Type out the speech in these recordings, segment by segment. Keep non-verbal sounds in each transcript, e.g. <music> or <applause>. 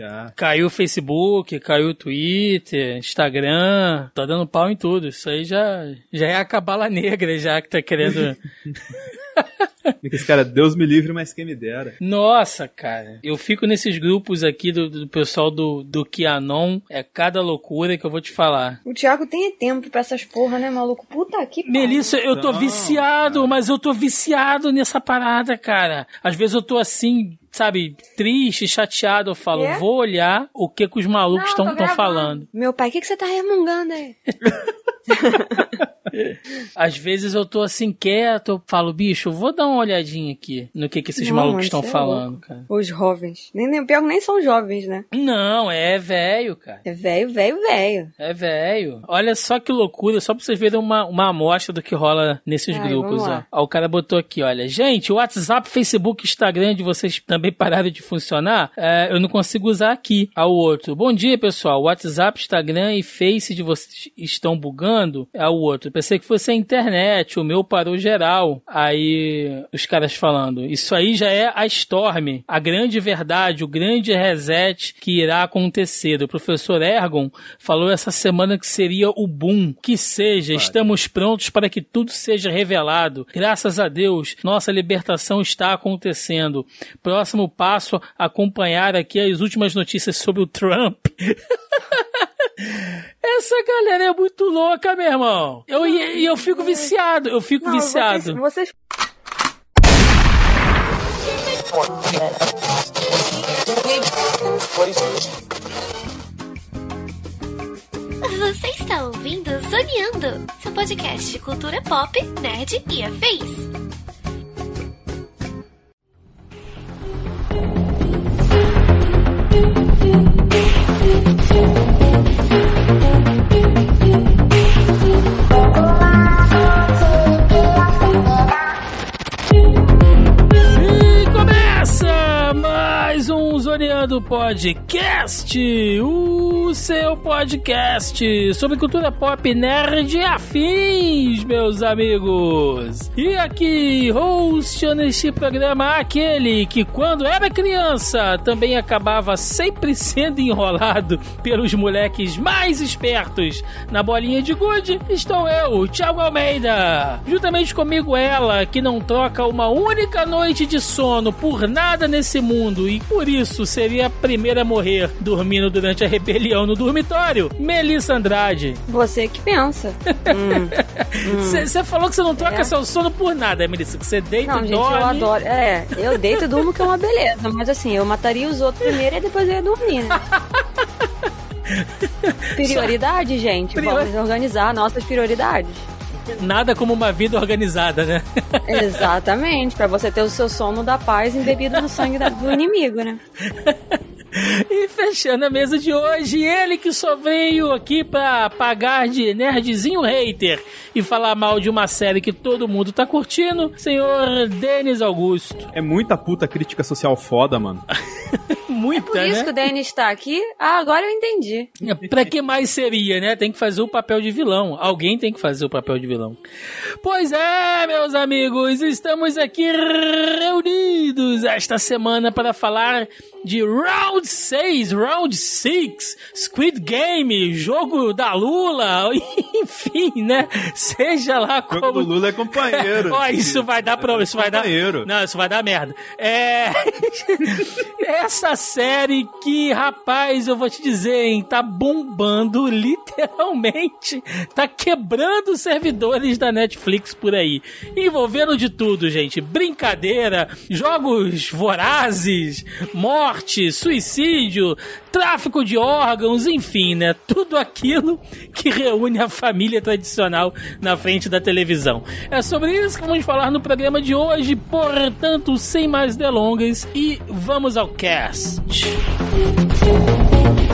Já. Caiu o Facebook, caiu o Twitter, Instagram, tá dando pau em tudo. Isso aí já, já é a cabala negra, já que tá querendo. <laughs> <laughs> Esse cara, Deus me livre, mas quem me dera. Nossa, cara. Eu fico nesses grupos aqui do, do pessoal do, do Kianon. É cada loucura que eu vou te falar. O Thiago tem tempo pra essas porra, né, maluco? Puta que pariu. Melissa, eu tô Não, viciado, mas eu tô viciado nessa parada, cara. Às vezes eu tô assim, sabe, triste, chateado. Eu falo, É? vou olhar o que, que os malucos estão falando. Meu pai, o que, que você tá remungando aí? <laughs> <laughs> Às vezes eu tô assim quieto, eu falo, bicho, eu vou dar uma olhadinha aqui no que, que esses Não, malucos estão é falando, cara. Os jovens. Nem, nem, pior que nem são jovens, né? Não, é velho, cara. É velho, velho, velho. É velho. Olha só que loucura, só pra vocês verem uma, uma amostra do que rola nesses Ai, grupos, ó. ó. O cara botou aqui, olha. Gente, o WhatsApp, Facebook, Instagram de vocês também pararam de funcionar? É, eu não consigo usar aqui. Ao outro. Bom dia, pessoal. WhatsApp, Instagram e Face de vocês estão bugando? Ao outro. Pensei que fosse a internet, o meu parou geral. Aí os caras falando, isso aí já é a Storm, a grande verdade, o grande reset que irá acontecer. O professor Ergon falou essa semana que seria o boom. Que seja, estamos prontos para que tudo seja revelado. Graças a Deus, nossa libertação está acontecendo. Próximo passo, acompanhar aqui as últimas notícias sobre o Trump. <laughs> Essa galera é muito louca, meu irmão. Eu, e eu fico viciado, eu fico Não, viciado. Vocês, vocês Você está ouvindo Zoneando, seu podcast de cultura pop, nerd e afins. E Thank you. Zoneando Podcast, o seu podcast sobre cultura pop nerd e afins, meus amigos. E aqui, host neste programa, aquele que quando era criança também acabava sempre <laughs> sendo enrolado pelos moleques mais espertos na bolinha de gude, estou eu, Thiago Almeida. Juntamente comigo ela, que não troca uma única noite de sono por nada nesse mundo e por isso seria a primeira a morrer dormindo durante a rebelião no dormitório, Melissa Andrade. você que pensa. <laughs> Hum. Você falou que você não troca É. seu sono por nada, Melissa, que você deita Não, e gente, dorme. eu adoro. É, eu deito e durmo que é uma beleza. Mas assim, eu mataria os outros primeiro e depois eu ia dormir, né? <laughs> Prioridade, gente. Prior- Vamos organizar nossas prioridades. Nada como uma vida organizada, né? <laughs> Exatamente, pra você ter o seu sono da paz embebido no sangue da- do inimigo, né? <laughs> E fechando a mesa de hoje, ele que só veio aqui pra pagar de nerdzinho hater e falar mal de uma série que todo mundo tá curtindo, senhor Denis Augusto. É muita puta crítica social foda, mano. <laughs> Muita, Por isso né? que o Denis está aqui. Ah, agora eu entendi. Pra que mais seria, né? Tem que fazer o papel de vilão. Alguém tem que fazer o papel de vilão. Pois é, meus amigos, estamos aqui reunidos esta semana para falar de Round 6, Round 6, Squid Game, jogo da Lula, <laughs> enfim, né? Seja lá O jogo como... do Lula é companheiro. <laughs> Ó, isso vai dar problema, isso vai dar. Não, isso vai dar merda. É. <laughs> Essa série que, rapaz, eu vou te dizer, hein, tá bombando literalmente. Tá quebrando os servidores da Netflix por aí. Envolvendo de tudo, gente. Brincadeira, jogos vorazes, morte, suicídio, tráfico de órgãos, enfim, né? Tudo aquilo que reúne a família tradicional na frente da televisão. É sobre isso que vamos falar no programa de hoje, portanto, sem mais delongas, e vamos ao cast. Meus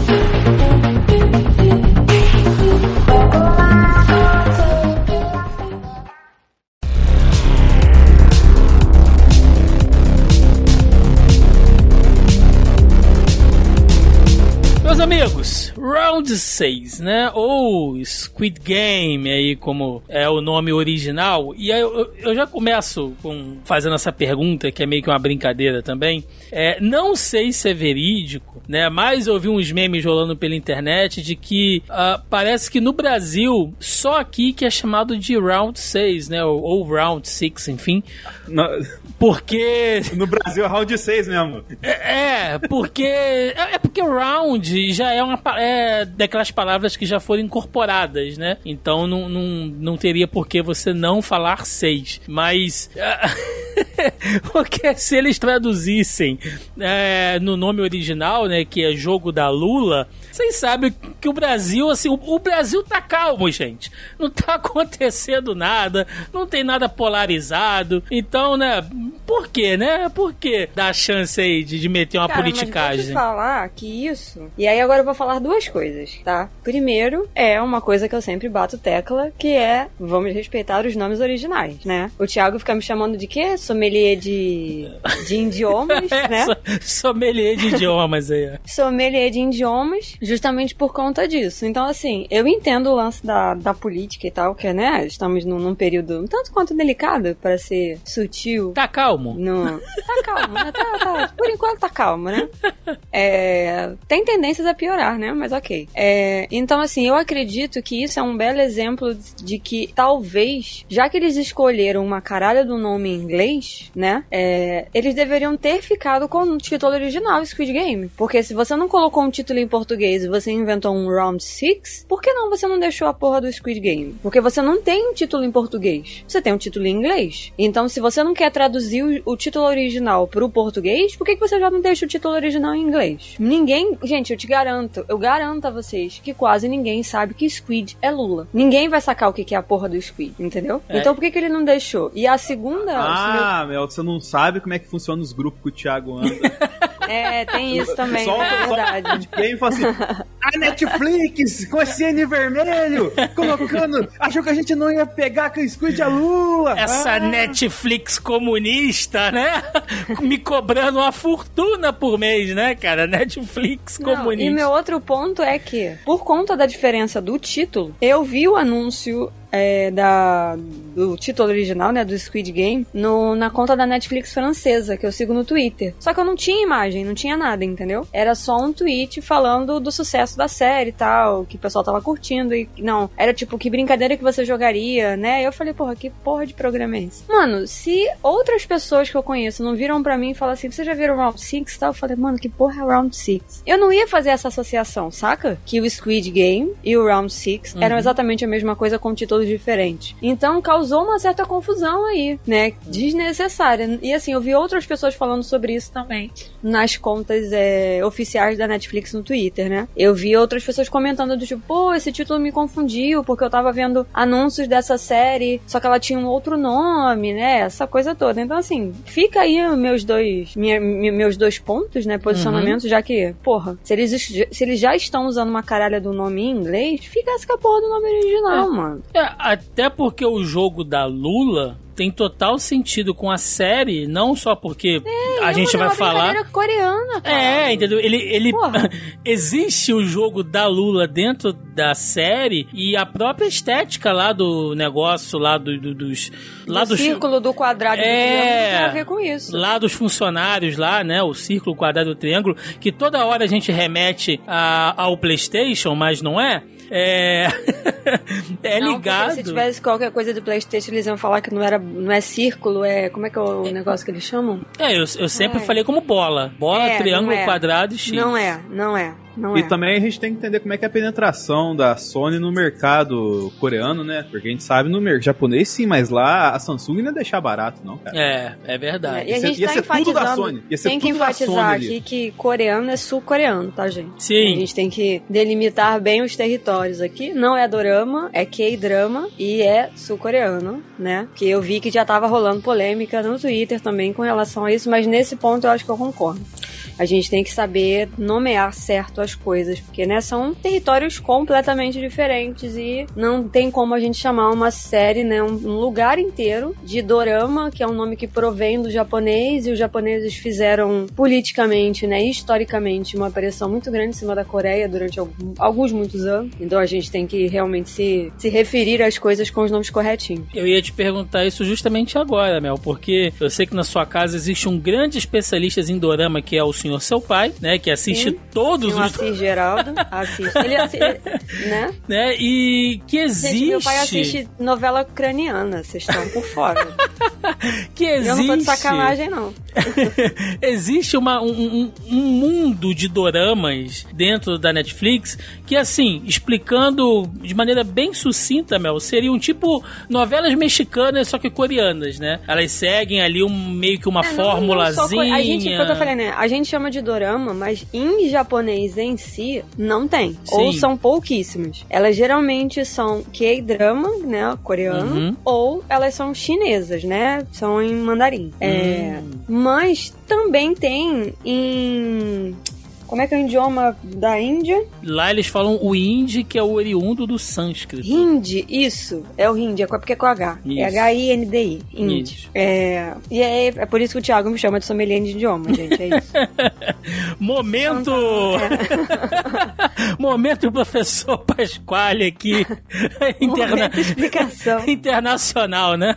amigos, Round 6, né? Ou Squid Game, aí como é o nome original. E aí eu, eu já começo com fazendo essa pergunta, que é meio que uma brincadeira também. É, não sei se é verídico, né? Mas eu vi uns memes rolando pela internet de que uh, parece que no Brasil, só aqui que é chamado de Round 6, né? Ou, ou Round 6, enfim. No, Porque. <laughs> no Brasil é round 6 mesmo. É, é, porque. É, é porque round já é uma pa- é daquelas palavras que já foram incorporadas, né? Então não, não, não teria por que você não falar seis. Mas. <laughs> <laughs> porque se eles traduzissem é, no nome original, né? Que é jogo da Lula, vocês sabem que o Brasil, assim, o, o Brasil tá calmo, gente. Não tá <laughs> acontecendo nada, não tem nada polarizado. Então, né? Por quê, né? Por que dar chance aí de, de meter uma Cara, Mas vou politicagem? te falar que isso. E aí agora eu vou falar duas coisas, tá? Primeiro, é uma coisa que eu sempre bato tecla, que é vamos respeitar os nomes originais, né? O Thiago fica me chamando de quê? Sommelier de, de idiomas, <laughs> É, né? so- sommelier de idiomas aí. ó. sommelier de idiomas, justamente por conta disso. Então, assim, eu entendo o lance da, da política e tal, que, né, estamos num, num período um tanto quanto delicado, para ser sutil. Tá calmo? No... Tá calmo, né? Tá, tá- Por enquanto tá calmo, né? É, Tem tendências a piorar, né? Mas ok. É, Então, assim, eu acredito que isso é um belo exemplo de que talvez, já que eles escolheram uma caralha do nome em inglês, né? é, Eles deveriam ter ficado com o título original, Squid Game. Porque se você não colocou um título em português e você inventou um Round 6, por que não você não deixou a porra do Squid Game? Porque você não tem um título em português. Você tem um título em inglês. Então, se você não quer traduzir o, o título original pro português, por que, que você já não deixa o título original em inglês? Ninguém. Gente, eu te garanto, eu garanto a vocês que quase ninguém sabe que Squid é Lula. Ninguém vai sacar o que, que é a porra do Squid, entendeu? É. Então, por que, que ele não deixou? E a segunda. Ah, Mel, você não sabe como é que funciona os grupos que o Thiago anda. <laughs> É, tem isso também, Só- é só- verdade. Quem fala assim, a Netflix com esse N vermelho, colocando, achou que a gente não ia pegar com o Squid a Lula. Essa Ah. Netflix comunista, né? Me cobrando uma fortuna por mês, né, cara? Netflix Não, comunista. e meu outro ponto é que, por conta da diferença do título, eu vi o anúncio é, da, do título original, né, do Squid Game, no, na conta da Netflix francesa, que eu sigo no Twitter. Só que eu não tinha imagem, não tinha nada, entendeu? Era só um tweet falando do sucesso da série e tal, que o pessoal tava curtindo e não, era tipo, que brincadeira que você jogaria, né? Eu falei, porra, que porra de programa é esse? Mano, se outras pessoas que eu conheço não viram pra mim e falam assim, você já viram Round 6 e tal? Eu falei, mano, que porra é Round 6? Eu não ia fazer essa associação, saca? Que o Squid Game e o Round 6 eram exatamente a mesma coisa com títulos diferentes. Então causou uma certa confusão aí, né? Desnecessária. E assim, eu vi outras pessoas falando sobre isso também nas contas é, oficiais da Netflix no Twitter, né? Eu vi outras pessoas comentando do tipo, pô, esse título me confundiu, porque eu tava vendo anúncios dessa série, só que ela tinha um outro nome, né? Essa coisa toda. Então, assim, fica aí meus dois, minha- mi- meus dois pontos, né? Posicionamentos, já que, porra, se eles, se eles já estão usando uma caralha do nome em inglês, ficasse com a porra do nome original, mano. É, até porque o jogo da Lula tem total sentido com a série, não só porque a gente é vai uma falar. coreana, cara. É, entendeu? Ele, ele <laughs> existe o jogo da Lula dentro da série e a própria estética lá do negócio lá do, do- dos lá do dos círculo do quadrado do É. triângulo tem a ver com isso. lá dos funcionários lá, né, o círculo, quadrado, o triângulo, que toda hora a gente remete a- ao PlayStation, mas não é. É, <laughs> é Não, ligado. Se tivesse qualquer coisa do Playstation, eles iam falar que não era não é círculo, é. Como é que é o negócio que eles chamam? É, eu, eu sempre É. falei como bola. Bola, É, triângulo, não é. quadrado e X. Não é, não é, não E é. também a gente tem que entender como é que é a penetração da Sony no mercado coreano, né? Porque a gente sabe no mercado japonês sim, mas lá a Samsung não ia deixar barato, não, cara. É, é verdade. E a Ia ser- gente ia tá ser tudo da. Sony. Ia ser Tem que enfatizar ali. aqui que coreano é sul-coreano, tá, gente? Sim. A gente tem que delimitar bem os territórios aqui. Não é dorama, é K-drama e é sul-coreano, né? Que eu vi que já tava rolando polêmica no Twitter também com relação a isso, mas nesse ponto eu acho que eu concordo. A gente tem que saber nomear certo as coisas, porque né, são territórios completamente diferentes e não tem como a gente chamar uma série, né, um, lugar inteiro de dorama, que é um nome que provém do japonês e os japoneses fizeram politicamente, né, historicamente uma pressão muito grande em cima da Coreia durante alguns muitos anos. Então a gente tem que realmente se, se referir às coisas com os nomes corretinhos. Eu ia te perguntar isso justamente agora, Mel, porque eu sei que na sua casa existe um grande especialista em dorama que é o senhor seu pai, né, que assiste Sim. todos o os Assis Geraldo, assiste. Ele assiste, né? né? E que existe Gente, meu pai assiste novela ucraniana, vocês estão por fora. que existe Eu não tô de sacanagem, não. <laughs> existe uma, um, um, um mundo de doramas dentro da Netflix que, assim, explicando de maneira bem sucinta, Mel, seriam tipo novelas mexicanas, só que coreanas, né? Elas seguem ali um, meio que uma É, não- não formulazinha. coi- a gente, que eu falei, né? A gente chama de dorama, mas em japonês em si, não tem. Ou Sim. são pouquíssimas. Elas geralmente são K-drama, né? Coreano. Uhum. Ou elas são chinesas, né? São em mandarim. É, Hum. mas também tem em... Como é que é o idioma da Índia? Lá eles falam o hindi, que é o oriundo do sânscrito. Hindi, isso. É o hindi, é porque é com H. Isso. É H-I-N-D-I. Hindi. É, e é, é por isso que o Thiago me chama de sommelier de idioma, gente. É isso. <laughs> Momento! É. <laughs> Momento professor Pasquale aqui. <laughs> Interna... Momento explicação. Internacional, né?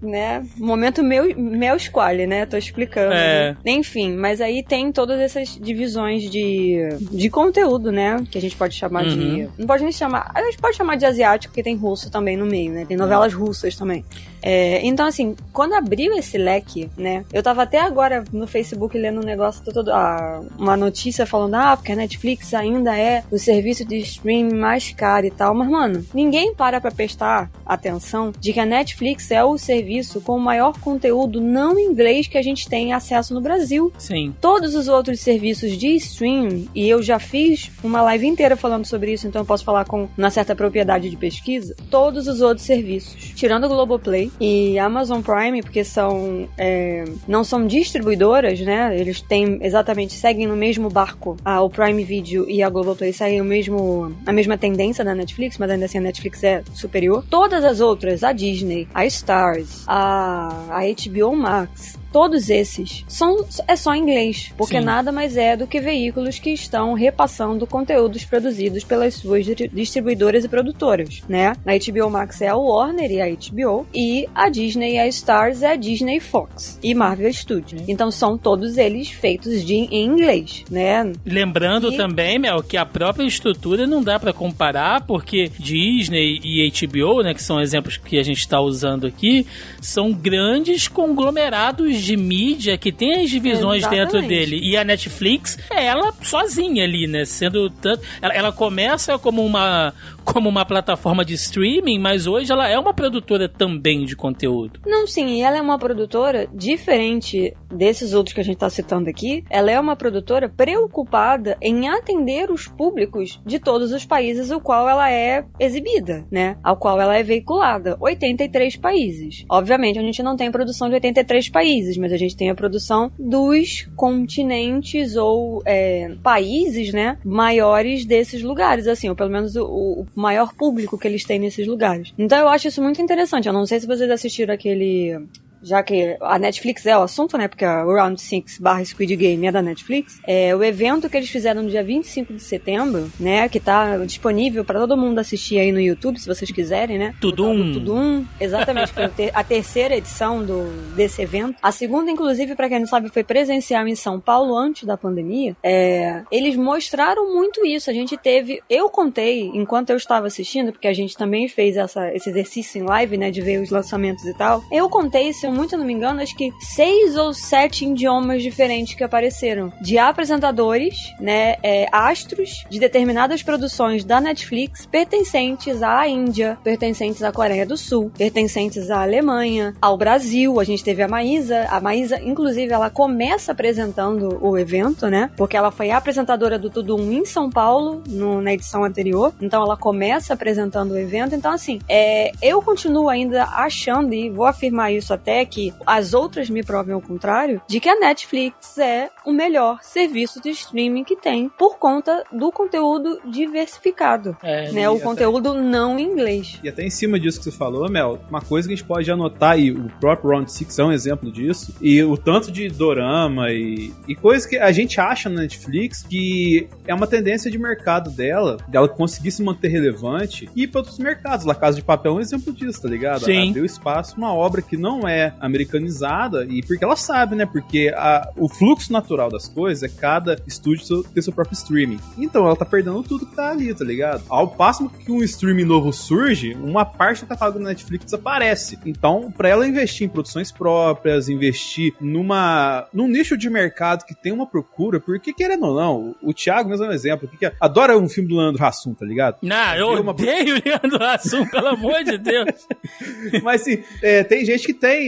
né? Momento meu, meu escolhe, né? Tô explicando. É. né? Enfim, mas aí tem todas essas divisões de, de conteúdo, né? Que a gente pode chamar de. Uhum. Não pode nem chamar. A gente pode chamar de asiático, porque tem russo também no meio, né? Tem novelas russas também. É, então, assim, quando abriu esse leque, né? Eu tava até agora no Facebook lendo um negócio, todo, ah, uma notícia falando, ah, porque a Netflix ainda é o serviço de streaming mais caro e tal. Mas, mano, ninguém para pra prestar atenção de que a Netflix é o serviço com o maior conteúdo não inglês que a gente tem acesso no Brasil. Sim. Todos os outros serviços de streaming, e eu já fiz uma live inteira falando sobre isso, então eu posso falar com uma certa propriedade de pesquisa. Todos os outros serviços, tirando o Globoplay e Amazon Prime, porque são é, não são distribuidoras, né? Eles têm exatamente seguem no mesmo barco. A, o Prime Video e a Globoplay seguem o mesmo a mesma tendência da Netflix, mas ainda assim a Netflix é superior. Todas as outras, a Disney, a Stars, a, a HBO Max, todos esses são é só inglês, porque Sim. nada mais é do que veículos que estão repassando conteúdos produzidos pelas suas di- distribuidoras e produtoras, né? A HBO Max é a Warner e a HBO e a Disney e a Stars é a Disney Fox e Marvel Studios. Então são todos eles feitos de, em inglês, né? Lembrando E- também, Mel, que a própria estrutura não dá pra comparar, porque Disney e HBO, né, que são exemplos que a gente está usando aqui, são grandes conglomerados de mídia que tem as divisões dentro Exatamente. dele. E a Netflix é ela sozinha ali, né? Sendo tanto. Ela, ela começa como uma, como uma plataforma de streaming, mas hoje ela é uma produtora também de conteúdo. Não, sim, ela é uma produtora diferente desses outros que a gente tá citando aqui. Ela é uma produtora preocupada em atender os públicos de todos os países o qual ela é exibida, né? Ao qual ela é veiculada. 83 países. Obviamente, a gente não tem produção de 83 países, mas a gente tem a produção dos continentes ou é, países, né? Maiores desses lugares, assim, ou pelo menos o, o maior público que eles têm nesses lugares. Então eu acho isso muito interessante. Eu não sei se vocês assistiram aquele já que a Netflix é o assunto, né? Porque a Round 6 barra Squid Game é da Netflix. É, o evento que eles fizeram no dia 25 de setembro, né? Que tá disponível para todo mundo assistir aí no YouTube, se vocês quiserem, né? Tudum. Tudum. Exatamente, foi a terceira edição do, desse evento. A segunda, inclusive, para quem não sabe, foi presencial em São Paulo antes da pandemia. É, eles mostraram muito isso. A gente teve. Eu contei, enquanto eu estava assistindo, porque a gente também fez essa, esse exercício em live, né? De ver os lançamentos e tal. Eu contei, se eu muito não me engano, acho que seis ou sete idiomas diferentes que apareceram. De apresentadores, né? é, astros de determinadas produções da Netflix pertencentes à Índia, pertencentes à Coreia do Sul, pertencentes à Alemanha, ao Brasil. A gente teve a Maísa. A Maísa, inclusive, ela começa apresentando o evento, né? Porque ela foi apresentadora do Tudo Um em São Paulo, no- na edição anterior. Então ela começa apresentando o evento. Então, assim, é, eu continuo ainda achando, e vou afirmar isso até até que as outras me provem ao contrário, de que a Netflix é o melhor serviço de streaming que tem por conta do conteúdo diversificado, É, né? O até- conteúdo não em inglês. E até em cima disso que você falou, Mel, uma coisa que a gente pode anotar, e o próprio Round Six é um exemplo disso, e o tanto de dorama e, e coisas que a gente acha na Netflix que é uma tendência de mercado dela, dela conseguir se manter relevante e ir para outros mercados. La Casa de Papel é um exemplo disso, tá ligado? Sim. Ela deu espaço uma obra que não é americanizada, e porque ela sabe, né? Porque a- o fluxo natural das coisas é cada estúdio ter seu próprio streaming. Então ela tá perdendo tudo que tá ali, tá ligado? Ao passo que um streaming novo surge, uma parte do catálogo da Netflix desaparece. Então, pra ela investir em produções próprias, investir numa num nicho de mercado que tem uma procura, porque querendo ou não, o Thiago mesmo é um exemplo, que que- adora um filme do Leandro Hassum, tá ligado? Não, eu Deu uma- odeio o Leandro Hassum, pelo amor de Deus. <laughs> Mas assim, é, tem gente que tem.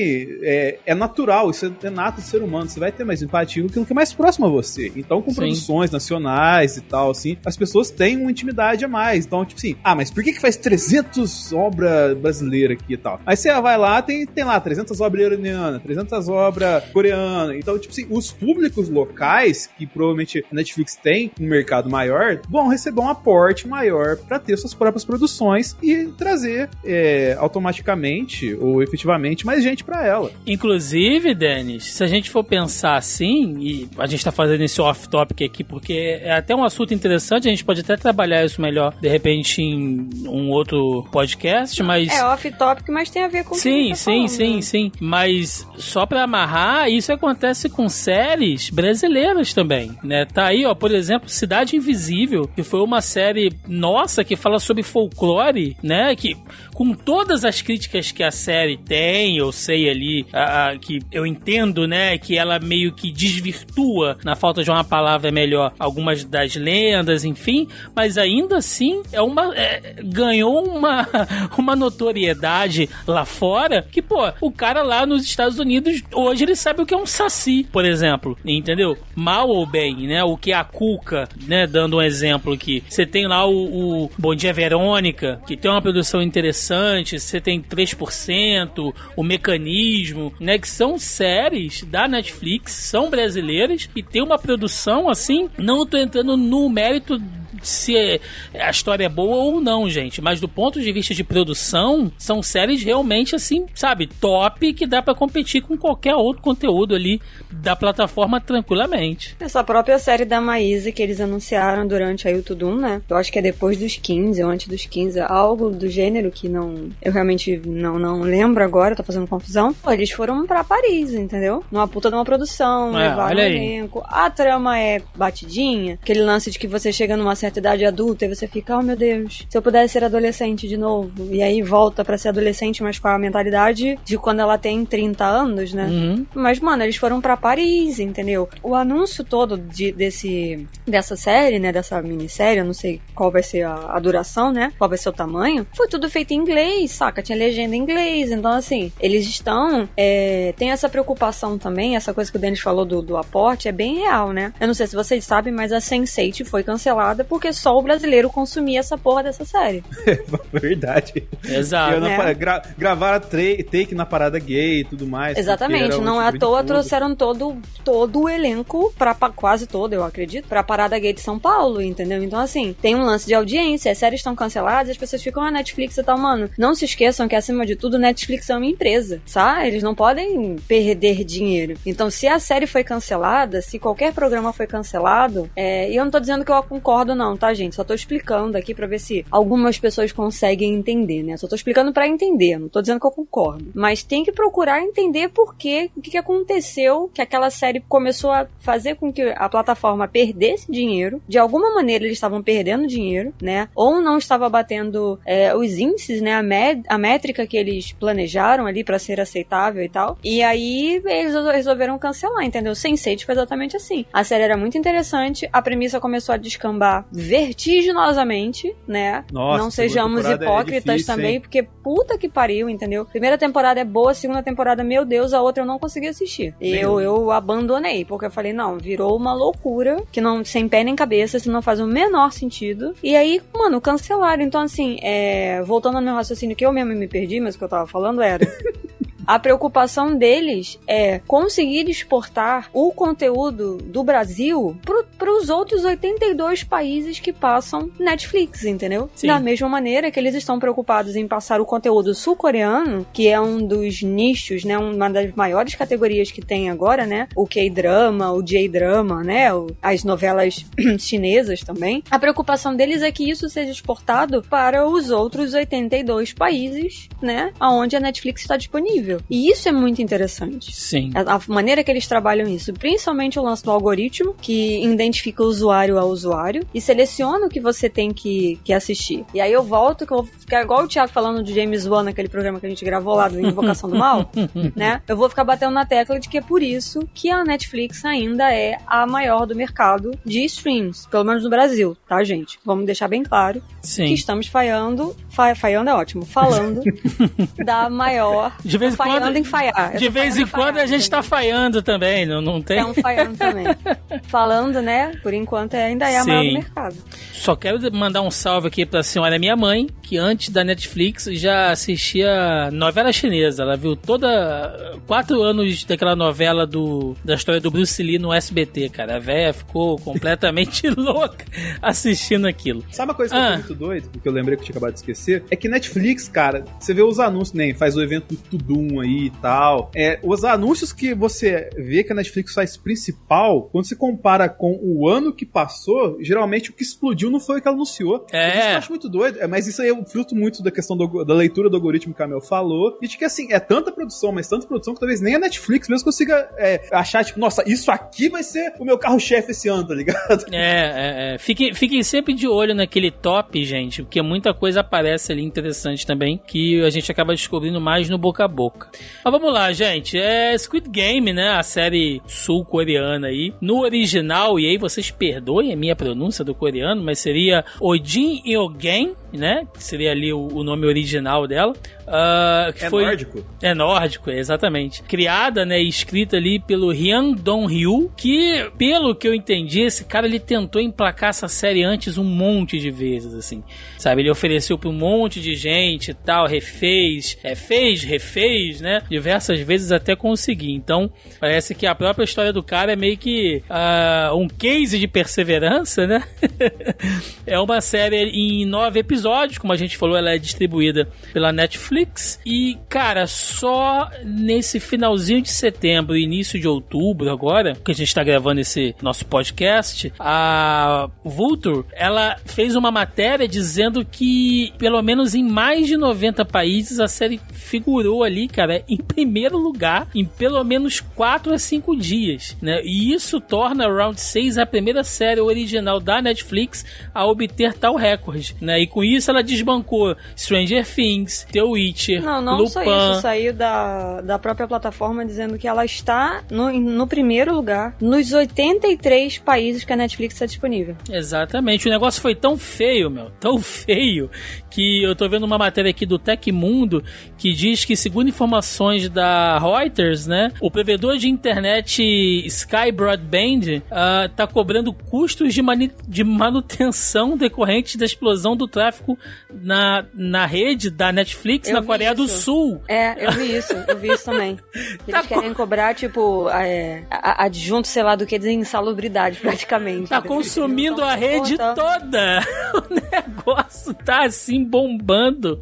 É, é natural, isso é nato do ser humano. Você vai ter mais empatia com aquilo que é mais próximo a você. Então, com Sim. produções nacionais e tal, assim, as pessoas têm uma intimidade a mais. Então, tipo assim, ah, mas por que, que faz 300 obras brasileiras aqui e tal? Aí você vai lá, tem, tem lá 300 obras iranianas, 300 obras coreanas. Então, tipo assim, os públicos locais, que provavelmente a Netflix tem um mercado maior, vão receber um aporte maior para ter suas próprias produções e trazer é, automaticamente ou efetivamente mais gente para ela. Inclusive, Denis, se a gente for pensar assim, e a gente tá fazendo esse off-topic aqui porque é até um assunto interessante, a gente pode até trabalhar isso melhor, de repente, em um outro podcast, mas. É off-topic, mas tem a ver com o que a Sim, tá sim, falando, sim, né? sim. Mas só pra amarrar, isso acontece com séries brasileiras também, né? Tá aí, ó, por exemplo, Cidade Invisível, que foi uma série nossa que fala sobre folclore, né? Que com todas as críticas que a série tem, eu sei ali, a- a- que eu entendo, né? Que ela meio que desvirtua, na falta de uma palavra melhor, algumas das lendas, enfim, mas ainda assim é uma é, ganhou uma, <laughs> uma notoriedade lá fora que, pô, o cara lá nos Estados Unidos, hoje ele sabe o que é um saci, por exemplo, entendeu? Mal ou bem, né? O que é a cuca, né? Dando um exemplo aqui. Você tem lá o, o Bom Dia Verônica, que tem uma produção interessante, você tem 3%, o Mecanismo, né? Que são séries da Netflix, são brasileiras e tem uma produção assim, não tô entrando no mérito se é- a história é boa ou não, gente. Mas do ponto de vista de produção, são séries realmente assim, sabe, top que dá pra competir com qualquer outro conteúdo ali da plataforma tranquilamente. Essa própria série da Maísa que eles anunciaram durante a Tudum, né? Eu acho que é depois dos 15 ou antes dos 15, algo do gênero que não. Eu realmente não, não lembro agora, tô fazendo confusão. Pô, eles foram pra Paris, entendeu? Numa puta de uma produção, É, levaram um elenco. A trama é batidinha, aquele lance de que você chega numa certa idade adulta e você fica, oh meu Deus, se eu pudesse ser adolescente de novo. E aí volta pra ser adolescente, mas com a mentalidade de quando ela tem 30 anos, né? Uhum. Mas, mano, eles foram pra Paris, entendeu? O anúncio todo de, desse, dessa série, né? Dessa minissérie, eu não sei qual vai ser a, a duração, né? Qual vai ser o tamanho. Foi tudo feito em inglês, saca? Tinha legenda em inglês. Então, assim, eles estão. É, tem essa preocupação também, essa coisa que o Denis falou do, do aporte, é bem real, né? Eu não sei se vocês sabem, mas a Sense8 foi cancelada porque só o brasileiro consumia essa porra dessa série. <laughs> Verdade. Exato. Né? gra- gravaram take na parada gay e tudo mais. Exatamente, não é à tipo toa tudo. trouxeram todo, todo o elenco, pra, quase todo, eu acredito, pra Parada Gay de São Paulo, entendeu? Então, assim, tem um lance de audiência, as séries estão canceladas, as pessoas ficam, ah, Netflix e tal, mano. Não se esqueçam que, acima de tudo, Netflix é uma empresa, sabe? Eles não podem perder dinheiro. Então, se a série foi cancelada, se qualquer programa foi cancelado, é, e eu não tô dizendo que eu concordo, não, tá, gente? Só tô explicando aqui pra ver se algumas pessoas conseguem entender, né? Só tô explicando pra entender, não tô dizendo que eu concordo. Mas tem que procurar entender por quê, o que, que aconteceu, que aquela série começou a fazer com que a plataforma perdesse dinheiro. De alguma maneira eles estavam perdendo dinheiro, né? Ou não estava batendo é, os índices, né? A, a métrica que eles planejaram ali pra ser aceitável e tal. E aí eles resolveram cancelar, entendeu? Sense8 foi exatamente assim. A série era muito interessante, a premissa começou a descambar vertiginosamente, né? Nossa, não sejamos é hipócritas difícil, também, hein? porque puta que pariu, entendeu? Primeira temporada é boa, segunda temporada, meu Deus, a outra eu não consegui assistir. Eu, eu abandonei, porque eu falei, não, virou uma loucura, que não sem pé nem cabeça, isso não faz o menor sentido. E aí, mano, cancelaram. Então, assim, é, voltando ao meu raciocínio, que eu mesmo me perdi, mas o que eu tava falando era. <laughs> A preocupação deles é conseguir exportar o conteúdo do Brasil para os outros 82 países que passam Netflix, entendeu? Sim. Da mesma maneira que eles estão preocupados em passar o conteúdo sul-coreano, que é um dos nichos, né, uma das maiores categorias que tem agora, né? O K-drama, o J-drama, né? o- as novelas <clears throat> chinesas também. A preocupação deles é que isso seja exportado para os outros 82 países, né? Onde a Netflix está disponível. E isso é muito interessante. Sim. A, a maneira que eles trabalham isso, principalmente o lance do algoritmo, que identifica o usuário a usuário e seleciona o que você tem que, que assistir. E aí eu volto, que eu vou ficar igual o Thiago falando de James Wan naquele programa que a gente gravou lá do <laughs> Invocação do Mal, né? Eu vou ficar batendo na tecla de que é por isso que a Netflix ainda é a maior do mercado de streams, pelo menos no Brasil, tá, gente? Vamos deixar bem claro que Sim. estamos falhando, fa, falhando é ótimo, falando <laughs> da maior. De vez em quando- em falhar. De vez em quando a gente tá entendeu? falhando também, não, não tem? É um falhando também. <laughs> Falando, né? Por enquanto é- ainda é a maior do mercado. Só quero mandar um salve aqui pra senhora minha mãe, que antes da Netflix já assistia novela chinesa. Ela viu toda. quatro anos daquela novela do, da história do Bruce Lee no SBT, cara. A véia ficou completamente <laughs> louca assistindo aquilo. Sabe uma coisa que Ah. eu muito doido, porque eu lembrei que eu tinha acabado de esquecer? É que Netflix, cara, você vê os anúncios, nem faz o evento do Tudum aí e tal. É, os anúncios que você vê que a Netflix faz principal, quando você compara com o ano que passou, geralmente o que explodiu não foi o que ela anunciou. É. Isso eu acho muito doido, é, mas isso aí eu fruto muito da questão do- da leitura do algoritmo que a Mel falou. E de que assim, é tanta produção, mas tanta produção que talvez nem a Netflix mesmo consiga é, achar, tipo, nossa, isso aqui vai ser o meu carro-chefe esse ano, tá ligado? É, é, é. Fiquem, fiquem sempre de olho naquele top, gente, porque muita coisa aparece ali interessante também, que a gente acaba descobrindo mais no boca a boca. Mas vamos lá, gente. É Squid Game, né? A série sul-coreana aí. No original, e aí vocês perdoem a minha pronúncia do coreano, mas seria Ojin Yogen, né? Que seria ali o, o nome original dela. Ah, que É foi... nórdico. É nórdico, exatamente. Criada, né, e escrita ali pelo Hyun Dong-ryu, que, pelo que eu entendi, esse cara ele tentou emplacar essa série antes um monte de vezes, assim. Sabe, ele ofereceu pra um monte de gente e tal, refez, é, fez, refez, né, diversas vezes até conseguir. Então, parece que a própria história do cara é meio que ah, um case de perseverança, né? <laughs> é uma série em nove episódios, como a gente falou, ela é distribuída pela Netflix. E, cara, só nesse finalzinho de setembro início de outubro, agora, que a gente tá gravando esse nosso podcast, a Vulture, ela fez uma matéria dizendo que, pelo menos em mais de 90 países, a série figurou ali, cara, em primeiro lugar, em pelo menos 4 a 5 dias, né? E isso torna Round 6 a primeira série original da Netflix a obter tal recorde, né? E com isso ela desbancou Stranger Things, The Witcher, Não, não Lupin. só isso. Saiu da, da própria plataforma dizendo que ela está no, no primeiro lugar nos 83 países que a Netflix está disponível. Exatamente. O negócio foi tão feio, meu, tão feio, que eu tô vendo uma matéria aqui do Tecmundo que diz que, segundo informações da Reuters, né, o provedor de internet Sky Broadband ah, tá cobrando custos de, de manutenção <laughs> decorrentes da explosão do tráfego na, na rede da Netflix Eu na Coreia do isso. Sul. É, eu vi isso, eu vi isso também. <laughs> Eles Tá querem cobrar, tipo, é, adjunto, sei lá, do que de insalubridade, praticamente. Tá consumindo Então, a rede tá- toda. <laughs> O negócio tá assim bombando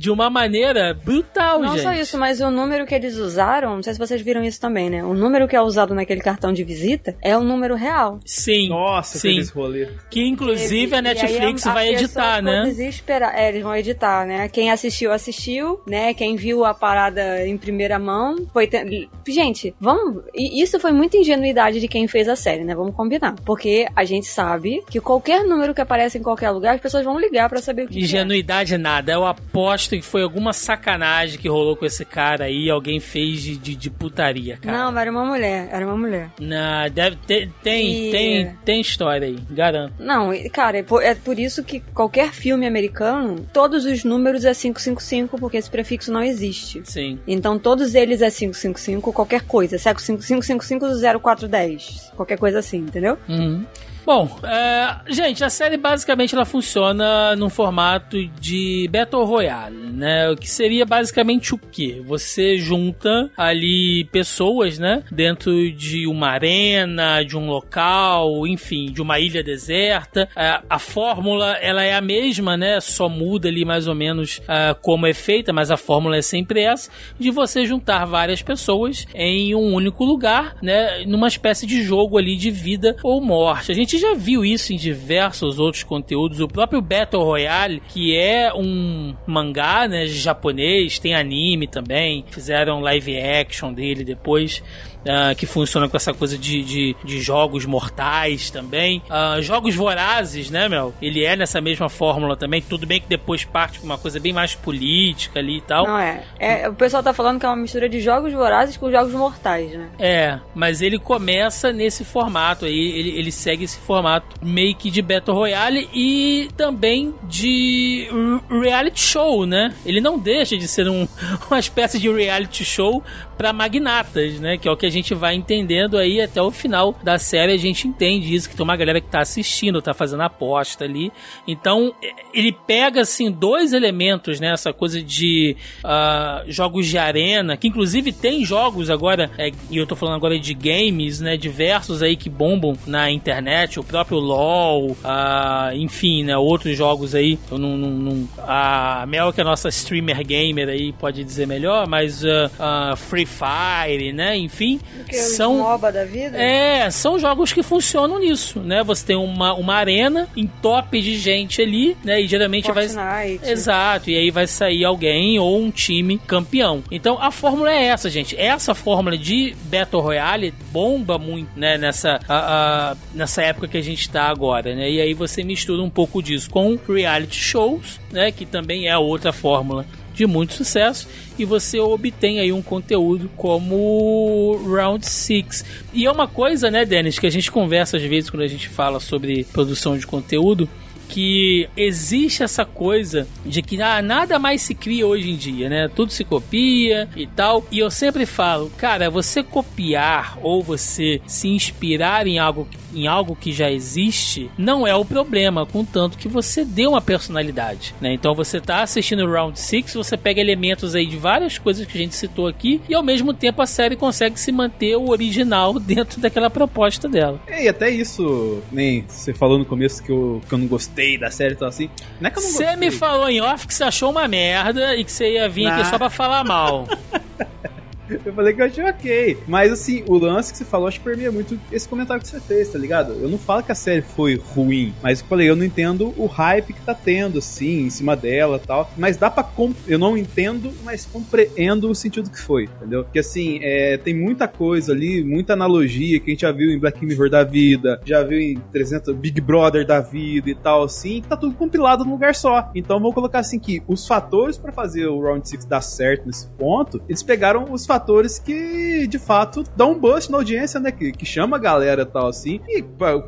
de uma maneira brutal, Não gente. só isso, mas o número que eles usaram, não sei se vocês viram isso também, né? O número que é usado naquele cartão de visita é um número real. Sim. Nossa, sim. aqueles rolê. Que inclusive E- a Netflix a- a vai pessoa editar, né? desesperada. É, eles vão editar, né? Quem assistiu, assistiu, né? Quem viu a parada em primeira mão foi. te- Gente, vamos. e Isso foi muita ingenuidade de quem fez a série, né? Vamos combinar. Porque a gente sabe que qualquer número que aparece em qualquer lugar, as pessoas vão ligar pra saber o que. que é. Ingenuidade nada. Eu aposto que foi alguma sacanagem que rolou com esse cara aí. Alguém fez de, de, de putaria, cara. Não, era uma mulher, era uma mulher. Não, deve ter. Tem, E- tem, tem história aí, garanto. Não, cara, é por, é por isso que qualquer filme americano, todos os números é 555, porque esse prefixo não existe. Sim. Então todos eles é 555, qualquer coisa. Seco 5555 0410. Qualquer coisa assim, entendeu? Uhum. Bom, é, gente, a série basicamente ela funciona num formato de Battle Royale, né? O que seria basicamente o quê? Você junta ali pessoas, né? Dentro de uma arena, de um local, enfim, de uma ilha deserta. É, a fórmula, ela é a mesma, né? Só muda ali mais ou menos é, como é feita, mas a fórmula é sempre essa, de você juntar várias pessoas em um único lugar, né? Numa espécie de jogo ali de vida ou morte. A gente já viu isso em diversos outros conteúdos. O próprio Battle Royale, que é um mangá, né, japonês, tem anime também. Fizeram live action dele depois uh, que funciona com essa coisa de, de, de jogos mortais também. Uh, jogos vorazes, né, Mel? Ele é nessa mesma fórmula também. Tudo bem que depois parte pra uma coisa bem mais política ali e tal. Não é. é. O pessoal tá falando que é uma mistura de jogos vorazes com jogos mortais, né? É, mas ele começa nesse formato aí. Ele, ele segue esse formato meio que de Battle Royale e também de reality show, né? Ele não deixa de ser um, <laughs> uma espécie de reality show para magnatas, né? Que é o que a gente vai entendendo aí até o final da série. A gente entende isso, que tem uma galera que tá assistindo, tá fazendo aposta ali. Então, ele pega, assim, dois elementos, né? Essa coisa de uh, jogos de arena, que inclusive tem jogos agora, é, e eu tô falando agora de games, né? Diversos aí que bombam na internet, o próprio LoL, uh, enfim, né? Outros jogos aí. Eu não, não, não, a Mel, que é a nossa streamer gamer aí, pode dizer melhor, mas uh, Free Fire, né? Enfim, que são MOBA da vida. É, são jogos que funcionam nisso, né? Você tem uma, uma arena em top de gente ali, né? E geralmente Fortnite. vai Exato, e aí vai sair alguém ou um time campeão. Então a fórmula é essa, gente. Essa fórmula de Battle Royale bomba muito, né, nessa a, a, nessa época que a gente tá agora, né? E aí você mistura um pouco disso com reality shows, né, que também é outra fórmula de muito sucesso e você obtém aí um conteúdo como Round 6. E é uma coisa, né, Dennis, que a gente conversa às vezes quando a gente fala sobre produção de conteúdo, que existe essa coisa de que ah, nada mais se cria hoje em dia, né? Tudo se copia e tal. E eu sempre falo, cara, você copiar ou você se inspirar em algo, em algo que já existe não é o problema, contanto que você dê uma personalidade, né? Então você tá assistindo o Round 6, você pega elementos aí de várias coisas que a gente citou aqui e ao mesmo tempo a série consegue se manter o original <laughs> dentro daquela proposta dela. É, e até isso, nem você falou no começo que eu, que eu não gostei gostei da série, então assim. Não é que eu não Você me falou em off que você achou uma merda e que você ia vir aqui só pra falar mal. <laughs> <laughs> Eu falei que eu achei ok. Mas assim, o lance que você falou, acho que permeia muito esse comentário que você fez, tá ligado? Eu não falo que a série foi ruim, mas eu falei, eu não entendo o hype que tá tendo, assim, em cima dela tal. Mas dá pra. Eu não entendo, mas compreendo o sentido que foi, entendeu? Porque assim, é, tem muita coisa ali, muita analogia que a gente já viu em Black Mirror da vida, já viu em 300 Big Brother da vida e tal, assim, tá tudo compilado num lugar só. Então vou colocar assim que os fatores para fazer o Round 6 dar certo nesse ponto, eles pegaram os fatores fatores que, de fato, dão um boost na audiência, né? Que, que chama a galera e tal, assim. E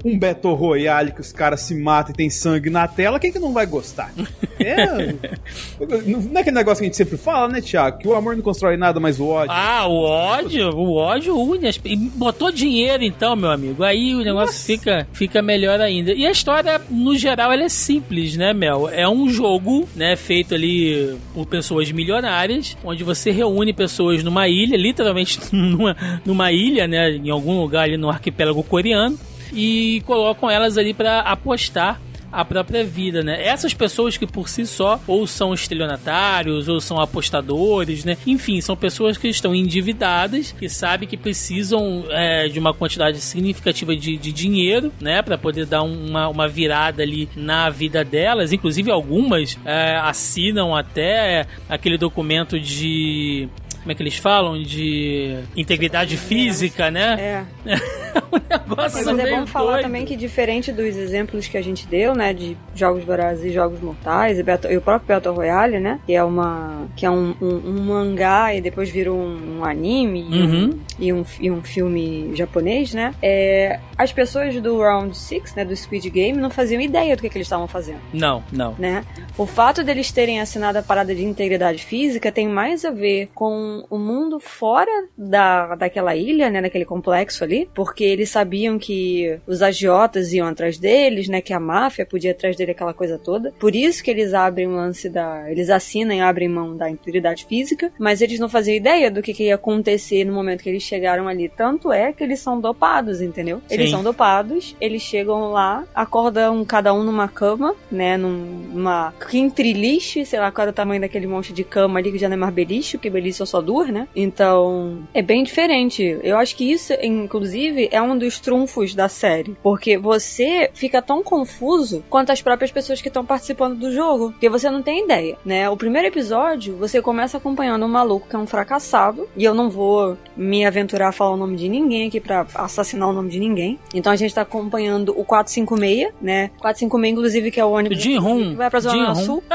um Battle Royale que os caras se matam e tem sangue na tela, quem que não vai gostar? <laughs> É. não é aquele negócio que a gente sempre fala, né, Thiago? Que o amor não constrói nada, mas o ódio. Ah, o ódio, o ódio une. As... Botou dinheiro, então, meu amigo. Aí o negócio fica, fica melhor ainda. E a história, no geral, ela é simples, né, Mel? É um jogo, né, feito ali por pessoas milionárias, onde você reúne pessoas numa ilha ilha, literalmente <laughs> numa, numa ilha, né, em algum lugar ali no arquipélago coreano, e colocam elas ali para apostar a própria vida, né? Essas pessoas que por si só ou são estelionatários ou são apostadores, né? Enfim, são pessoas que estão endividadas, que sabem que precisam é, de uma quantidade significativa de, de dinheiro, né? Para poder dar uma, uma virada ali na vida delas. Inclusive, algumas é, assinam até aquele documento de como é que eles falam? De integridade física, né? É. <laughs> um negócio Mas é bom falar doido. também que diferente dos exemplos que a gente deu, né? De jogos vorazes e jogos mortais e, Battle, e, o próprio Battle Royale, né? Que é uma que é um, um, um mangá e depois virou um, um anime uhum. e, um, e, um, filme japonês, né? É, as pessoas do Round 6, né? Do Squid Game, não faziam ideia do que, que eles estavam fazendo. Não, não. Né? O fato deles terem assinado a parada de integridade física tem mais a ver com o mundo fora da, daquela ilha, né, daquele complexo ali, porque eles eles sabiam que os agiotas iam atrás deles, né? Que a máfia podia atrás dele, aquela coisa toda. Por isso que eles abrem o lance da. Eles assinam e abrem mão da integridade física, mas eles não faziam ideia do que, que ia acontecer no momento que eles chegaram ali. Tanto é que eles são dopados, entendeu? Eles Sim. são dopados, eles chegam lá, acordam cada um numa cama, né? Numa quintriliche, sei lá qual era o tamanho daquele monte de cama ali, que já não é mais beliche, porque beliche são só duas, né? Então, é bem diferente. Eu acho que isso, inclusive, é um dos trunfos da série. Porque você fica tão confuso quanto as próprias pessoas que estão participando do jogo. Porque você não tem ideia, né? O primeiro episódio, você começa acompanhando um maluco que é um fracassado. E eu não vou me aventurar a falar o nome de ninguém aqui pra assassinar o nome de ninguém. Então a gente tá acompanhando o 456, né? 456, inclusive, que é o ônibus O Jin que vai pra Zona. Sul. <laughs>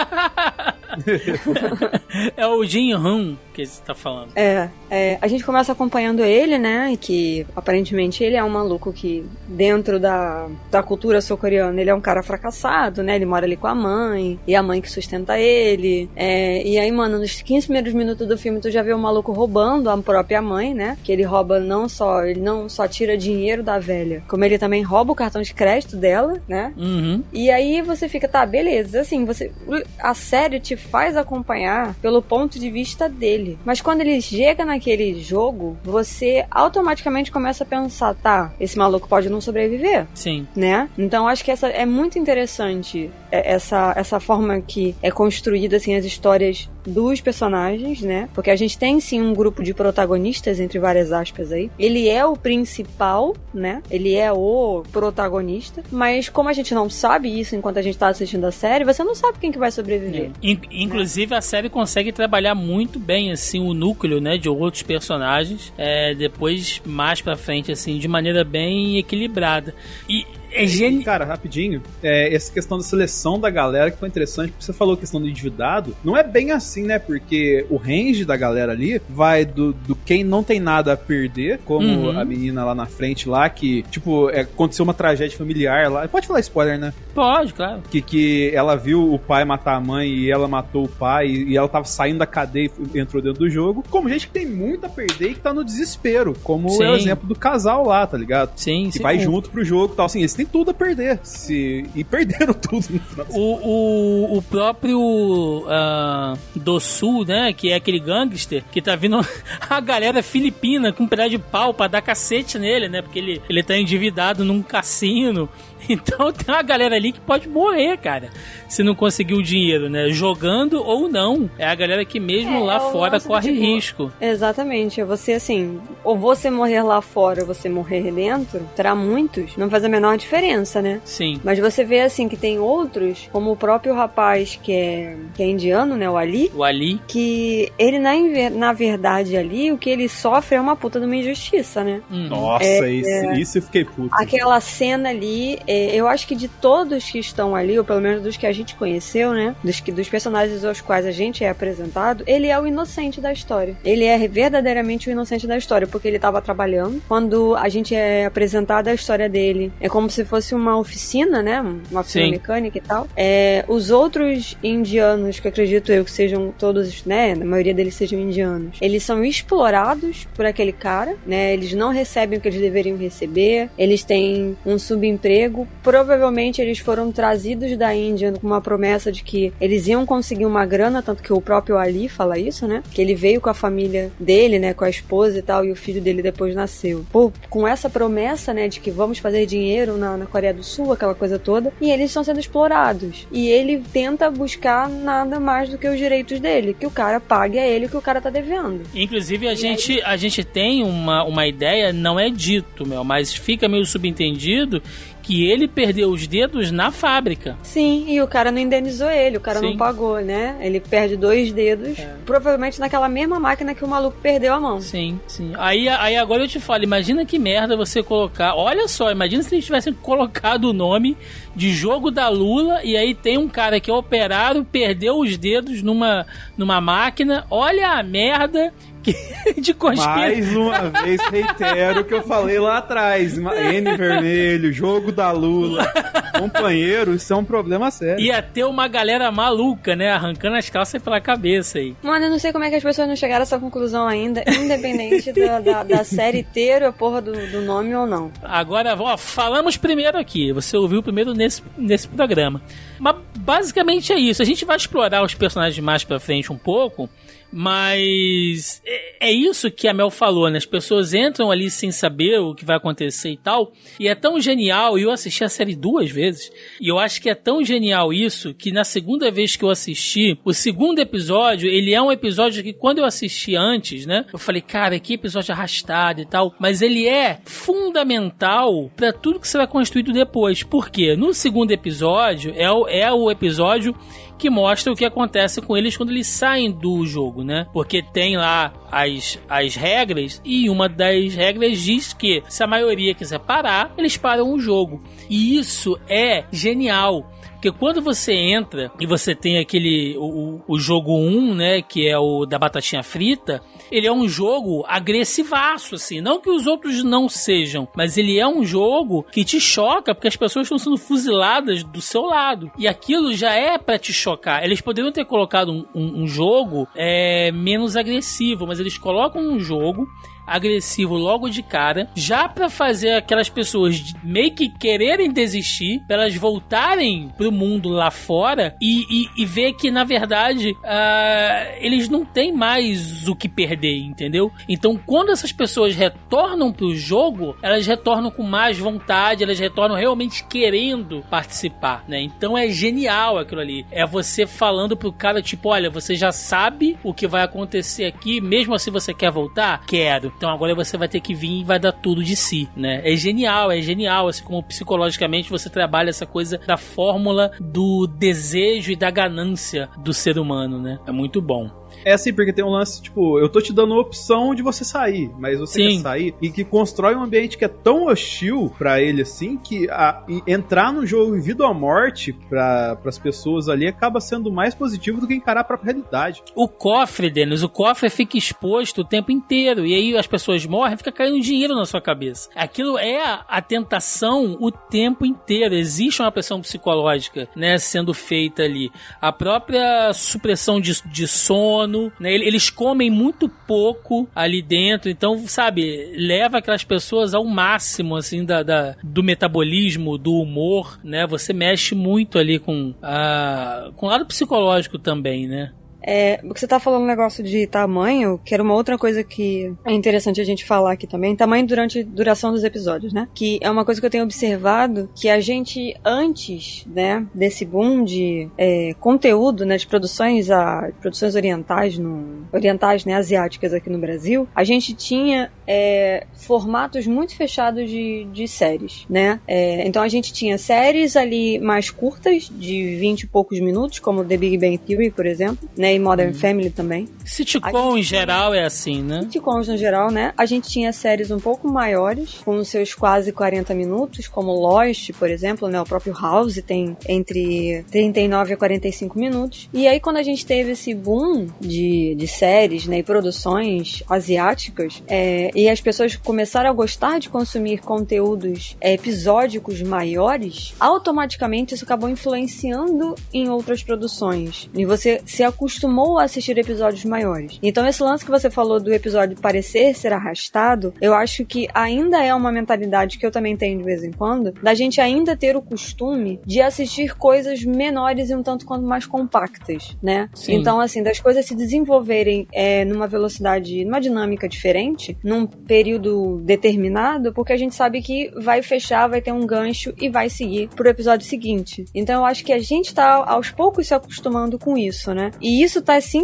é o Jin Hun que você tá falando. É, é, a gente começa acompanhando ele, né? Que aparentemente ele é um maluco que, dentro da, da cultura sul-coreana, ele é um cara fracassado, né? Ele mora ali com a mãe, e a mãe que sustenta ele. É, e aí, mano, nos 15 primeiros minutos do filme, tu já vê o maluco roubando a própria mãe, né? Que ele rouba não só, ele não só tira dinheiro da velha, como ele também rouba o cartão de crédito dela, né? Uhum. E aí você fica, tá, beleza. Assim, você. A série te faz acompanhar pelo ponto de vista dele. Mas quando ele chega naquele jogo, você automaticamente começa a pensar, tá, esse maluco pode não sobreviver. Sim. Né? Então acho que essa é muito interessante essa, essa forma que é construída assim as histórias dos personagens, né? Porque a gente tem sim um grupo de protagonistas entre várias aspas aí. Ele é o principal, né? Ele é o protagonista, mas como a gente não sabe isso enquanto a gente tá assistindo a série, você não sabe quem que vai sobreviver. In- inclusive a série consegue trabalhar muito bem assim o núcleo, né, de outros personagens, é, depois mais pra frente assim, de maneira bem equilibrada. E é genial. Cara, rapidinho, é, essa questão da seleção da galera que foi interessante, porque você falou a questão do endividado, não é bem assim, né? Porque o range da galera ali vai do, do quem não tem nada a perder, como Uhum. a menina lá na frente lá, que, tipo, é, aconteceu uma tragédia familiar lá. Pode falar spoiler, né? Pode, claro. Que, que ela viu o pai matar a mãe e ela matou o pai e, e ela tava saindo da cadeia e entrou dentro do jogo. Como gente que tem muito a perder e que tá no desespero, como Sim. é o exemplo do casal lá, tá ligado? Sim, Que sim. vai junto pro jogo e tal. Assim, eles têm tudo a perder. Se... E perderam <laughs> tudo. O, o, o próprio ah, do Sul, né? Que é aquele gangster que tá vindo <laughs> a galera filipina com um pedaço de pau pra dar cacete nele, né? Porque ele, ele tá endividado num cassino. <laughs> Então tem uma galera ali que pode morrer, cara, se não conseguir o dinheiro, né? Jogando ou não. É a galera que mesmo É, lá é fora corre tipo, risco. Exatamente, você assim, ou você morrer lá fora ou você morrer dentro, terá muitos, não faz a menor diferença, né? Sim. Mas você vê assim que tem outros, como o próprio rapaz que é, que é indiano, né, o Ali, O Ali. que ele na, na verdade ali, o que ele sofre é uma puta de uma injustiça, né? Hum. Nossa, É, isso, isso eu fiquei puto. Aquela cena ali, é, eu acho que de todos que estão ali, ou pelo menos dos que a gente conheceu, né? Dos, que, dos personagens aos quais a gente é apresentado, ele é o inocente da história. Ele é verdadeiramente o inocente da história, porque ele tava trabalhando. Quando a gente é apresentada a história dele, é como se fosse uma oficina, né? Uma oficina Sim. mecânica e tal. É, os outros indianos, que acredito eu que sejam todos, né? A maioria deles sejam indianos, eles são explorados por aquele cara, né? Eles não recebem o que eles deveriam receber, eles têm um subemprego. Provavelmente eles foram trazidos da Índia com uma promessa de que eles iam conseguir uma grana, tanto que o próprio Ali fala isso, né? Que ele veio com a família dele, né? Com a esposa e tal, e o filho dele depois nasceu. Pô, com essa promessa, né? De que vamos fazer dinheiro na, na Coreia do Sul, aquela coisa toda, e eles estão sendo explorados. E ele tenta buscar nada mais do que os direitos dele, que o cara pague a ele o que o cara tá devendo. Inclusive, a gente, a gente tem uma, uma ideia, não é dito, meu, mas fica meio subentendido que ele perdeu os dedos na fábrica. Sim, e o cara não indenizou ele, o cara Sim. não pagou, né? Ele perde dois dedos, provavelmente naquela mesma máquina que o maluco perdeu a mão. Sim, sim. Aí, aí agora eu te falo, imagina que merda você colocar. Olha só, imagina se eles tivessem <laughs> colocado o nome de jogo da Lula e aí tem um cara que é operário, perdeu os dedos numa, numa máquina. Olha a merda <laughs> de conspiração. Mais uma vez, reitero o que eu falei lá atrás. N vermelho, jogo da Lula. Companheiro, isso é um problema sério. Ia ter uma galera maluca, né? Arrancando as calças pela cabeça aí. Mano, eu não sei como é que as pessoas não chegaram a essa conclusão ainda, independente da, da, da, série ter a porra do, do, nome ou não. Agora, ó, falamos primeiro aqui. Você ouviu primeiro nesse, nesse programa. Mas basicamente é isso. A gente vai explorar os personagens mais pra frente um pouco. Mas é, é isso que a Mel falou, né? As pessoas entram ali sem saber o que vai acontecer e tal. E é tão genial, e eu assisti a série duas vezes, e eu acho que é tão genial isso que na segunda vez que eu assisti, o segundo episódio, ele é um episódio que quando eu assisti antes, né? Eu falei, cara, que episódio arrastado e tal. Mas ele é fundamental para tudo que será construído depois. Por quê? No segundo episódio, é o, é o episódio que mostra o que acontece com eles quando eles saem do jogo, né? Porque tem lá as, as regras e uma das regras diz que se a maioria quiser parar, eles param o jogo. E isso é genial porque quando você entra e você tem aquele. O, o jogo 1, né? Que é o da batatinha frita. Ele é um jogo agressivaço, assim. Não que os outros não sejam, mas ele é um jogo que te choca porque as pessoas estão sendo fuziladas do seu lado. E aquilo já é para te chocar. Eles poderiam ter colocado um, um, um jogo é, menos agressivo, mas eles colocam um jogo agressivo logo de cara, já para fazer aquelas pessoas meio que quererem desistir, para elas voltarem pro mundo lá fora e, e, e ver que na verdade uh, eles não têm mais o que perder, entendeu? Então quando essas pessoas retornam pro jogo, elas retornam com mais vontade, elas retornam realmente querendo participar, né? Então é genial aquilo ali. É você falando pro cara tipo, olha, você já sabe o que vai acontecer aqui, mesmo assim você quer voltar? Quero. Então agora você vai ter que vir e vai dar tudo de si, né? É genial, é genial, assim como psicologicamente você trabalha essa coisa da fórmula do desejo e da ganância do ser humano, né? É muito bom. É assim, porque tem um lance, tipo, eu tô te dando a opção de você sair, mas você Sim. quer sair e que constrói um ambiente que é tão hostil para ele assim que a, entrar no jogo em vida ou morte para as pessoas ali acaba sendo mais positivo do que encarar a própria realidade. O cofre, Denis, o cofre fica exposto o tempo inteiro e aí as pessoas morrem, fica caindo dinheiro na sua cabeça. Aquilo é a, tentação o tempo inteiro. Existe uma pressão psicológica, né, sendo feita ali. A própria supressão de, de sono né? Eles comem muito pouco ali dentro, então, sabe, leva aquelas pessoas ao máximo, assim, da, da do metabolismo, do humor, né? Você mexe muito ali com, a, com o lado psicológico também, né? É, você tá falando um negócio de tamanho, que era uma outra coisa que é interessante a gente falar aqui também. Tamanho durante duração dos episódios, né? Que é uma coisa que eu tenho observado que a gente, antes, né, desse boom de é, conteúdo, né, de produções, a, produções orientais, no, orientais, né, asiáticas aqui no Brasil, a gente tinha é, formatos muito fechados de, de séries, né? É, então a gente tinha séries ali mais curtas, de 20 e poucos minutos, como The Big Bang Theory, por exemplo, né? Modern hum. Family também. Sitcom em geral é assim, né? Sitcoms no geral, né? A gente tinha séries um pouco maiores, com seus quase 40 minutos, como Lost, por exemplo, né? O próprio House tem entre 39 a 45 minutos. E aí, quando a gente teve esse boom de, de séries, né? E produções asiáticas, é, e as pessoas começaram a gostar de consumir conteúdos é, episódicos maiores, automaticamente isso acabou influenciando em outras produções. E você se acostumou a assistir episódios maiores. Então, esse lance que você falou do episódio parecer ser arrastado, eu acho que ainda é uma mentalidade que eu também tenho de vez em quando, da gente ainda ter o costume de assistir coisas menores e um tanto quanto mais compactas, né? Sim. Então, assim, das coisas se desenvolverem é, numa velocidade, numa dinâmica diferente, num período determinado, porque a gente sabe que vai fechar, vai ter um gancho e vai seguir pro episódio seguinte. Então eu acho que a gente tá aos poucos se acostumando com isso, né? E isso tá, se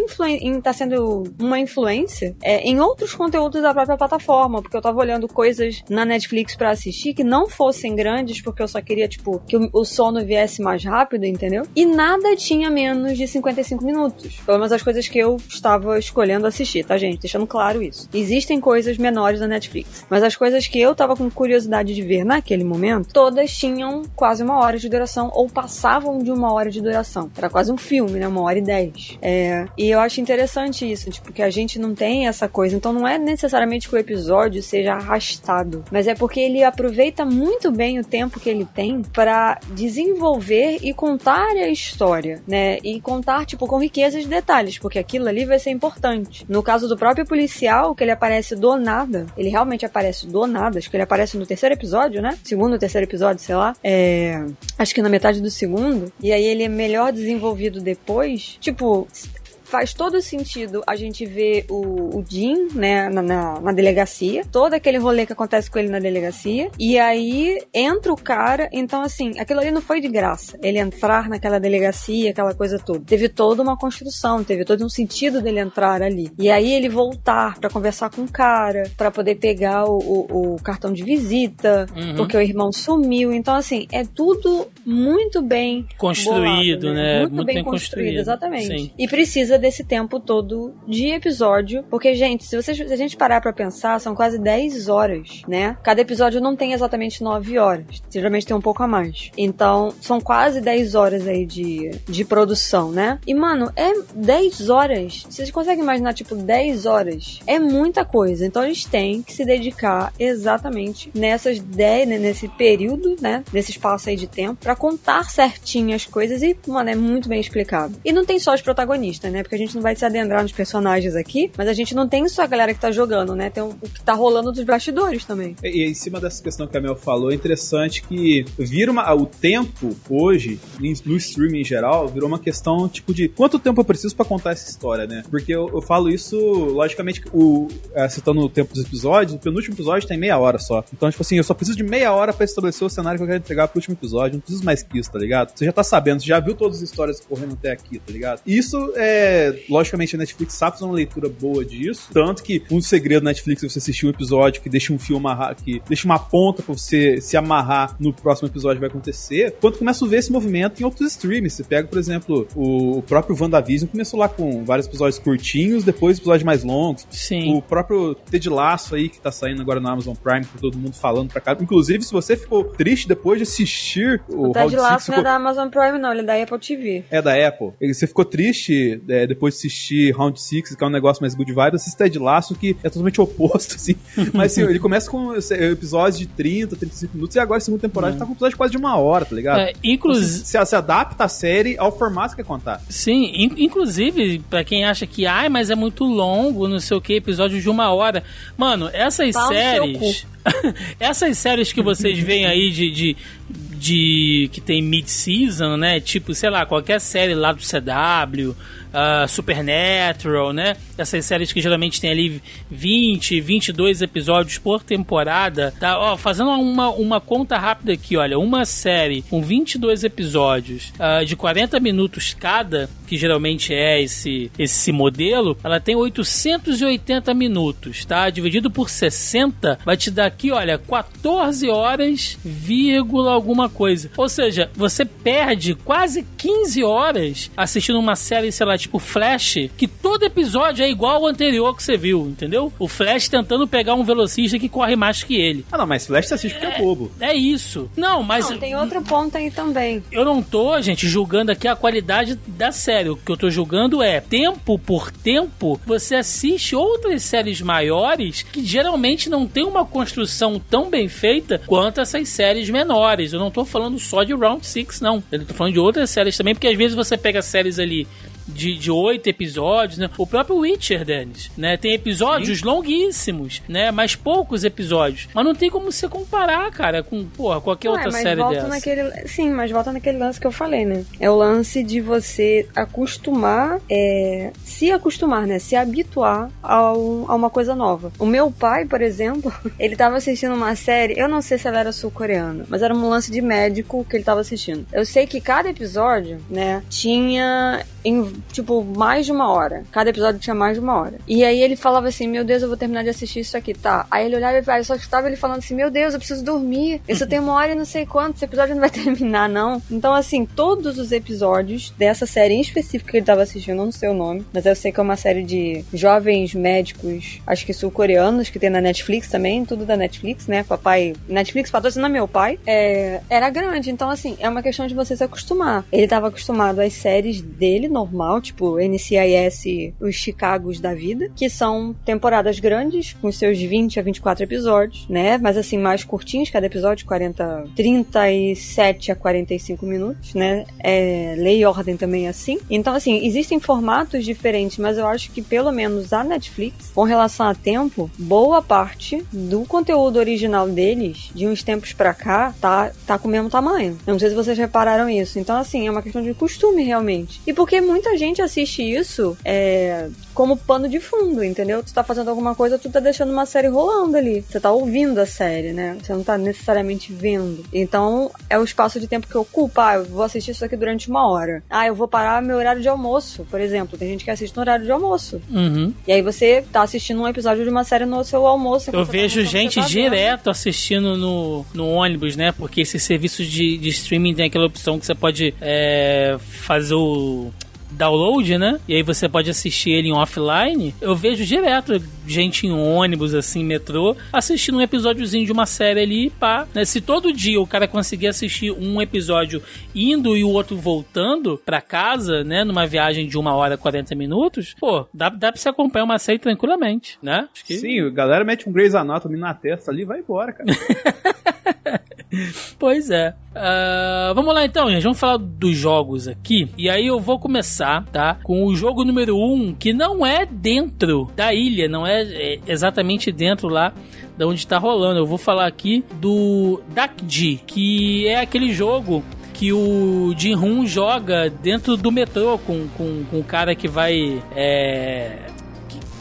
tá sendo uma influência é, em outros conteúdos da própria plataforma, porque eu tava olhando coisas na Netflix para assistir que não fossem grandes, porque eu só queria, tipo, que o, o sono viesse mais rápido, entendeu? E nada tinha menos de 55 minutos. Pelo menos as coisas que eu estava escolhendo assistir, tá, gente? Deixando claro isso. Existem coisas menores da Netflix. Mas as coisas que eu tava com curiosidade de ver naquele momento, todas tinham quase uma hora de duração ou passavam de uma hora de duração. Era quase um filme, né? Uma hora e dez. É, e eu acho interessante isso, tipo, que a gente não tem essa coisa. Então não é necessariamente que o episódio seja arrastado, mas é porque ele aproveita muito bem o tempo que ele tem para desenvolver e contar a história, né? E contar, tipo, com riqueza de detalhes, porque aquilo ali vai ser importante. No caso do próprio policial, que ele aparece do nada, ele realmente aparece do nada, acho que ele aparece no terceiro episódio, né? Segundo ou terceiro episódio, sei lá. É. Acho que na metade do segundo. E aí ele é melhor desenvolvido depois. Tipo, faz todo sentido a gente ver o, o Jim, né, na, na, na, delegacia, todo aquele rolê que acontece com ele na delegacia, e aí entra o cara, então assim, aquilo ali não foi de graça, ele entrar naquela delegacia, aquela coisa toda. Teve toda uma construção, teve todo um sentido dele entrar ali. E aí ele voltar para conversar com o cara, para poder pegar o, o, o, cartão de visita, uhum. porque o irmão sumiu. Então, assim, é tudo muito bem construído, bolado, né? Muito, muito bem, bem, construído, construído. exatamente. Sim. E precisa desse tempo todo de episódio, porque, gente, se, você, se a gente parar pra pensar, são quase 10 horas, né? Cada episódio não tem exatamente 9 horas, geralmente tem um pouco a mais. Então, são quase 10 horas aí de, de produção, né? E, mano, é 10 horas. Vocês conseguem imaginar, tipo, 10 horas? É muita coisa. Então, eles têm que se dedicar exatamente nessas 10, né, nesse período, né? Nesse espaço aí de tempo, para contar certinho as coisas e, mano, é muito bem explicado. E não tem só os protagonistas, né? Porque porque a gente não vai se adentrar nos personagens aqui, mas a gente não tem só a galera que tá jogando, né? Tem o, que tá rolando dos bastidores também. E, e em cima dessa questão que a Mel falou, é interessante que vira uma, o tempo hoje, no streaming em geral, virou uma questão tipo de quanto tempo eu preciso para contar essa história, né? Porque eu, eu falo isso, logicamente, o, é, citando o tempo dos episódios, o penúltimo episódio tem meia hora só. Então, tipo assim, eu só preciso de meia hora para estabelecer o cenário que eu quero entregar pro último episódio. Não preciso mais que isso, tá ligado? Você já tá sabendo, você já viu todas as histórias correndo até aqui, tá ligado? Isso é logicamente, a Netflix sabe fazer uma leitura boa disso. Tanto que um segredo da Netflix é você assistir um episódio que deixa um fio amarrar, que deixa uma ponta pra você se amarrar no próximo episódio vai acontecer. Quando começa a ver esse movimento em outros streams. Você pega, por exemplo, o, próprio WandaVision começou lá com vários episódios curtinhos, depois episódios mais longos. Sim. O próprio Ted Laço aí, que tá saindo agora no Amazon Prime, com todo mundo falando pra cá. Inclusive, se você ficou triste depois de assistir o, o Ted Laço não é da Amazon Prime, não, ele é da Apple TV. É da Apple. Você ficou triste é, depois de assistir Round 6, que é um negócio mais good vibe, assiste Ted Laço, que é totalmente oposto, <laughs> assim. Mas assim, ele começa com episódios de 30, 35 minutos, e agora, a segunda temporada, hum. tá com um episódio de quase de uma hora, tá ligado? É, inclusive. Então, se, se, adapta a série ao formato que quer contar. Sim, in inclusive, pra quem acha que, ai, mas é muito longo, não sei o que, episódio de uma hora. Mano, essas Fala séries. <laughs> essas séries que vocês veem aí de, de de que tem mid-season, né? Tipo, sei lá, qualquer série lá do CW, uh, Supernatural, né? Essas séries que geralmente tem ali 20, 22 episódios por temporada. Tá, ó, fazendo uma, uma conta rápida aqui, olha, uma série com 22 episódios uh, de 40 minutos cada, que geralmente é esse, esse modelo, ela tem 880 minutos, tá? Dividido por 60, vai te dar aqui, olha, 14 horas, vírgula alguma coisa. Ou seja, você perde quase 15 horas assistindo uma série, sei lá, tipo Flash, que todo episódio é igual ao anterior que você viu, entendeu? O Flash tentando pegar um velocista que corre mais que ele. Ah, não, mas Flash você assiste porque é, é bobo. É isso. Não, mas. Não, tem outro ponto aí também. Eu não tô, gente, julgando aqui a qualidade da série. O que eu tô julgando é tempo por tempo, você assiste outras séries maiores que geralmente não tem uma construção tão bem feita quanto essas séries menores. Eu não tô falando só de Round 6, não. Eu tô falando de outras séries também, porque às vezes você pega séries ali de, de oito episódios, né? O próprio Witcher, Dennis, né? Tem episódios Sim. longuíssimos, né? Mas poucos episódios. Mas não tem como você comparar, cara, com, porra, qualquer não, outra é, série volta dessa. Naquele, sim, mas volta naquele lance que eu falei, né? É o lance de você acostumar, é, se acostumar, né? Se habituar ao, a uma coisa nova. O meu pai, por exemplo, <laughs> ele tava assistindo uma série, eu não sei se ela era sul-coreana, mas era um lance de médico que ele tava assistindo. Eu sei que cada episódio, né, tinha em tipo, mais de uma hora. Cada episódio tinha mais de uma hora. E aí ele falava assim: Meu Deus, eu vou terminar de assistir isso aqui, tá? Aí ele olhava e vai, só estava ele falando assim: Meu Deus, eu preciso dormir. Isso tem uma hora e não sei quanto. Esse episódio não vai <laughs> terminar, não. Então, assim, todos os episódios dessa série em específico que ele tava assistindo, eu não sei o nome, mas eu sei que é uma série de jovens médicos, acho que sul-coreanos, que tem na Netflix também, tudo da Netflix, né? Papai. Netflix patrocina meu pai. É, era grande. Então, assim, é uma questão de você se acostumar. Ele tava acostumado às séries dele, normal, tipo NCIS, os Chicagos da vida, que são temporadas grandes, com seus 20 a 24 episódios, né? Mas assim, mais curtinhos, cada episódio, 40, 37 a 45 minutos, né? É, lei e ordem também é assim. Então, assim, existem formatos diferentes, mas eu acho que pelo menos a Netflix, com relação a tempo, boa parte do conteúdo original deles, de uns tempos pra cá, tá, tá com o mesmo tamanho. Eu não sei se vocês repararam isso. Então, assim, é uma questão de costume realmente. E porque muita gente assiste isso é, como pano de fundo, entendeu? Tu tá fazendo alguma coisa, tu tá deixando uma série rolando ali. Você tá ouvindo a série, né? Você não tá necessariamente vendo. Então, é o espaço de tempo que ocupa. Ah, eu vou assistir isso aqui durante uma hora. Ah, eu vou parar meu horário de almoço, por exemplo. Tem gente que assiste no horário de almoço. Uhum. E aí você tá assistindo um episódio de uma série no seu almoço. Eu tá vejo almoçando, gente tá direto assistindo no, no ônibus, né? Porque esses serviços de, de streaming tem aquela opção que você pode é, fazer o download, né? E aí você pode assistir ele em offline. Eu vejo direto gente em ônibus, assim, metrô, assistindo um episódiozinho de uma série ali, pá. Né? Se todo dia o cara conseguir assistir um episódio indo e o outro voltando pra casa, né? Numa viagem de uma hora e 40 minutos, pô, dá, dá pra você acompanhar uma série tranquilamente, né? Acho que... Sim, a galera mete um Grey's Anatomy na testa ali e vai embora, cara. <laughs> <laughs> Pois é. Ah, vamos lá então, gente. Vamos falar dos jogos aqui. E aí eu vou começar, tá? Com o jogo número 1, um, que não é dentro da ilha, não é, é exatamente dentro lá da onde tá rolando. Eu vou falar aqui do Dakji, que é aquele jogo que o Jin-Hun joga dentro do metrô com, com, com o cara que vai. É,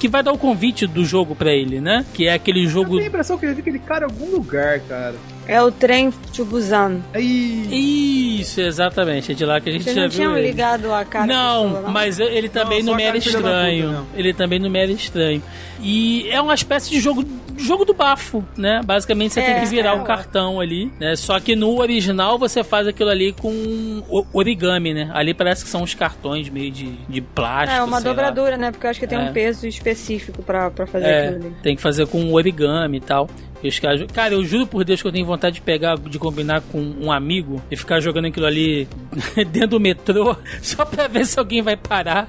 que- vai dar o convite do jogo pra ele, né? Que é aquele Eu jogo. tenho a impressão que eu já vi aquele cara em algum lugar, cara. É o trem to Busan. Aí. Isso, exatamente. É de lá que a gente Vocês já não viu. tinham ele. ligado a cara não, pessoa, mas ele também Não, não, me era de estranho. puta, não. ele também não me era estranho. E é uma espécie de jogo jogo do bafo, né? Basicamente você É, tem que virar é, um ó. cartão ali, né? Só que no original você faz aquilo ali com o- origami, né? Ali parece que são uns cartões meio de, de plástico. É uma sei lá. dobradura, né? Porque eu acho que tem É. um peso específico pra, pra fazer É, aquilo ali. tem que fazer com origami e tal. Cara, eu juro por Deus que eu tenho vontade de pegar, de combinar com um amigo e ficar jogando aquilo ali <laughs> dentro do metrô, <laughs> só pra ver se alguém vai parar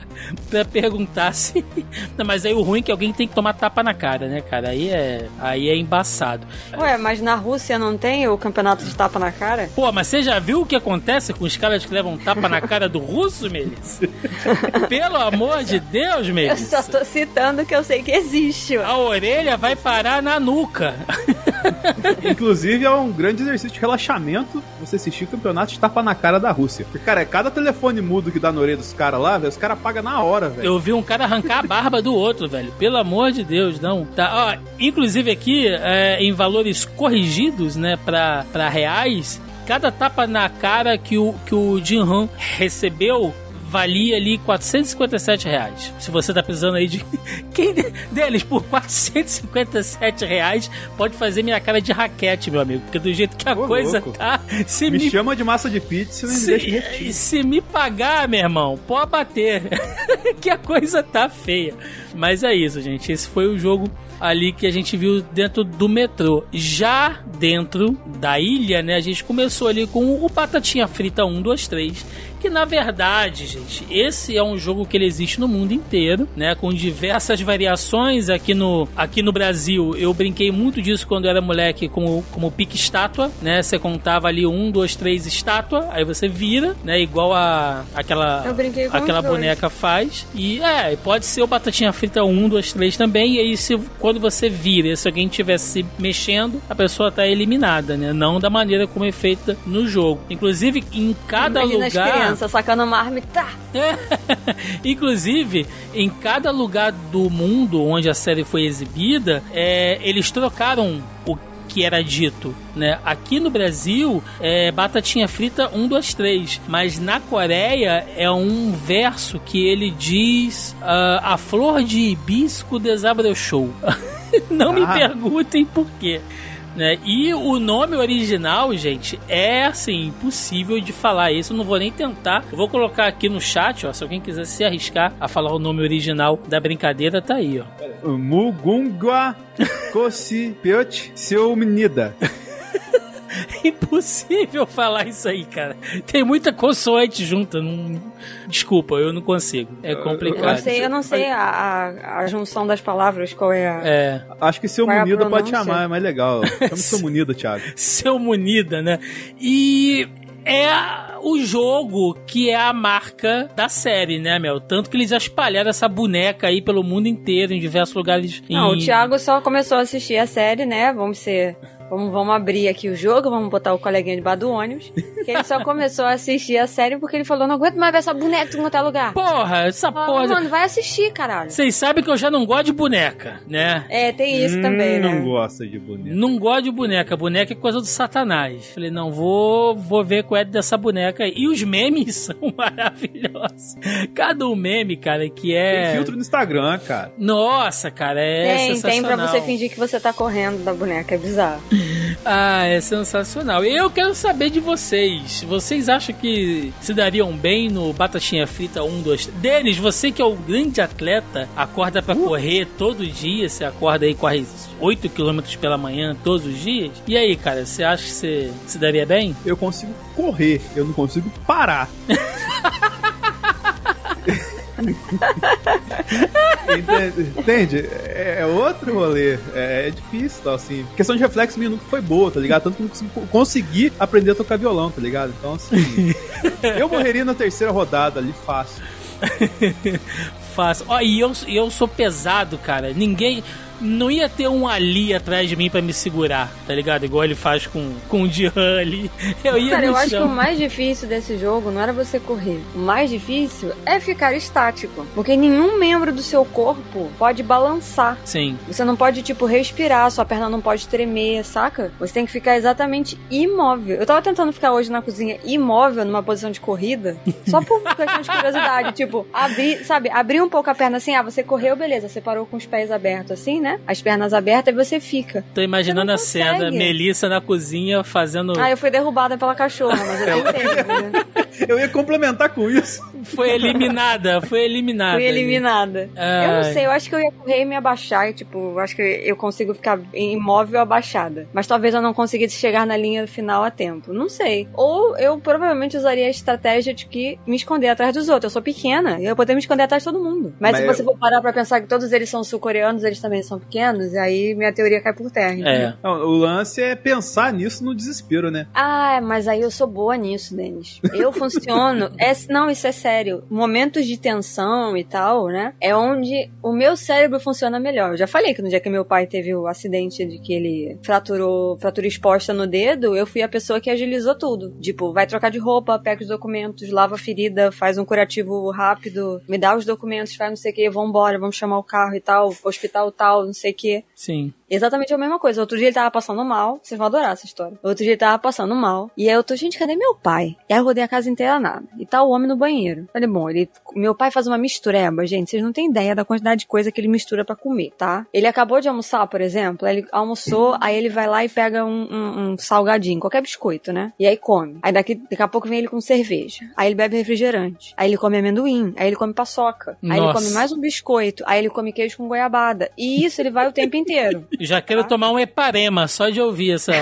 pra perguntar se. <laughs> Não, mas aí o ruim é que alguém tem que tomar tapa na cara, né, cara? Aí é, aí é embaçado. Ué, mas na Rússia não tem o campeonato de tapa na cara? Pô, mas você já viu o que acontece com os caras que levam tapa na cara do russo, Melissa? <laughs> Pelo amor de Deus, Eu Melissa. só tô citando que eu sei que existe. A orelha vai parar na nuca. <laughs> Inclusive, é um grande exercício de relaxamento você assistir campeonato de tapa na cara da Rússia. Porque, cara, é cada telefone mudo que dá na orelha dos caras lá, velho, os caras pagam na hora, velho. Eu vi um cara arrancar a barba do outro, velho. Pelo amor de Deus, não. Tá, ó, inclusive aqui, é, em valores corrigidos, né, pra, pra reais, cada tapa na cara que o, que o Jin Han recebeu valia ali 457 reais. Se você tá precisando aí de. <laughs> Quem de- deles por 457 reais pode fazer minha cara de raquete, meu amigo. Porque do jeito que a Ô, coisa louco. tá. Se Me me chama de massa de pizza e não me deixa se, repetir. se me pagar, meu irmão, pode bater. <laughs> que a coisa tá feia. Mas é isso, gente. Esse foi o jogo ali que a gente viu dentro do metrô. Já dentro da ilha, né? A gente começou ali com o Batatinha Frita 1, 2, 3. Que na verdade, gente, esse é um jogo que ele existe no mundo inteiro, né? Com diversas variações aqui no, aqui no Brasil. Eu brinquei muito disso quando eu era moleque, como, como pique estátua, né? Você contava ali um, dois, três estátua, aí você vira, né? Igual a aquela, aquela os dois. boneca faz. E é, pode ser o Batatinha Frita 1, 2, 3 também. E aí, se, quando você vira, se alguém estiver se mexendo, a pessoa tá eliminada, né? Não da maneira como é feita no jogo. Inclusive, em cada Imagina lugar. Crianças sacando uma arma e tá. <laughs> Inclusive, em cada lugar do mundo onde a série foi exibida, é, eles trocaram o que era dito, né? Aqui no Brasil é batatinha frita 1, 2, 3, mas na Coreia é um verso que ele diz uh, a flor de hibisco desabrochou. <laughs> Não ah. me perguntem por quê. Né? E o nome original, gente, é assim, impossível de falar isso. Eu não vou nem tentar. Eu vou colocar aqui no chat, ó. Se alguém quiser se arriscar a falar o nome original da brincadeira, tá aí, ó. Mugungwa Kosi Seu Menida. <laughs> Impossível falar isso aí, cara. Tem muita consoante junta. Não... Desculpa, eu não consigo. É complicado. Eu não sei, eu não sei a, a, a junção das palavras, qual é a. É. Acho que seu é Munida pode chamar, é mais legal. <laughs> Chama seu Munida, Thiago. seu Munida, né? E é o jogo que é a marca da série, né, Mel? Tanto que eles já espalharam essa boneca aí pelo mundo inteiro, em diversos lugares. Não, em... o Thiago só começou a assistir a série, né? Vamos ser Vamos, vamos abrir aqui o jogo, vamos botar o coleguinha debaixo do ônibus. Que ele só começou a assistir a série porque ele falou: não aguento mais ver essa boneca em qualquer lugar. Porra, essa ah, porra. Mano, vai assistir, caralho. Vocês sabem que eu já não gosto de boneca, né? É, tem isso hum, também, né? Não gosta de boneca. Não gosto de boneca. Boneca é coisa do satanás. Falei, não, vou, vou ver qual é dessa boneca. E os memes <laughs> são maravilhosos. Cada um meme, cara, que é. Tem filtro no Instagram, cara. Nossa, cara, é. Tem, tem pra você fingir que você tá correndo da boneca. É bizarro. Ah, é sensacional. Eu quero saber de vocês. Vocês acham que se dariam bem no Batatinha Frita 1, 2, 3? Denis, você que é o grande atleta, acorda para uh. correr todo dia, você acorda aí, corre 8 km pela manhã todos os dias. E aí, cara, você acha que você se daria bem? Eu consigo correr, eu não consigo parar. <laughs> Entende? É, é outro rolê. É, é difícil, assim. A questão de reflexo minha nunca foi boa, tá ligado? Tanto que não consegui aprender a tocar violão, tá ligado? Então, assim. <laughs> eu morreria na terceira rodada ali fácil. <laughs> fácil. Ó, e eu, eu sou pesado, cara. Ninguém não ia ter um ali atrás de mim para me segurar, tá ligado? Igual ele faz com, com o Jihan ali. <laughs> Eu ia Cara, eu chão. acho que o mais difícil desse jogo não era você correr. O mais difícil é ficar estático. Porque nenhum membro do seu corpo pode balançar. Sim. Você não pode, tipo, respirar, sua perna não pode tremer, saca? Você tem que ficar exatamente imóvel. Eu tava tentando ficar hoje na cozinha imóvel, numa posição de corrida, só por <laughs> questão de curiosidade. tipo, abrir, sabe, abrir um pouco a perna assim, ah, você correu, beleza, você parou com os pés abertos assim, né? As pernas abertas e você fica. Tô imaginando a cena, Melissa na cozinha fazendo. Ah, eu fui derrubada pela cachorra, mas eu tentei. né? <laughs> Eu ia complementar com isso. Foi eliminada, foi eliminada. Fui eliminada. Ai. Eu não sei, eu acho que eu ia correr e me abaixar, e, tipo, eu acho que eu consigo ficar imóvel abaixada. Mas talvez eu não conseguisse chegar na linha final a tempo. Não sei. Ou eu provavelmente usaria a estratégia de que me esconder atrás dos outros. Eu sou pequena, e eu poderia me esconder atrás de todo mundo. Mas, Mas se você eu... for parar pra pensar que todos eles são sul-coreanos, eles também são pequenos, e aí minha teoria cai por terra. É. Não, o lance é pensar nisso no desespero, né? Ah, mas aí eu sou boa nisso, Denis. Eu <laughs> funciono. é, não, isso é sério. Momentos de tensão e tal, né? É onde o meu cérebro funciona melhor. Eu já falei que no dia que meu pai teve o acidente de que ele fraturou, fratura exposta no dedo, eu fui a pessoa que agilizou tudo. Tipo, vai trocar de roupa, pega os documentos, lava a ferida, faz um curativo rápido, me dá os documentos, faz não sei o que, vambora, vamos chamar o carro e tal, hospital tal, não sei o que. Sim. Exatamente a mesma coisa. Outro dia ele tava passando mal. Vocês vão adorar essa história. Outro dia ele tava passando mal. E aí eu tô, gente, cadê meu pai? E aí eu rodei a casa inteira nada. E tá o homem no banheiro. Falei, bom, ele. Meu pai faz uma mistureba, gente. Vocês não têm ideia da quantidade de coisa que ele mistura para comer, tá? Ele acabou de almoçar, por exemplo. Ele almoçou, <coughs> aí ele vai lá e pega um, um, um salgadinho, qualquer biscoito, né? E aí come. Aí daqui, daqui a pouco vem ele com cerveja. Aí ele bebe refrigerante. Aí ele come amendoim. Aí ele come paçoca. Aí Nossa. ele come mais um biscoito. Aí ele come queijo com goiabada. E isso ele vai o tempo inteiro. <laughs> Já quero tá? tomar um eparema só de ouvir essa.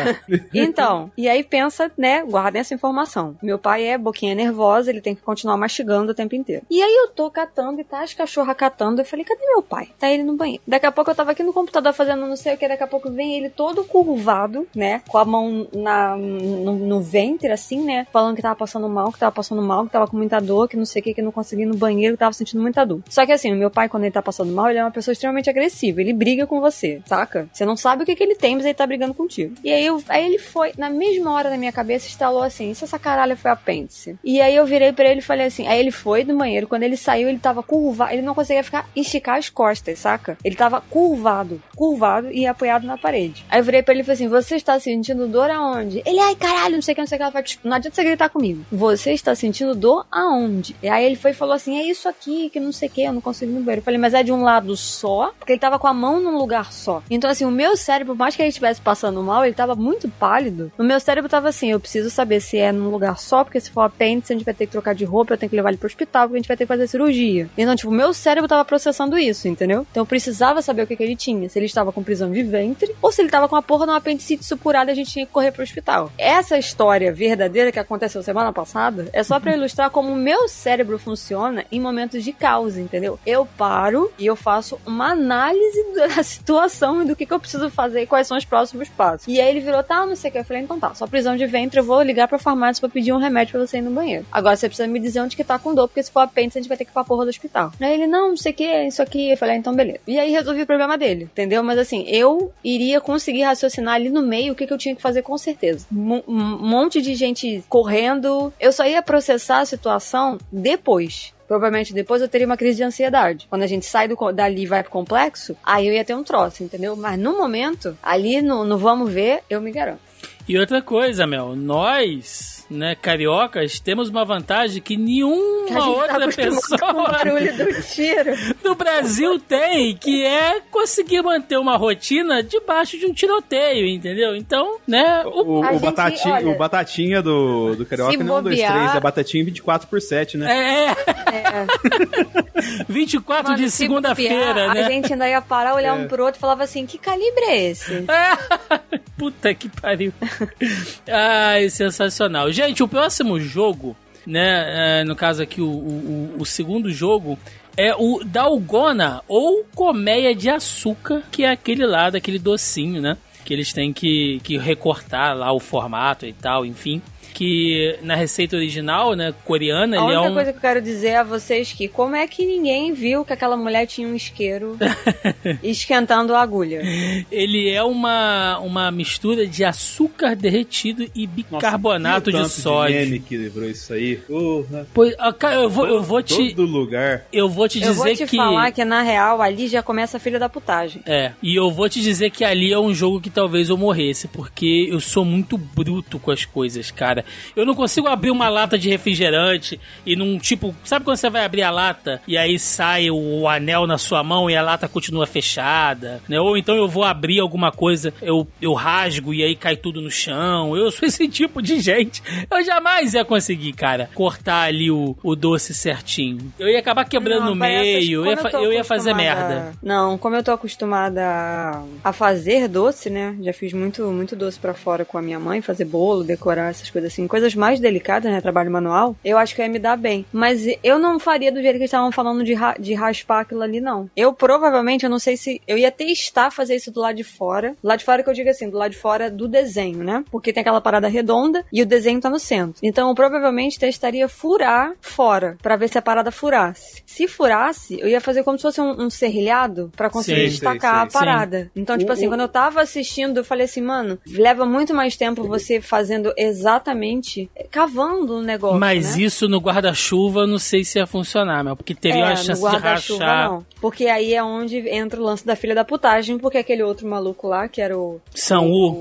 então, e aí pensa, né? Guardem essa informação. Meu pai é boquinha nervosa, ele tem que continuar mastigando o tempo inteiro. E aí eu tô catando e tá as cachorras catando. Eu falei, cadê meu pai? Tá ele no banheiro. Daqui a pouco eu tava aqui no computador fazendo não sei o que. Daqui a pouco vem ele todo curvado, né? Com a mão na, no, no ventre, assim, né? Falando que tava passando mal, que tava passando mal, que tava com muita dor, que não sei o que, que não conseguia ir no banheiro, que tava sentindo muita dor. Só que assim, o meu pai, quando ele tá passando mal, ele é uma pessoa extremamente agressiva. Ele briga com você, saca? Você não sabe o que, que ele tem, mas ele tá brigando contigo. E aí, eu, aí ele foi, na mesma hora na minha cabeça, instalou assim: se essa caralho foi apêndice? E aí eu virei pra ele e falei assim: aí ele foi no banheiro, quando ele saiu, ele tava curvado, ele não conseguia ficar, esticar as costas, saca? Ele tava curvado, curvado e apoiado na parede. Aí eu virei pra ele e falei assim: Você está sentindo dor aonde? Ele, ai caralho, não sei o que, não sei o que. Ela falou, não adianta você gritar comigo. Você está sentindo dor aonde? E aí ele foi e falou assim: É isso aqui, que não sei o que, eu não consigo no banheiro. Eu falei, mas é de um lado só, porque ele tava com a mão num lugar só. Então, assim, o meu cérebro, por mais que ele estivesse passando mal, ele tava muito pálido. O meu cérebro tava assim: eu preciso saber se é num lugar só, porque se for apêndice, a gente vai ter que trocar de roupa, eu tenho que levar ele pro hospital, porque a gente vai ter que fazer cirurgia. Então, tipo, o meu cérebro tava processando isso, entendeu? Então eu precisava saber o que, que ele tinha. Se ele estava com prisão de ventre, ou se ele tava com a porra de uma apendicite supurada e a gente tinha que correr pro hospital. Essa história verdadeira que aconteceu semana passada é só para <laughs> ilustrar como o meu cérebro funciona em momentos de causa, entendeu? Eu paro e eu faço uma análise <laughs> da situação e do que, que eu preciso fazer e quais são os próximos passos. E aí ele virou, tá, não sei o que. Eu falei, então tá, só prisão de ventre, eu vou ligar pra farmácia pra pedir um remédio pra você ir no banheiro. Agora você precisa me dizer onde que tá com dor, porque se for apêndice, a gente vai ter que ir pra porra do hospital. Aí ele, não, não sei o que, isso aqui. Eu falei, ah, então beleza. E aí resolvi o problema dele, entendeu? Mas assim, eu iria conseguir raciocinar ali no meio o que, que eu tinha que fazer com certeza. Um monte de gente correndo. Eu só ia processar a situação depois provavelmente depois eu teria uma crise de ansiedade. Quando a gente sai do, dali e vai pro complexo, aí eu ia ter um troço, entendeu? Mas no momento, ali no, no vamos ver, eu me garanto. E outra coisa, Mel, nós, né, cariocas, temos uma vantagem que nenhuma Que a gente tá outra acostumado com o pessoa <laughs> barulho do tiro. do Brasil tem, que é conseguir manter uma rotina debaixo de um tiroteio, entendeu? Então, né, o, O, o gente, batatinha, olha, o batatinha do, do Carioca não é um, dois, três, é batatinha 24 por 7, né? é, É. <laughs> 24 Mano, de se segunda-feira, né? A gente ainda ia parar, olhar um pro outro e falava assim: que calibre é esse? <laughs> Puta que pariu. Ai, sensacional. Gente, o próximo jogo, né? é, no caso aqui, o, o, o segundo jogo. É o Dalgona, ou colmeia de açúcar, que é aquele lá, daquele docinho, né? Que eles têm que, que recortar lá o formato e tal, enfim. Que na receita original, né, coreana, A ele é única um... coisa que eu quero dizer a vocês que como é que ninguém viu que aquela mulher tinha um isqueiro <laughs> esquentando a agulha? Ele é uma, uma mistura de açúcar derretido e Nossa, bicarbonato o de sódio. meme que livrou isso aí. Porra. Pois, ah, cara, eu vou, eu vou te. Todo lugar. Eu vou te Eu dizer vou te que. falar que na real ali já começa a filha da putagem. É, e eu vou te dizer que ali é um jogo que talvez eu morresse, porque eu sou muito bruto com as coisas, cara. Eu não consigo abrir uma lata de refrigerante e num tipo. Sabe quando você vai abrir a lata e aí sai o anel na sua mão e a lata continua fechada, né? Ou então eu vou abrir alguma coisa, eu, eu rasgo e aí cai tudo no chão. Eu sou esse tipo de gente. Eu jamais ia conseguir, cara, cortar ali o, o doce certinho. Eu ia acabar quebrando Não, no meio, eu ia, tô eu ia fazer merda. Não, como eu tô acostumada a- a fazer doce, né? Já fiz muito, muito doce pra fora com a minha mãe, fazer bolo, decorar essas coisas assim, coisas mais delicadas, né? Trabalho manual. Eu acho que eu ia me dar bem. Mas eu não faria do jeito que eles estavam falando de, ra- de raspar aquilo ali, não. Eu provavelmente, eu não sei se. Eu ia testar fazer isso do lado de fora. Lado de fora que eu digo assim, do lado de fora do desenho, né? Porque tem aquela parada redonda e o desenho tá no centro. Então eu provavelmente testaria furar fora, pra ver se a parada furasse. Se furasse, eu ia fazer como se fosse um, um serrilhado pra conseguir Sei, destacar sei, a sei. parada. Então, tipo O- assim, o- quando eu tava assistindo, eu falei assim, mano, leva muito mais tempo você fazendo exatamente eh, cavando o negócio. Mas né? isso no guarda-chuva eu não sei se ia funcionar, meu, porque teria é, uma no chance de rachar. não. Porque aí é onde entra o lance da filha da putagem, porque aquele outro maluco lá, que era o. Sanwu.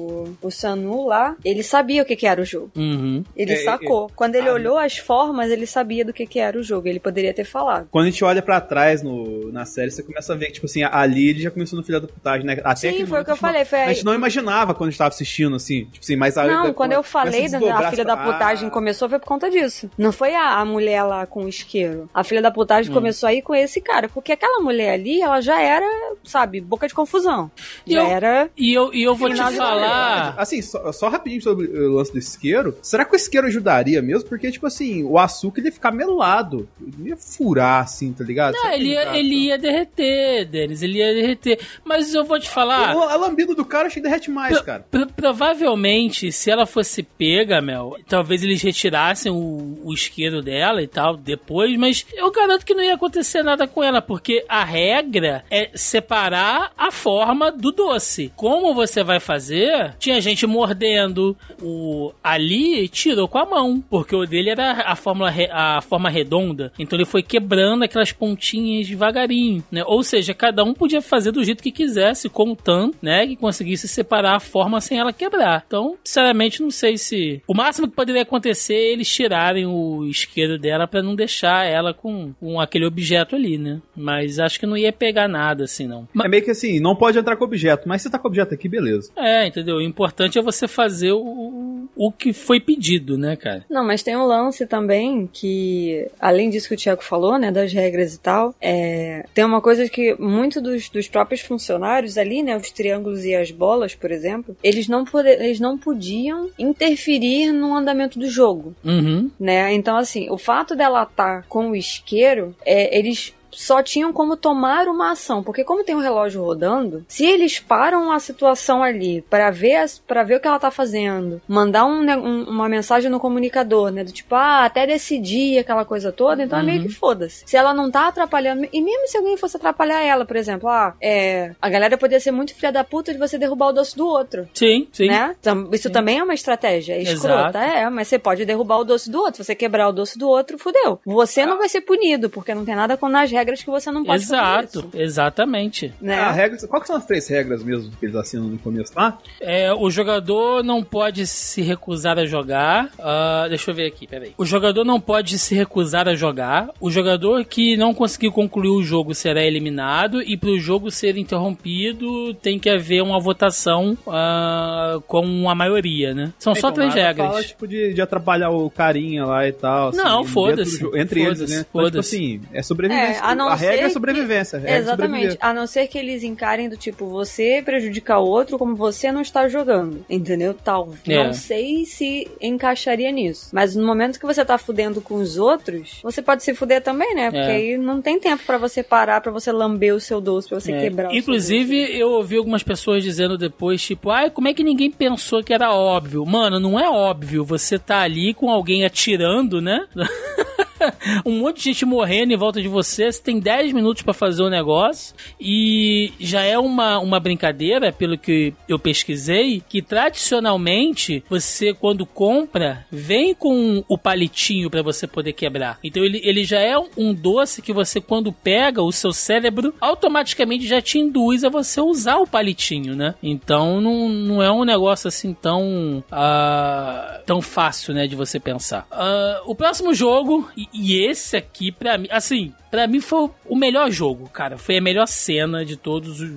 O, o Sanu lá, ele sabia o que, que era o jogo. Uhum. Ele É, sacou. Quando ele ah, olhou as formas, ele sabia do que, que era o jogo. Ele poderia ter falado. Quando a gente olha pra trás no, na série, você começa a ver que, tipo assim, ali ele já começou no filho da putagem, né? Até Sim, foi o que eu não- falei, foi A aí- gente não imaginava quando a gente tava assistindo, assim. Tipo assim, mas a- Não, a- quando eu falei da as filha da putagem Ah, começou foi por conta disso. Não foi a, a mulher lá com o isqueiro. A filha da putagem começou aí com esse cara. Porque aquela mulher ali, ela já era, sabe, boca de confusão. E Já eu- era. E eu, e eu vou te falar. Assim, só, só rapidinho sobre o lance do isqueiro. Será que o isqueiro ajudaria mesmo? Porque, tipo assim, o açúcar ele ia ficar melado. Ele ia furar, assim, tá ligado? Não, ele ia, ele ia derreter, Denis, ele ia derreter. Mas eu vou te falar. O- A lambida do cara acho que derrete mais, Pro- cara. pro- provavelmente, se ela fosse pega, Mel, talvez eles retirassem o, o isqueiro dela e tal depois, mas eu garanto que não ia acontecer nada com ela, porque a regra é separar a forma do doce. Como você vai fazer? Tinha gente mordendo, o ali tirou com a mão, porque o dele era a, fórmula, a forma redonda, então ele foi quebrando aquelas pontinhas devagarinho, né? Ou seja, cada um podia fazer do jeito que quisesse, contando, né? Que conseguisse separar a forma sem ela quebrar. Então, sinceramente, não sei se. Máximo que poderia acontecer é eles tirarem o isqueiro dela para não deixar ela com, com aquele objeto ali, né? Mas acho que não ia pegar nada assim, não. É meio que assim, não pode entrar com objeto, mas se tá com objeto aqui, beleza. É, entendeu? O importante é você fazer o, o que foi pedido, né, cara? Não, mas tem um lance também que, além disso que o Tiago falou, né, das regras e tal, é, tem uma coisa que muitos dos, dos próprios funcionários ali, né, os triângulos e as bolas, por exemplo, eles não, poder, eles não podiam interferir no andamento do jogo, uhum. né? Então, assim, o fato dela estar tá com o isqueiro, é, eles só tinham como tomar uma ação, porque como tem um relógio rodando, se eles param a situação ali para ver para ver o que ela tá fazendo, mandar um, um, uma mensagem no comunicador, né, do tipo, ah, até decidir aquela coisa toda, então uhum. é meio uhum. que foda-se. Se ela não tá atrapalhando, e mesmo se alguém fosse atrapalhar ela, por exemplo, ah, é, a galera poderia ser muito filha da puta de você derrubar o doce do outro. Sim, sim. Né? Então, isso sim. também é uma estratégia é escrota, Exato. é, mas você pode derrubar o doce do outro. Você quebrar o doce do outro, fudeu. Você ah. não vai ser punido, porque não tem nada com nas regras regras que você não pode Exato, fazer exatamente. Né? Ah, regras, qual que são as três regras mesmo que eles assinam no começo, tá? É, o jogador não pode se recusar a jogar. Uh, deixa eu ver aqui, peraí. O jogador não pode se recusar a jogar. O jogador que não conseguir concluir o jogo será eliminado. E para o jogo ser interrompido, tem que haver uma votação uh, com a maioria, né? São só então, três regras. Fala, tipo, de, de, atrapalhar o carinha lá e tal. Assim, não, foda-se. Entre foda eles, né? Então, tipo assim, é sobrevivência. É, não a regra é sobrevivência. Que... Exatamente. A não ser que eles encarem do tipo, você prejudicar o outro como você não está jogando. Entendeu? Tal. É. Não sei se encaixaria nisso. Mas no momento que você tá fudendo com os outros, você pode se fuder também, né? Porque é. aí não tem tempo para você parar, para você lamber o seu doce, pra você é. quebrar Inclusive, eu ouvi algumas pessoas dizendo depois, tipo, ai, como é que ninguém pensou que era óbvio? Mano, não é óbvio. Você tá ali com alguém atirando, né? <laughs> um monte de gente morrendo em volta de você, você tem 10 minutos para fazer o negócio e já é uma, uma brincadeira, pelo que eu pesquisei, que tradicionalmente você quando compra, vem com o palitinho para você poder quebrar. Então ele, ele já é um doce que você quando pega, o seu cérebro automaticamente já te induz a você usar o palitinho, né? Então não, não é um negócio assim tão uh, tão fácil, né, de você pensar. Uh, o próximo jogo, e esse aqui, pra mim, assim, pra mim foi o melhor jogo, cara. Foi a melhor cena de todos os,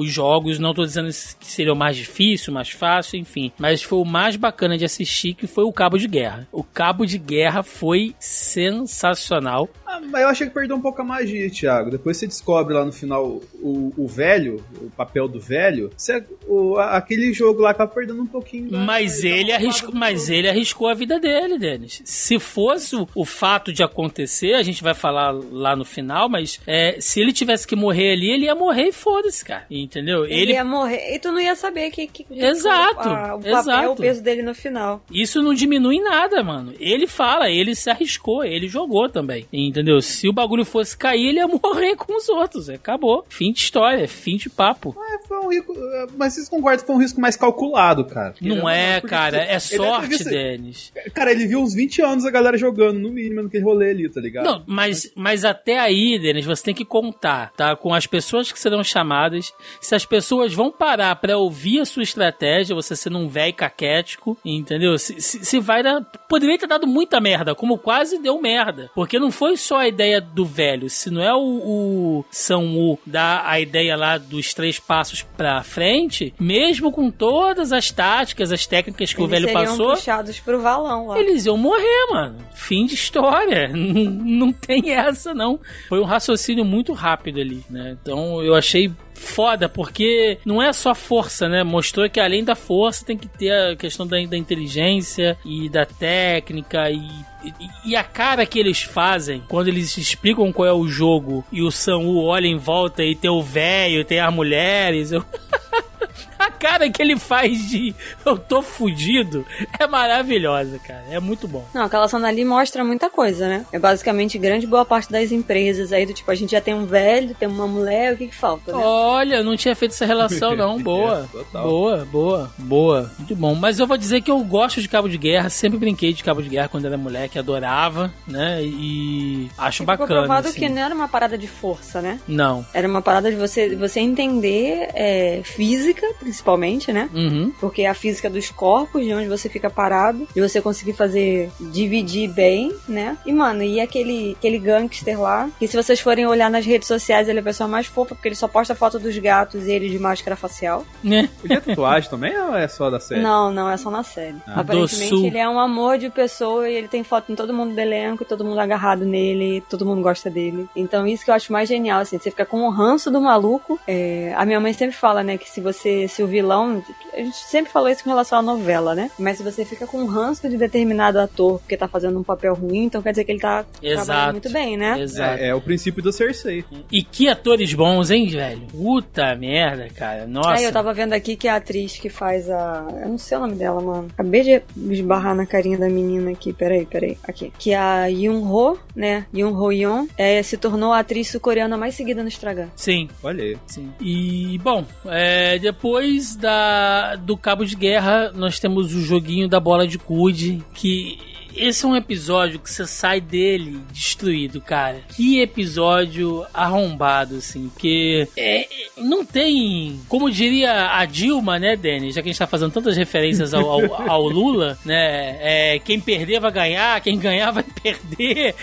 os jogos. Não tô dizendo que seria o mais difícil, mais fácil, enfim. Mas foi o mais bacana de assistir, que foi o Cabo de Guerra. O Cabo de Guerra foi sensacional. Ah, mas eu achei que perdeu um pouco a magia, Thiago. Depois você descobre lá no final o, o velho, o papel do velho. Você, o, aquele jogo lá tava perdendo um pouquinho. Mas, ele, arriscou, mas ele arriscou a vida dele, Denis. Se fosse o, o, fato de acontecer, a gente vai falar lá no final, mas é, se ele tivesse que morrer ali, ele ia morrer e foda-se, cara. Entendeu? Ele, ele, ia morrer e tu não ia saber que, que, que exato, a, o papel, exato. o peso dele no final. Isso não diminui nada, mano. Ele fala, ele se arriscou, ele jogou também. Entendeu? Se o bagulho fosse cair, ele ia <laughs> morrer com os outros. Acabou. Fim de história, fim de papo. É, foi um risco, mas vocês concordam que foi um risco mais calculado, cara? Não é, cara. É sorte, Denis. Cara, ele viu uns 20 anos a galera jogando, no mínimo, naquele rolê ali, tá ligado? Não, mas, mas até aí, Denis, você tem que contar, tá? Com as pessoas que serão chamadas, se as pessoas vão parar para ouvir a sua estratégia, você sendo um velho caquético, entendeu? Se, se, se, vai dar. Poderia ter dado muita merda, como quase deu merda. Porque não foi só a ideia do velho, se não é o, o São U dar a ideia lá dos três passos pra frente, mesmo com todas as táticas, as técnicas que eles o velho passou. puxados pro valão lá. Eles iam morrer, mano. Fim de história. <laughs> não, não tem essa, não. Foi um raciocínio muito rápido ali, né? Então eu achei foda, porque não é só força, né? Mostrou que além da força tem que ter a questão da, da inteligência e da técnica e e, a cara que eles fazem quando eles explicam qual é o jogo e o Samu olha em volta e tem o velho, tem as mulheres. Eu... <laughs> a cara que ele faz de eu tô fudido é maravilhosa, cara. É muito bom. Não, aquela cena ali mostra muita coisa, né? É basicamente grande boa parte das empresas aí do tipo, a gente já tem um velho, tem uma mulher, o que que falta, né? Olha, não tinha feito essa relação, não. <laughs> Boa. É, boa, boa, boa. Muito bom. Mas eu vou dizer que eu gosto de Cabo de Guerra, sempre brinquei de Cabo de Guerra quando era moleque, adorava, né? E acho Ficou bacana. provado assim. que não era uma parada de força, né? Não. Era uma parada de você, você entender é, física, principalmente, né? Uhum. Porque é a física dos corpos, de onde você fica parado, e você conseguir fazer dividir bem, né? E, mano, e aquele, aquele gangster lá, que se vocês forem olhar nas redes sociais, ele é a pessoa mais fofa, porque ele só posta foto dos gatos e ele de máscara facial. Né? Ele é tatuagem também ou é só da série? Não, não, é só na série. Ah. Aparentemente Do Sul. ele é um amor de pessoa e ele tem foto em todo mundo do elenco, e todo mundo agarrado nele, todo mundo gosta dele. Então isso que eu acho mais genial, assim, você fica com o ranço do maluco. É, a minha mãe sempre fala, né, que se você, se o vilão, a gente sempre falou isso com relação à novela, né? Mas se você fica com o ranço de determinado ator porque tá fazendo um papel ruim, então quer dizer que ele tá Exato. trabalhando muito bem, né? Exato. É, é o princípio do Cersei. E que atores bons, hein, velho? Puta merda, cara. Nossa. Aí eu tava vendo aqui que a atriz que faz a. Eu não sei o nome dela, mano. Acabei de esbarrar na carinha da menina aqui. Peraí, peraí. Aqui. Que a Yoon Ho, né? Yoon Ho Yeon, é, se tornou a atriz sul-coreana mais seguida no Instagram. Sim. Olha aí. Sim. E, bom, é, depois da, do Cabo de Guerra, nós temos o joguinho da bola de cude, que esse é um episódio que você sai dele destruído, cara. Que episódio arrombado, assim, porque é, não tem, como diria a Dilma, né, Denis, já que a gente tá fazendo tantas referências ao, ao, ao Lula, né, é, quem perder vai ganhar, quem ganhar vai <laughs> perder.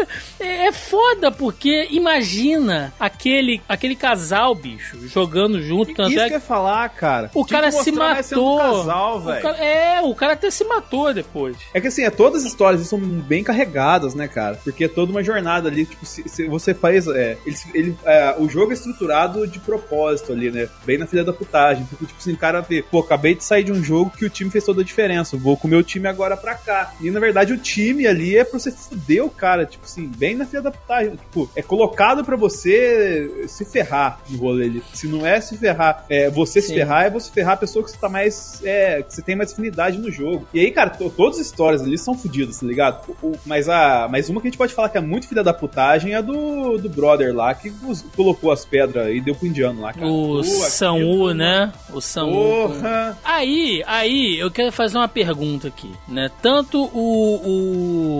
<laughs> É é foda, porque imagina aquele, aquele casal, bicho, jogando junto. Tanto Isso é que ia falar, cara. o cara se um matou. casal, O cara- é, o cara até se matou depois. É que assim, é, todas as histórias são bem carregadas, né, cara? Porque é toda uma jornada ali, tipo, se, se você faz. É, ele, ele- é, o jogo é estruturado de propósito ali, né? Bem na filha da putagem. Porque, tipo assim, o cara vê, pô, acabei de sair de um jogo que o time fez toda a diferença. Vou com o meu time agora pra cá. E na verdade o time ali é pra você fuder o cara, tipo assim, bem na filha da putagem. Tipo, é colocado pra você se ferrar no rolê ali. Se não é se ferrar, é você se Sim. ferrar, é você ferrar a pessoa que você tá mais. É, que você tem mais afinidade no jogo. E aí, cara, to- todas as histórias ali são fodidas, tá ligado? O- o- mas, a, mas uma que a gente pode falar que é muito filha da putagem é a do, do brother lá, que colocou as pedras e deu pro indiano lá, cara. O Samu, né? O Samu. Porra! Aí, aí, eu quero fazer uma pergunta aqui, né? Tanto o,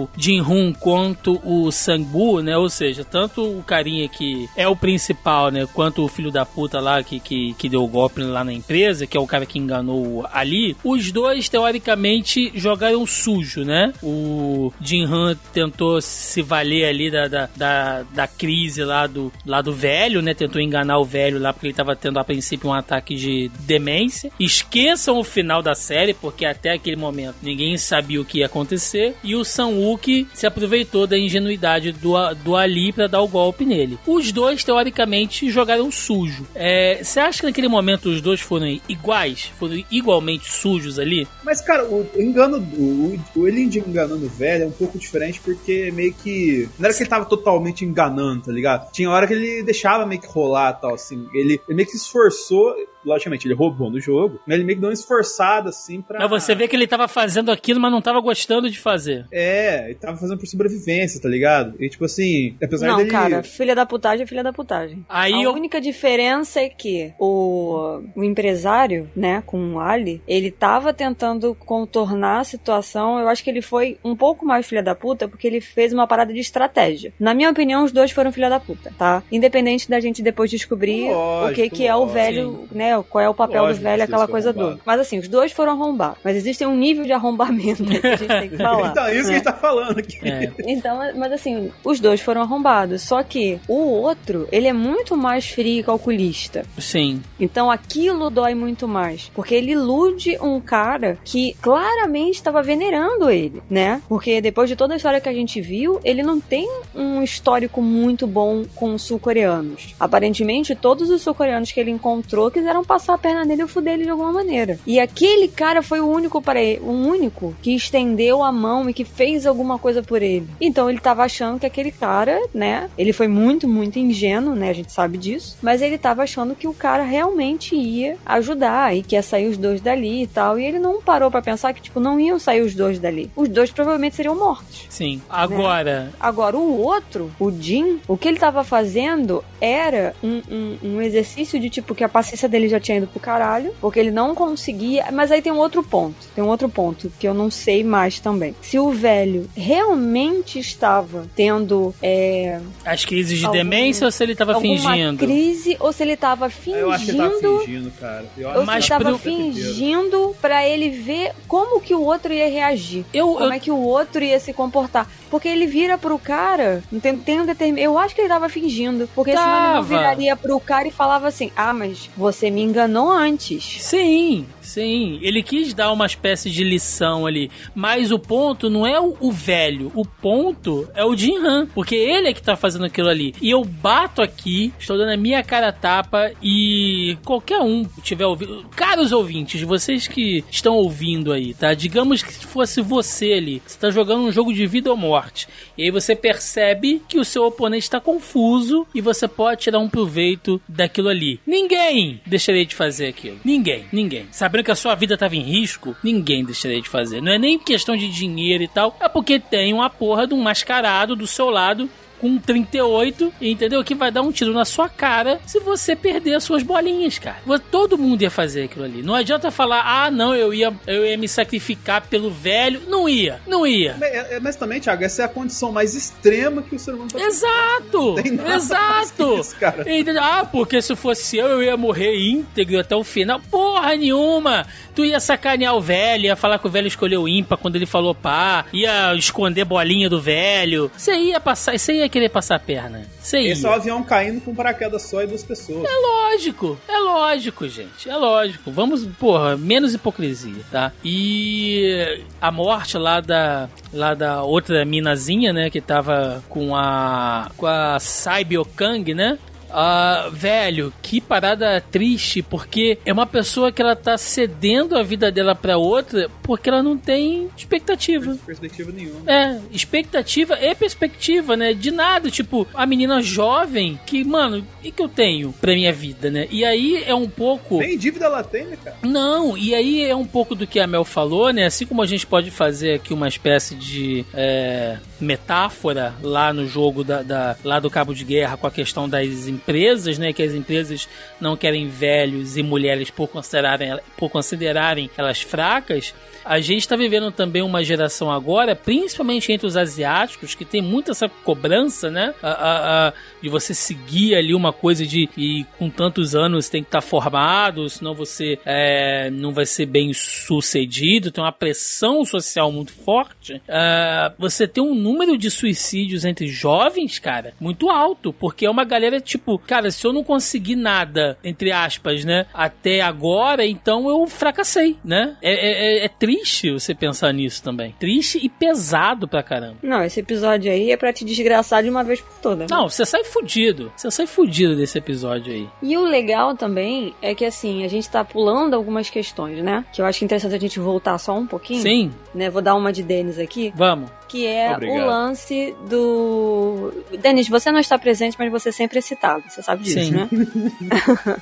o Jin-Hun quanto o Sangbu, né? Ou seja, tanto o carinha que é o principal, né? Quanto o filho da puta lá que, que, que deu o golpe lá na empresa, que é o cara que enganou ali, os dois, teoricamente, jogaram sujo, né? O Jin-Han tentou se valer ali da, da, da, da crise lá do, lá do velho, né? Tentou enganar o velho lá porque ele tava tendo a princípio um ataque de demência. Esqueçam o final da série, porque até aquele momento ninguém sabia o que ia acontecer. E o San-Wook se aproveitou da ingenuidade do, do Ali pra dar o golpe nele. Os dois, teoricamente, jogaram sujo. É, Você acha que naquele momento os dois foram iguais? Foram igualmente sujos ali? Mas, cara, o engano, o, o ele enganando o velho é um pouco diferente porque meio que. Não era que ele tava totalmente enganando, tá ligado? Tinha hora que ele deixava meio que rolar tal, assim. Ele, ele meio que se esforçou. Logicamente, ele roubou no jogo, mas ele meio que deu uma esforçada, assim, pra. Mas você vê que ele tava fazendo aquilo, mas não tava gostando de fazer. É, ele tava fazendo por sobrevivência, tá ligado? E tipo assim, apesar Não, dele. cara, filha da putagem é filha da putagem. Aí a eu- única diferença é que o, o empresário, né, com o Ali, ele tava tentando contornar a situação. Eu acho que ele foi um pouco mais filha da puta porque ele fez uma parada de estratégia. Na minha opinião, os dois foram filha da puta, tá? Independente da gente depois descobrir Lógico, o que que é o lógico. velho, né, qual é o papel Lógico do velho, que aquela coisa toda. Mas assim, os dois foram arrombados. Mas existe um nível de arrombamento que a gente tem que falar. <laughs> Então, é isso que a né? gente tá falando aqui. É. Então, mas assim, os dois foram arrombados. Só que o outro, ele é muito mais frio e calculista. Sim. Então aquilo dói muito mais. Porque ele ilude um cara que claramente estava venerando ele, né? Porque depois de toda a história que a gente viu, ele não tem um histórico muito bom com os sul-coreanos. Aparentemente, todos os sul-coreanos que ele encontrou quiseram passar a perna nele e fuder ele de alguma maneira. E aquele cara foi o único para ele, o único que estendeu a mão e que fez alguma coisa por ele. Então ele tava achando que aquele cara, né? Ele foi muito, muito ingênuo, né? A gente sabe disso. Mas ele tava achando que o cara realmente ia ajudar e que ia sair os dois dali e tal. E ele não parou para pensar que, tipo, não iam sair os dois dali. Os dois provavelmente seriam mortos. Sim. Agora. Agora, o outro, o Jim, o que ele tava fazendo era um, um, um exercício de tipo que a paciência dele já tinha ido pro caralho, porque ele não conseguia. Mas aí tem um outro ponto. Tem um outro ponto que eu não sei mais também. Se o velho realmente estava tendo. É, As crises de Algum- demência ou se ele tava alguma fingindo? crise ou se ele tava fingindo. Eu acho que ele tava fingindo, cara. Eu acho Mas ele tava pro- fingindo pra ele ver como que o outro ia reagir. Eu, Como eu é que o outro ia se comportar. Porque ele vira pro cara. não Tem, tem um determin... Eu acho que ele tava fingindo. Porque senão ele não Tava. viraria pro cara e falava assim: Ah, mas você me enganou antes. Sim, sim. Ele quis dar uma espécie de lição ali. Mas o ponto não é o, o velho. O ponto é o Jin Han. Porque ele é que tá fazendo aquilo ali. E eu bato aqui, estou dando a minha cara tapa. E qualquer um tiver ouvindo. Caros ouvintes, vocês que estão ouvindo aí, tá? Digamos que fosse você ali. Você tá jogando um jogo de vida ou morte. E aí você percebe que o seu oponente está confuso e você pode tirar um proveito daquilo ali. Ninguém deixaria de fazer aquilo. Ninguém, ninguém. Sabendo que a sua vida estava em risco, ninguém deixaria de fazer. Não é nem questão de dinheiro e tal, é porque tem uma porra de um mascarado do seu lado com 38, entendeu? Que vai dar um tiro na sua cara se você perder as suas bolinhas, cara. Todo mundo ia fazer aquilo ali. Não adianta falar, ah, não, eu ia, eu ia me sacrificar pelo velho. Não ia, não ia. Mas, é- é- mas também, Thiago, essa é a condição mais extrema que o ser humano pode Exato! Exato! isso, cara. Ah, porque se fosse eu, eu ia morrer íntegro até o final. Porra nenhuma! Tu ia sacanear o velho, ia falar que o velho escolheu ímpar quando ele falou pá, ia esconder bolinha do velho. Você ia passar, você ia querer passar a perna. Você ia. Esse é o avião caindo com um paraquedas só e duas pessoas. É lógico, é lógico, gente. É lógico. Vamos, porra, menos hipocrisia, tá? E a morte lá da lá da outra minazinha, né, que tava com a com a Saibyo Kang, né? Ah, velho, que parada triste, porque é uma pessoa que ela tá cedendo a vida dela pra outra porque ela não tem expectativa. Perspectiva nenhuma. É, expectativa e perspectiva, né? De nada, tipo, a menina jovem que, mano, e que eu tenho pra minha vida, né? E aí é um pouco. Nem dívida ela tem, né, cara? Não, e aí é um pouco do que a Mel falou, né? Assim como a gente pode fazer aqui uma espécie de é, metáfora lá no jogo da, da- lá do Cabo de Guerra com a questão das empresas, né? Que as empresas não querem velhos e mulheres por considerarem, por considerarem elas fracas. A gente está vivendo também uma geração agora, principalmente entre os asiáticos, que tem muito essa cobrança, né? A- a- a- de você seguir ali uma coisa de e com tantos anos tem que estar formado, senão você é, não vai ser bem sucedido. Tem uma pressão social muito forte. Ah, você tem um número de suicídios entre jovens, cara, muito alto, porque é uma galera tipo, cara, se eu não conseguir nada, entre aspas, né, até agora, então eu fracassei, né? É, é- é- é triste você pensar nisso também. Triste e pesado pra caramba. Não, esse episódio aí é pra te desgraçar de uma vez por todas. né? Não, você sai fudido. Você sai fudido desse episódio aí. E o legal também é que assim, a gente tá pulando algumas questões, né? Que eu acho interessante a gente voltar só um pouquinho. Sim, Né? Vou dar uma de Denis aqui, vamos. Que é Obrigado. o lance do. Denis, você não está presente, mas você sempre é citado. Você sabe disso, Sim. né? <laughs> <laughs>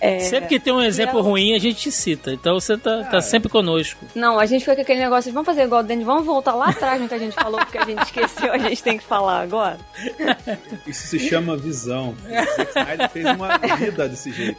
É, Sempre que tem um exemplo ela- ruim, a gente te cita. Então você tá, tá sempre conosco. Não, a gente foi com aquele negócio de vamos fazer igual o Denis, vamos voltar lá atrás no que a gente falou, porque a gente esqueceu, a gente tem que falar agora. <laughs> Isso se chama visão. O Zack Snyder fez uma vida desse jeito.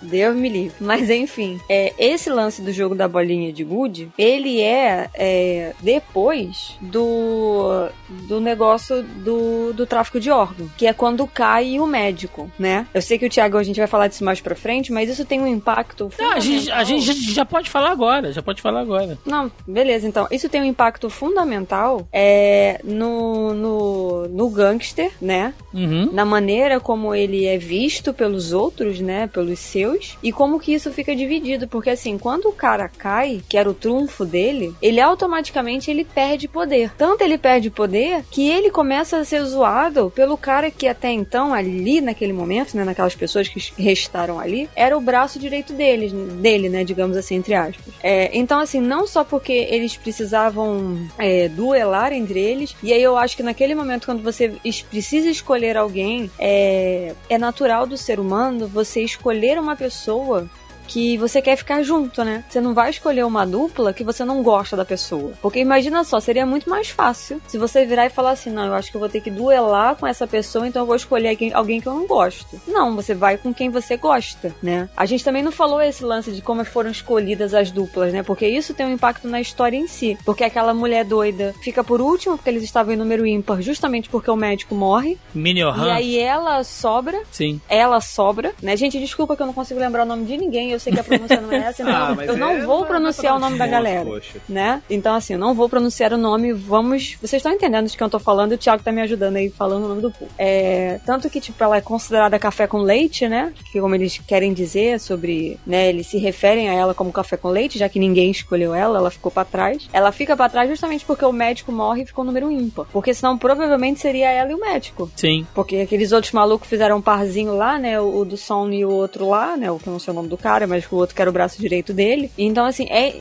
Deus me livre. Mas enfim, é, esse lance do jogo da bolinha de gude, ele é, é, depois do, do negócio do, do tráfico de órgão, que é quando cai o médico, né? Eu sei que o Thiago, a gente vai falar disso mais pra frente, mas isso tem um impacto Não, a gente, a gente já, já pode falar agora. Já pode falar agora. Não, beleza, então. Isso tem um impacto fundamental é, no, no, no gangster, né? Uhum. na maneira como ele é visto pelos outros, né, pelos seus, e como que isso fica dividido, porque assim, quando o cara cai, que era o trunfo dele, ele automaticamente ele perde poder. Poder. Tanto ele perde poder que ele começa a ser zoado pelo cara que até então, ali naquele momento, né, naquelas pessoas que restaram ali, era o braço direito dele, dele, né, digamos assim, entre aspas. É, então, assim, não só porque eles precisavam é, duelar entre eles, e aí eu acho que naquele momento, quando você precisa escolher alguém, é, é natural do ser humano você escolher uma pessoa que você quer ficar junto, né? Você não vai escolher uma dupla que você não gosta da pessoa. Porque imagina só, seria muito mais fácil se você virar e falar assim: não, eu acho que eu vou ter que duelar com essa pessoa, então eu vou escolher alguém que eu não gosto. Não, você vai com quem você gosta, né? A gente também não falou esse lance de como foram escolhidas as duplas, né? Porque isso tem um impacto na história em si. Porque aquela mulher doida fica por último, porque eles estavam em número ímpar, justamente porque o médico morre. Mini E aí ela sobra. Sim. Ela sobra, né? Gente, desculpa que eu não consigo lembrar o nome de ninguém eu sei que a pronúncia não é essa, <laughs> então Ah, eu não é vou pronunciar o nome da galera, poxa. né? Então, assim, eu não vou pronunciar o nome, vamos... Vocês estão entendendo de quem eu tô falando e o Thiago tá me ajudando aí falando o nome do povo. É... Tanto que, tipo, ela é considerada café com leite, né? Que como eles querem dizer sobre... né? Eles se referem a ela como café com leite, já que ninguém escolheu ela, ela ficou pra trás. Ela fica pra trás justamente porque o médico morre e ficou número ímpar. Porque senão, provavelmente, seria ela e o médico. Sim. Porque aqueles outros malucos fizeram um parzinho lá, né? O, o do Son e o outro lá, né? O que eu não sei o nome do cara, mas o outro que era o braço direito dele. Então, assim, é.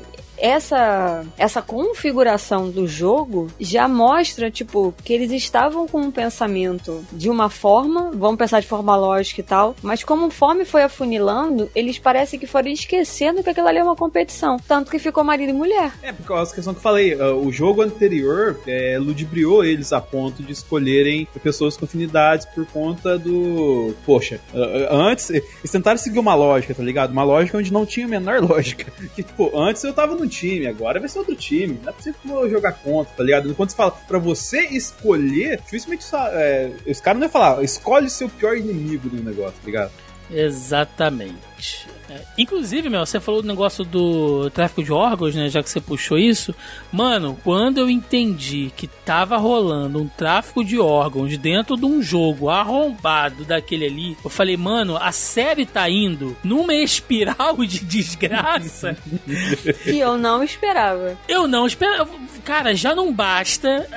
Essa, essa configuração do jogo já mostra, tipo, que eles estavam com um pensamento de uma forma, vamos pensar de forma lógica e tal, mas como conforme foi afunilando, eles parecem que foram esquecendo que aquilo ali é uma competição. Tanto que ficou marido e mulher. É, por causa da questão que eu falei, uh, o jogo anterior é, ludibriou eles a ponto de escolherem pessoas com afinidades por conta do. Poxa, uh, antes eles tentaram seguir uma lógica, tá ligado? Uma lógica onde não tinha a menor <laughs> lógica. Que, tipo, antes eu tava num time, agora vai ser outro time. Não é possível que eu vou jogar contra, tá ligado? Quando você fala pra você escolher, dificilmente é, os caras não iam falar, escolhe seu pior inimigo no negócio, tá ligado? Exatamente. É, inclusive, meu, você falou do negócio do tráfico de órgãos, né? Já que você puxou isso. Mano, quando eu entendi que tava rolando um tráfico de órgãos dentro de um jogo arrombado daquele ali, eu falei, mano, a série tá indo numa espiral de desgraça. <laughs> Que eu não esperava. Eu não esperava. Cara, já não basta.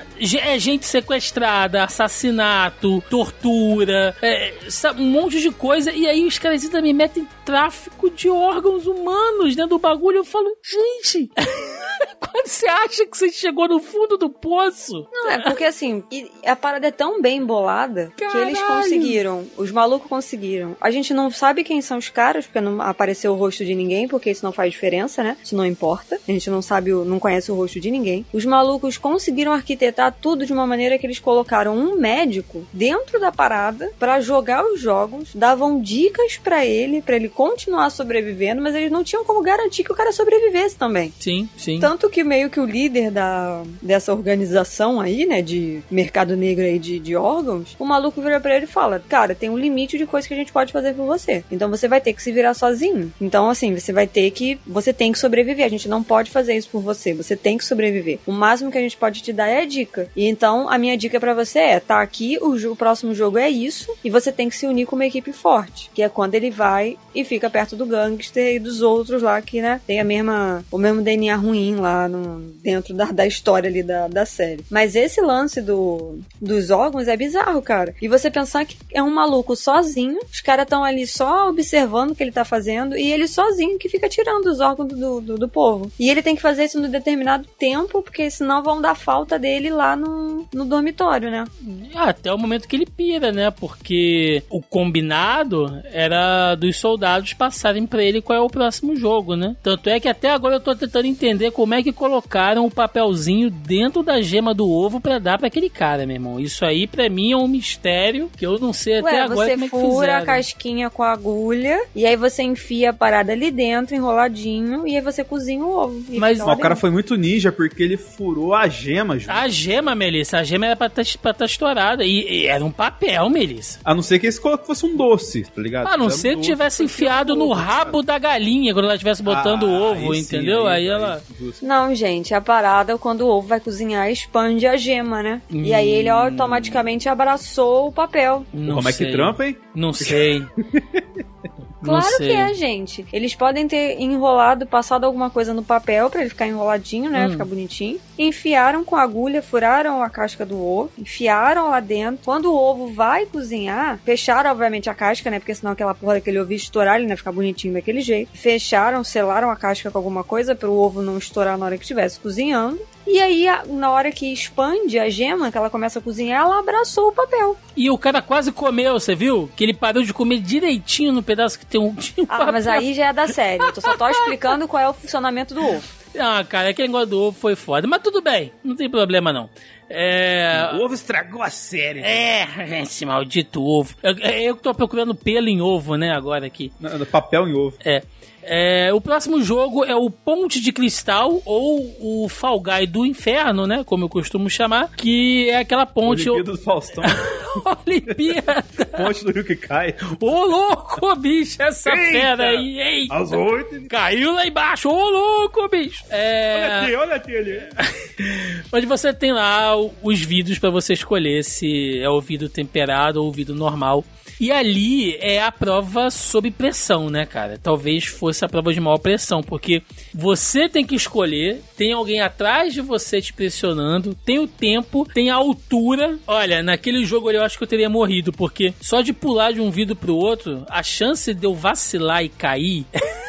É gente sequestrada, assassinato, tortura, é, um monte de coisa. E aí os caras ainda me metem tráfico de órgãos humanos dentro do bagulho. Eu falo, gente. <laughs> Você acha que você chegou no fundo do poço? Não, é porque assim, a parada é tão bem bolada que eles Caralho. conseguiram. Os malucos conseguiram. A gente não sabe quem são os caras, porque não apareceu o rosto de ninguém, porque isso não faz diferença, né? Isso não importa. A gente não sabe, não conhece o rosto de ninguém. Os malucos conseguiram arquitetar tudo de uma maneira que eles colocaram um médico dentro da parada pra jogar os jogos, davam dicas pra ele, pra ele continuar sobrevivendo, mas eles não tinham como garantir que o cara sobrevivesse também. Sim, sim. Tanto que meio que o líder da, dessa organização aí, né, de mercado negro aí de, de órgãos, o maluco vira pra ele e fala: Cara, tem um limite de coisa que a gente pode fazer por você. Então você vai ter que se virar sozinho. Então, assim, você vai ter que. Você tem que sobreviver. A gente não pode fazer isso por você. Você tem que sobreviver. O máximo que a gente pode te dar é a dica. E então, a minha dica pra você é: tá aqui, o, o próximo jogo é isso, e você tem que se unir com uma equipe forte. Que é quando ele vai e fica perto do gangster e dos outros lá que, né, tem a mesma, o mesmo DNA ruim lá no, dentro da, da história ali da, da série. Mas esse lance do, dos órgãos é bizarro, cara. E você pensar que é um maluco sozinho, os caras estão ali só observando o que ele tá fazendo, e ele sozinho que fica tirando os órgãos do, do, do povo. E ele tem que fazer isso no determinado tempo, porque senão vão dar falta dele lá no, no dormitório, né? Ah, Até o momento que ele pira, né? Porque o combinado era dos soldados passarem pra ele qual é o próximo jogo, né? Tanto é que até agora eu tô tentando entender como é que colocaram o papelzinho dentro da gema do ovo pra dar pra aquele cara, meu irmão. Isso aí pra mim é um mistério que eu não sei até Ué, agora você como é que fura a casquinha com a agulha, e aí você enfia a parada ali dentro, enroladinho, e aí você cozinha o ovo. Mas- o cara foi muito ninja porque ele furou a gema, Ju. A gema, Melissa, a gema era pra estar estourada. E, e era um papel, Melissa. A não ser que esse fosse um doce, tá ligado? A não ser que tivesse enfiado no ovo, rabo da galinha quando ela estivesse botando o Ah, ovo, aí sim, entendeu? Aí, ela. justo. Não, gente, a parada quando o ovo vai cozinhar expande a gema, né? E aí ele automaticamente abraçou o papel. Não Como é sei. que trampa, hein? Não sei. <laughs> Claro que é, gente. Eles podem ter enrolado, passado alguma coisa no papel pra ele ficar enroladinho, né? Hum. Ficar bonitinho. Enfiaram com a agulha, furaram a casca do ovo, enfiaram lá dentro. Quando o ovo vai cozinhar, fecharam, obviamente, a casca, né? Porque senão aquela porra daquele ovo ia estourar, ele não ia ficar bonitinho daquele jeito. Fecharam, selaram a casca com alguma coisa para o ovo não estourar na hora que estivesse cozinhando. E aí, a- na hora que expande a gema, que ela começa a cozinhar, ela abraçou o papel. E o cara quase comeu, você viu? Que ele parou de comer direitinho no pedaço que tem um. <laughs> tinha Ah, mas papel. aí já é da série. Eu tô- só tô explicando qual é o funcionamento do ovo. Ah, cara, aquele negócio do ovo foi foda. Mas tudo bem, não tem problema não. É. O ovo estragou a série. É, esse maldito ovo. Eu, eu que tô procurando pelo em ovo, né, agora aqui. Papel em ovo. É. É, o próximo jogo é o Ponte de Cristal, ou o Fall Guy do Inferno, né? Como eu costumo chamar. Que é aquela ponte. Olimpíada do Faustão. <laughs> Olimpíada. Ponte do Rio que cai. Ô, louco, bicho, essa Eita! fera aí, ei. Às oito. Caiu lá embaixo, ô louco, bicho. É. Olha aqui, olha aqui ali. Onde <laughs> você tem lá o- os vidros pra você escolher se é o vidro temperado ou o vidro normal. E ali é a prova sob pressão, né, cara? Talvez fosse a prova de maior pressão, porque você tem que escolher, tem alguém atrás de você te pressionando, tem o tempo, tem a altura. Olha, naquele jogo eu acho que eu teria morrido, porque só de pular de um vidro pro outro, a chance de eu vacilar e cair <laughs>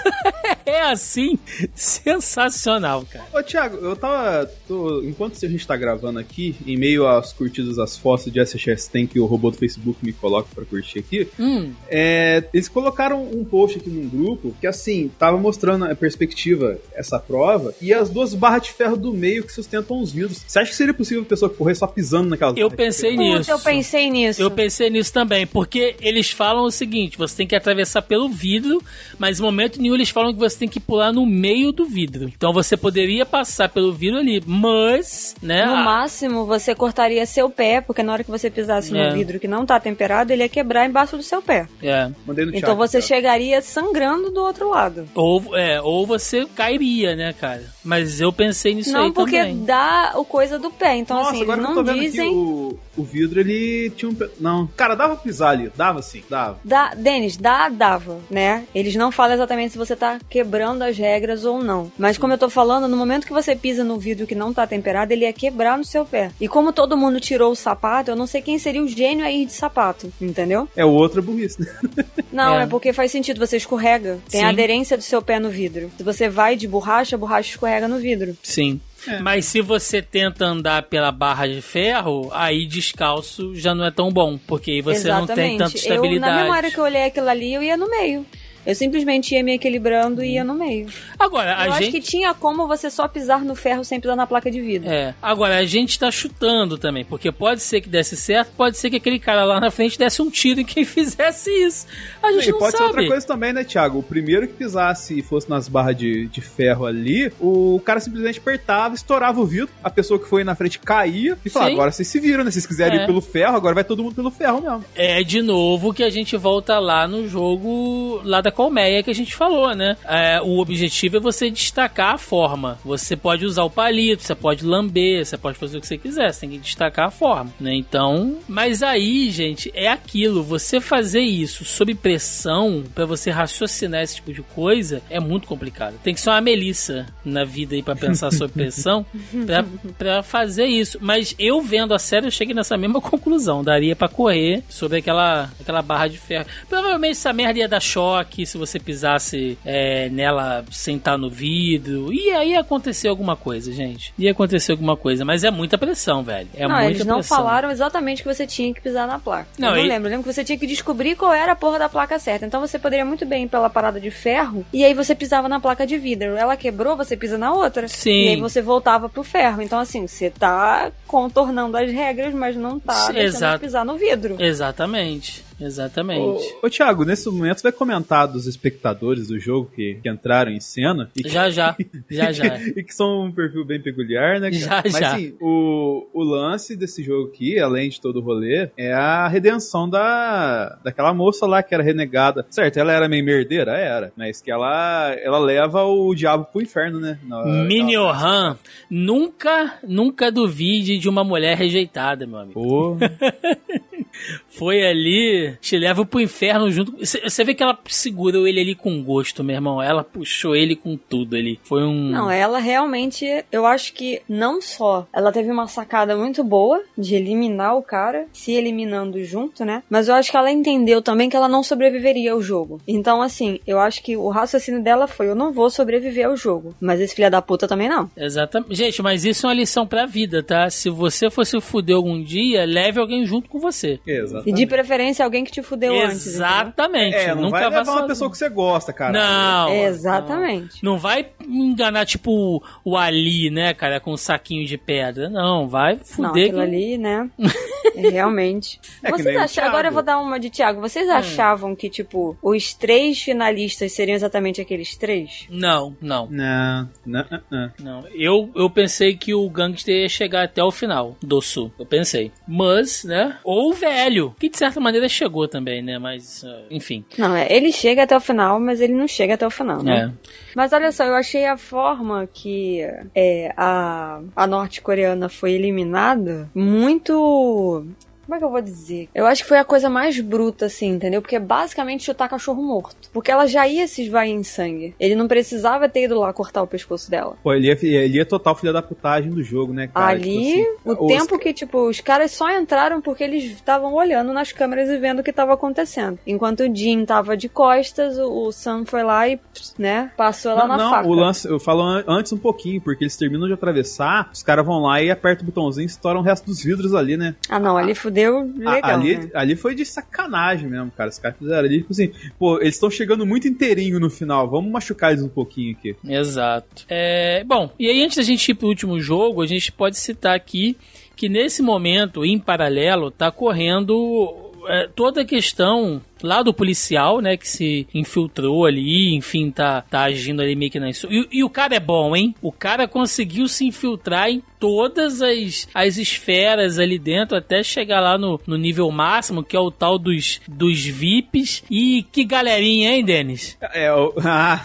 é assim <laughs> sensacional, cara. Ô, Thiago, eu tava. tô- enquanto a gente tá gravando aqui, em meio às curtidas, às fotos de SHS Tem que o robô do Facebook me coloca pra curtir aqui, Hum, é, eles colocaram um post aqui num grupo que, assim, tava mostrando a perspectiva, essa prova, e as duas barras de ferro do meio que sustentam os vidros. Você acha que seria possível a pessoa correr só pisando naquelas Eu pensei ferro? nisso. Eu pensei nisso. Eu pensei nisso também, porque eles falam o seguinte: você tem que atravessar pelo vidro, mas em momento nenhum eles falam que você tem que pular no meio do vidro. Então você poderia passar pelo vidro ali, mas, né? No a- máximo, você cortaria seu pé, porque na hora que você pisasse É. no vidro que não tá temperado, ele ia quebrar embaixo do seu pé. é. Mandei no Então chat, você cara. chegaria sangrando do outro lado. Ou, é, ou você cairia, né, cara? Mas eu pensei nisso não aí porque também. dá o coisa do pé. Então, Nossa, assim, agora eles que eu tô não vendo dizem. o, o vidro, ele tinha um... pe- Não, cara, dava pra pisar ali. Dava sim, dava. Dá, Denis, dá, dava, né? Eles não falam exatamente se você tá quebrando as regras ou não. Mas como eu tô falando, no momento que você pisa no vidro que não tá temperado, ele ia quebrar no seu pé. E como todo mundo tirou o sapato, eu não sei quem seria o gênio aí de sapato, entendeu? É o outro é burrice, né? <laughs> Não, É. é, porque faz sentido, você escorrega. Tem aderência do seu pé no vidro. Se você vai de borracha, a borracha escorrega no vidro. Sim. É. Mas se você tenta andar pela barra de ferro, aí descalço já não é tão bom, porque aí você não tem tanta eu, estabilidade. na mesma hora que eu olhei aquilo ali, eu ia no meio. Eu simplesmente ia me equilibrando e ia no meio. Agora, eu a acho gente que tinha como você só pisar no ferro sem pisar na placa de vidro. É. Agora, a gente tá chutando também, porque pode ser que desse certo, pode ser que aquele cara lá na frente desse um tiro em quem <laughs> fizesse isso. A gente E não pode ser sabe. outra coisa também, né, Thiago? O primeiro que pisasse e fosse nas barras de, de ferro ali, o cara simplesmente apertava, estourava o vidro, a pessoa que foi na frente caía e falava, Sim. agora vocês se viram, né? Se vocês quiserem É. ir pelo ferro, agora vai todo mundo pelo ferro mesmo. É de novo que a gente volta lá no jogo lá da colmeia que a gente falou, né? É, o objetivo é você destacar a forma. Você pode usar o palito, você pode lamber, você pode fazer o que você quiser, você tem que destacar a forma, né? Então, mas aí, gente, é aquilo, você fazer isso sob pressão pra você raciocinar esse tipo de coisa é muito complicado. Tem que ser uma Melissa na vida aí pra pensar sob <laughs> pressão pra, pra fazer isso. Mas eu vendo a série, eu cheguei nessa mesma conclusão. Daria pra correr sobre aquela, aquela barra de ferro. Provavelmente essa merda ia dar choque se você pisasse é, nela sem estar no vidro. E aí ia acontecer alguma coisa, gente. Ia acontecer alguma coisa. Mas é muita pressão, velho. É não, muita eles não pressão. falaram exatamente que você tinha que pisar na placa. Não, eu não e- lembro. Eu lembro que você tinha que descobrir qual era a porra da placa certa. Então você poderia muito bem ir pela parada de ferro e aí você pisava na placa de vidro. Ela quebrou, você pisa na outra. Sim. E aí você voltava pro ferro. Então, assim, você tá contornando as regras, mas não tá Sim, deixando pisar no vidro. Exatamente. Exatamente. Ô, ô, Thiago, nesse momento você vai comentar dos espectadores do jogo que, que entraram em cena. E que, Já, já. <laughs> Já, já. <laughs> e que são um perfil bem peculiar, né? Já, Mas já. sim, o, o lance desse jogo aqui, além de todo o rolê, é a redenção da, daquela moça lá que era renegada. Certo, ela era meio merdeira? Era. Mas que ela, ela leva o diabo pro inferno, né? Na- Miniohan, nunca, nunca duvide de uma mulher rejeitada, meu amigo. Pô, <laughs> Foi ali, te leva pro inferno junto. Você vê que ela segurou ele ali com gosto, meu irmão. Ela puxou ele com tudo ali. Foi um. Não, ela realmente, eu acho que não só ela teve uma sacada muito boa de eliminar o cara, se eliminando junto, né? Mas eu acho que ela entendeu também que ela não sobreviveria ao jogo. Então, assim, eu acho que o raciocínio dela foi: eu não vou sobreviver ao jogo. Mas esse filho da puta também não. Exatamente. Gente, mas isso é uma lição pra vida, tá? Se você fosse fuder algum dia, leve alguém junto com você. Exatamente. E de preferência alguém que te fudeu antes. entendeu? Exatamente. É, não Nunca vai levar uma pessoa que você gosta, cara. Não. Exatamente. Não. Não vai enganar, tipo, o Ali, né, cara, com um saquinho de pedra. Não, vai Não, fuder. aquilo que- ali, né? <laughs> É, realmente. É Vocês agora eu vou dar uma de Thiago. Vocês achavam que, tipo, os três finalistas seriam exatamente aqueles três? Não, não. Não, não, não, não. Não, eu, eu pensei que o Gangster ia chegar até o final do Sul. Eu pensei. Mas, né? Ou o velho, que de certa maneira chegou também, né? Mas, ah, enfim. Não, é, ele chega até o final, mas ele não chega até o final, né? É. Mas olha só, eu achei a forma que é, a, a norte-coreana foi eliminada muito. Como é que eu vou dizer? Eu acho que foi a coisa mais bruta, assim, entendeu? Porque é basicamente chutar cachorro morto. Porque ela já ia se esvair em sangue. Ele não precisava ter ido lá cortar o pescoço dela. Pô, ele ia, ele ia total filha da putagem do jogo, né, cara? Ali, Tipo assim, o os- tempo que, tipo, os caras só entraram porque eles estavam olhando nas câmeras e vendo o que tava acontecendo. Enquanto o Jin tava de costas, o, o Sam foi lá e, né, passou ela Não, na não, faca. o lance, eu falo an- antes um pouquinho, porque eles terminam de atravessar, os caras vão lá e apertam o botãozinho e estouram o resto dos vidros ali, né? Ah, não, ali fudeu Legal, ali, né? ali foi de sacanagem mesmo, cara. Os caras fizeram ali, tipo assim, pô, eles estão chegando muito inteirinho no final, vamos machucar eles um pouquinho aqui. Exato. É, bom, e aí antes da gente ir pro último jogo, a gente pode citar aqui que nesse momento, em paralelo, tá correndo é, toda a questão lá do policial, né, que se infiltrou ali, enfim, tá, tá agindo ali meio que na... E, e o cara é bom, hein? O cara conseguiu se infiltrar em todas as, as esferas ali dentro, até chegar lá no, no nível máximo, que é o tal dos, dos VIPs. E que galerinha, hein, Denis? É, o. <laughs> Ah,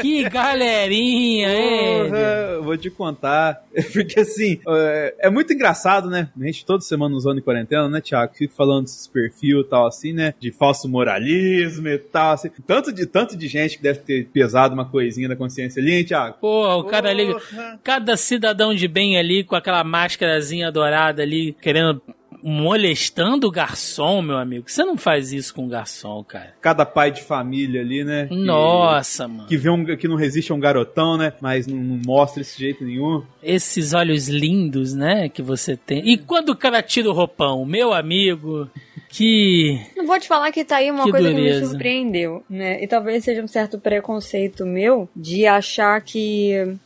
Que galerinha, hein? vou te contar. <laughs> Porque assim, é, é muito engraçado, né? A gente toda semana usando em quarentena, né, Thiago? Fica falando desses perfil e tal, assim, né? De falso moralismo e tal, assim. Tanto de, tanto de gente que deve ter pesado uma coisinha da consciência ali, hein, Thiago? Porra, o cara ali, Porra. cada cidadão de bem ali com aquela máscarazinha dourada ali, querendo molestando o garçom, meu amigo. Você não faz isso com o garçom, cara. Cada pai de família ali, né? que- Nossa, mano. Que vê um que não resiste a um garotão, né? Mas não, não mostra esse jeito nenhum. Esses olhos lindos, né, que você tem. E quando o cara tira o roupão, meu amigo, que Não vou te falar que tá aí uma Que coisa que dureza. me surpreendeu, né? E talvez seja um certo preconceito meu de achar que,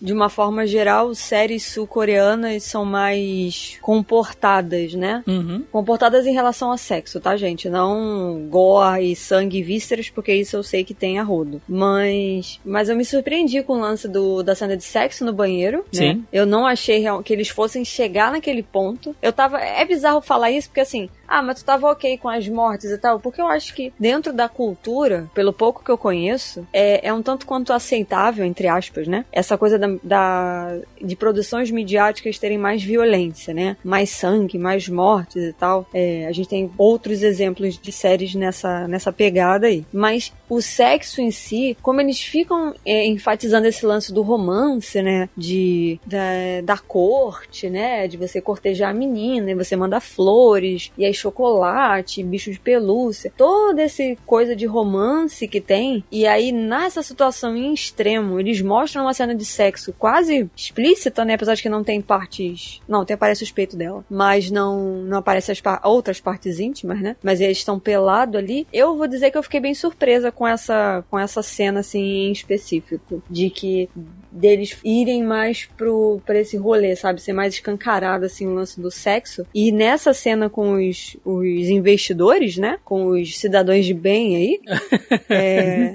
de uma forma geral, séries sul-coreanas são mais comportadas, né? Uhum. Comportadas em relação a sexo, tá, gente? Não gore e sangue e vísceras, porque isso eu sei que tem a rodo. Mas, mas eu me surpreendi com o lance do, da cena de sexo no banheiro, né? Sim. Eu não achei que eles fossem chegar naquele ponto. Eu tava. É bizarro falar isso, porque assim. Ah, mas tu tava ok com as mortes e tal. Porque eu acho que dentro da cultura, pelo pouco que eu conheço, é, é um tanto quanto aceitável, entre aspas, né? Essa coisa da, da- de produções midiáticas terem mais violência, né? Mais sangue, mais mortes e tal. É, a gente tem outros exemplos de séries nessa, nessa pegada aí. Mas o sexo em si, como eles ficam é, enfatizando esse lance do romance, né? De, da, da corte, né? De você cortejar a menina e você manda flores, e aí chocolate, bicho de pelúcia, toda essa coisa de romance que tem. E aí, nessa situação em extremo, eles mostram uma cena de sexo quase explícita, né? Apesar de que não tem partes. Não, tem aparece o peito dela. Mas não, não aparece as outras partes íntimas, né? Mas eles estão pelados ali. Eu vou dizer que eu fiquei bem surpresa com essa, com essa cena, assim, em específico. De que deles irem mais pro, pra esse rolê, sabe? Ser mais escancarado, assim, o lance do sexo. E nessa cena com os, os investidores, né? Com os cidadãos de bem aí. <laughs> é,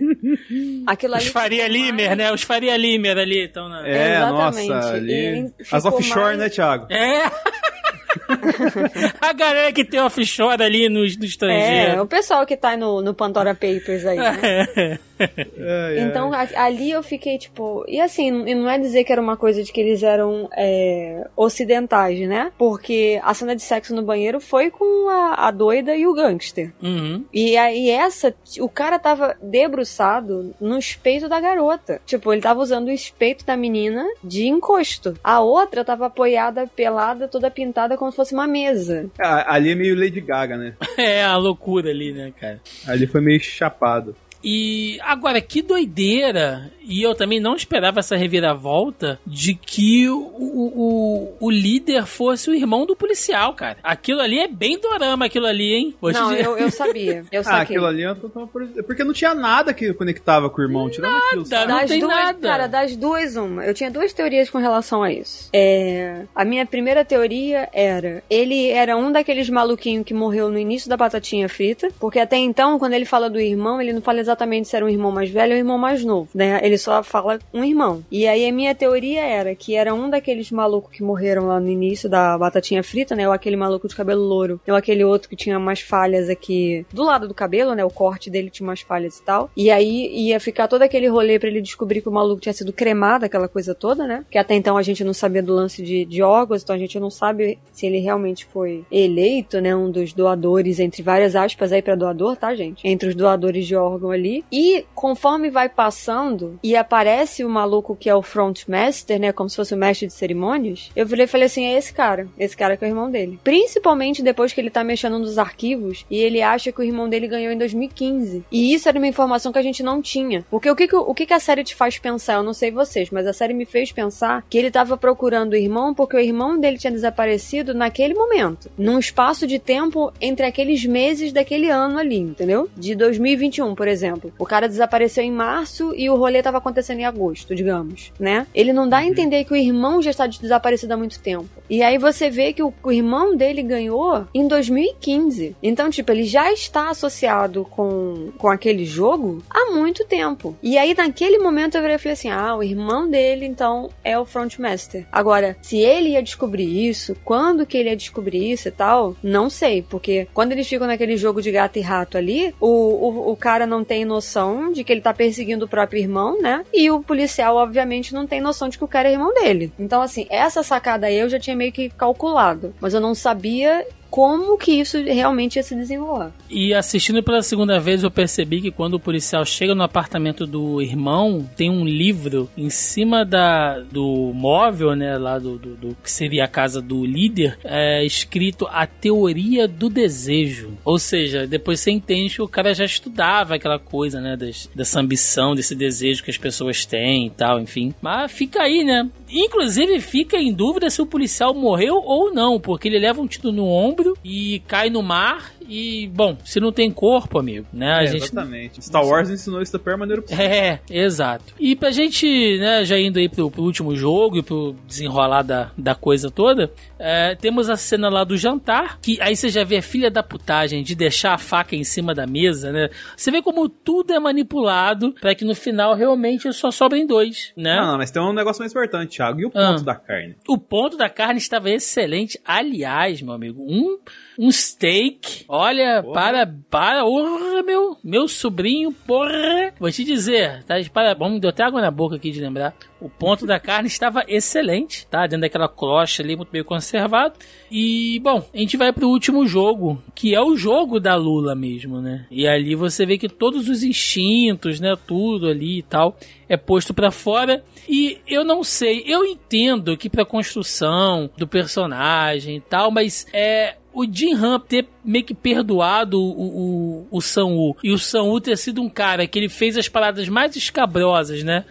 aquilo ali. Os Faria Limer, mais- né? Os Faria Limer ali estão na... É, Exatamente. nossa, ali. ficou As offshore, mais- né, Thiago? É, <laughs> a galera que tem offshore ali no, no É, estrangeiro. o pessoal que tá no, no Pandora Papers aí, né? <laughs> Então ali eu fiquei tipo. E assim, e não é dizer que era uma coisa de que eles eram é, ocidentais, né? Porque a cena de sexo no banheiro foi com a, a doida e o gangster. Uhum. E aí essa, o cara tava debruçado no espeito da garota. Tipo, ele tava usando o espeito da menina de encosto. A outra tava apoiada, pelada, toda pintada como se fosse uma mesa. Ah, ali é meio Lady Gaga, né? <laughs> É a loucura ali, né, cara? Ali foi meio chapado. E agora, que doideira! E eu também não esperava essa reviravolta de que o, o, o, o líder fosse o irmão do policial, cara. Aquilo ali é bem dorama, aquilo ali, hein? Hoje não, eu, eu sabia. Eu <laughs> Ah, saquei. aquilo ali é total porque não tinha nada que conectava com o irmão, tirando aquilo. sabe? não das tem duas, nada. Cara, das duas, uma. Eu tinha duas teorias com relação a isso. É, a minha primeira teoria era: ele era um daqueles maluquinhos que morreu no início da batatinha frita. Porque até então, quando ele fala do irmão, ele não fala exatamente se era um irmão mais velho ou um irmão mais novo, né? Ele só fala um irmão. E aí a minha teoria era que era um daqueles malucos que morreram lá no início da batatinha frita, né? Ou aquele maluco de cabelo louro, ou aquele outro que tinha mais falhas aqui do lado do cabelo, né? O corte dele tinha umas falhas e tal. E aí ia ficar todo aquele rolê pra ele descobrir que o maluco tinha sido cremado, aquela coisa toda, né? Que até então a gente não sabia do lance de, de órgãos, então a gente não sabe se ele realmente foi eleito, né? Um dos doadores, entre várias aspas aí pra doador, tá, gente? Entre os doadores de órgão ali. E conforme vai passando e aparece o maluco que é o front master, né? Como se fosse o mestre de cerimônias, eu virei e falei assim: é esse cara. Esse cara que é o irmão dele. Principalmente depois que ele tá mexendo nos arquivos e ele acha que o irmão dele ganhou em 2015. E isso era uma informação que a gente não tinha. Porque o que, que, o que, que a série te faz pensar? Eu não sei vocês, mas a série me fez pensar que ele tava procurando o irmão porque o irmão dele tinha desaparecido naquele momento. Num espaço de tempo entre aqueles meses daquele ano ali, entendeu? De 2021, por exemplo. O cara desapareceu em março e o rolê tava acontecendo em agosto, digamos, né? Ele não dá a entender que o irmão já está desaparecido há muito tempo. E aí você vê que o, o irmão dele ganhou em 2015. Então, tipo, ele já está associado com, com aquele jogo há muito tempo. E aí, naquele momento, eu virei e falei assim: ah, o irmão dele, então, é o Frontmaster. Agora, se ele ia descobrir isso, quando que ele ia descobrir isso e tal, não sei. Porque quando eles ficam naquele jogo de gato e rato ali, o, o, o cara não tem noção de que ele tá perseguindo o próprio irmão, né? E o policial, obviamente, não tem noção de que o cara é irmão dele. Então, assim, essa sacada aí eu já tinha meio que calculado. Mas eu não sabia como que isso realmente ia se desenrolar. E assistindo pela segunda vez, eu percebi que quando o policial chega no apartamento do irmão, tem um livro em cima da, do móvel, né? Lá do, do, do que seria a casa do líder, é, escrito A Teoria do Desejo. Ou seja, depois você entende que o cara já estudava aquela coisa, né? Dessa ambição, desse desejo que as pessoas têm e tal, enfim. Mas fica aí, né? Inclusive, fica em dúvida se o policial morreu ou não, porque ele leva um tiro no ombro e cai no mar. E, bom, se não tem corpo, amigo, né? A É, gente Exatamente. Star Wars ensinou isso da pior maneira possível. é, exato. E pra gente, né, já indo aí pro, pro último jogo e pro desenrolar da, da coisa toda, é, temos a cena lá do jantar, que aí você já vê a filha da putagem de deixar a faca em cima da mesa, né? Você vê como tudo é manipulado pra que no final realmente só sobrem dois, né? Não, não, mas tem um negócio mais importante, Thiago. E o ponto Ah. da carne? O ponto da carne estava excelente. Aliás, meu amigo, um, um steak. Olha, Porra. para, para, porra, meu, meu sobrinho, porra. Vou te dizer, tá? Para, bom, me deu até água na boca aqui de lembrar. O ponto da carne estava excelente, tá? Dentro daquela crosta ali, muito bem conservado. E, bom, a gente vai pro último jogo, que é o jogo da Lula mesmo, né? E ali você vê que todos os instintos, né? Tudo ali e tal, é posto pra fora. E eu não sei, eu entendo que pra construção do personagem e tal, mas é o Jim Ham ter meio que perdoado o, o, o Sam-Woo e o Sam-Woo ter sido um cara que ele fez as paradas mais escabrosas, né?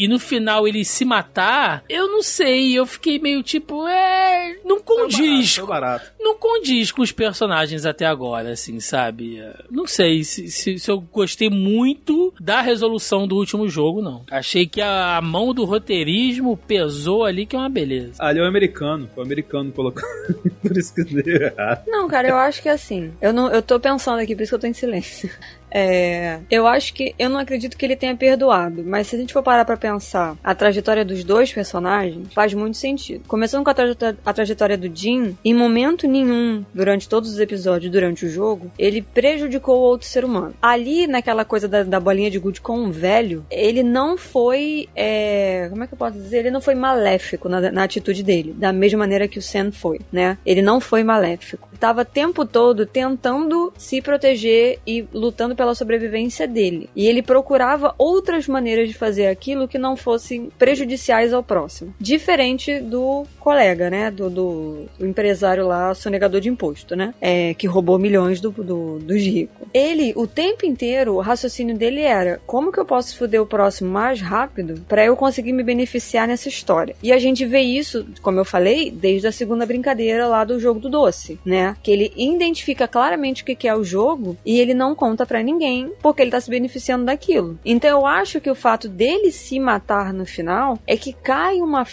E no final ele se matar, eu não sei, eu fiquei meio tipo, é. Não condiz. Foi barato. Não condiz com os personagens até agora, assim, sabe? Não sei se, se, se eu gostei muito da resolução do último jogo, não. Achei que a, mão do roteirismo pesou ali, que é uma beleza. Ali é o americano. Foi o americano colocando. <laughs> Por isso que deu errado. Não, cara, eu acho que assim. Eu, não, eu tô pensando aqui, por isso que eu tô em silêncio. É, eu acho que. Eu não acredito que ele tenha perdoado, mas se a gente for parar pra pensar a trajetória dos dois personagens, faz muito sentido. Começando com a, traje- a trajetória do Jim, em momento nenhum, durante todos os episódios, durante o jogo, ele prejudicou o outro ser humano. Ali, naquela coisa da, da bolinha de gude com o velho, ele não foi. é, como é que eu posso dizer? Ele não foi maléfico na, na atitude dele, da mesma maneira que o Sam foi, né? Ele não foi maléfico. Tava o tempo todo tentando se proteger e lutando pela sobrevivência dele. E ele procurava outras maneiras de fazer aquilo que não fossem prejudiciais ao próximo. Diferente do colega, né? Do, do- empresário lá, sonegador de imposto, né? É, que roubou milhões do, do, dos ricos. Ele, o tempo inteiro, o raciocínio dele era: como que eu posso foder o próximo mais rápido para eu conseguir me beneficiar nessa história? E a gente vê isso, como eu falei, desde a segunda brincadeira lá do jogo do doce, né? Que ele identifica claramente o que é o jogo e ele não conta pra ninguém porque ele tá se beneficiando daquilo. Então eu acho que o fato dele se matar no final é que cai uma.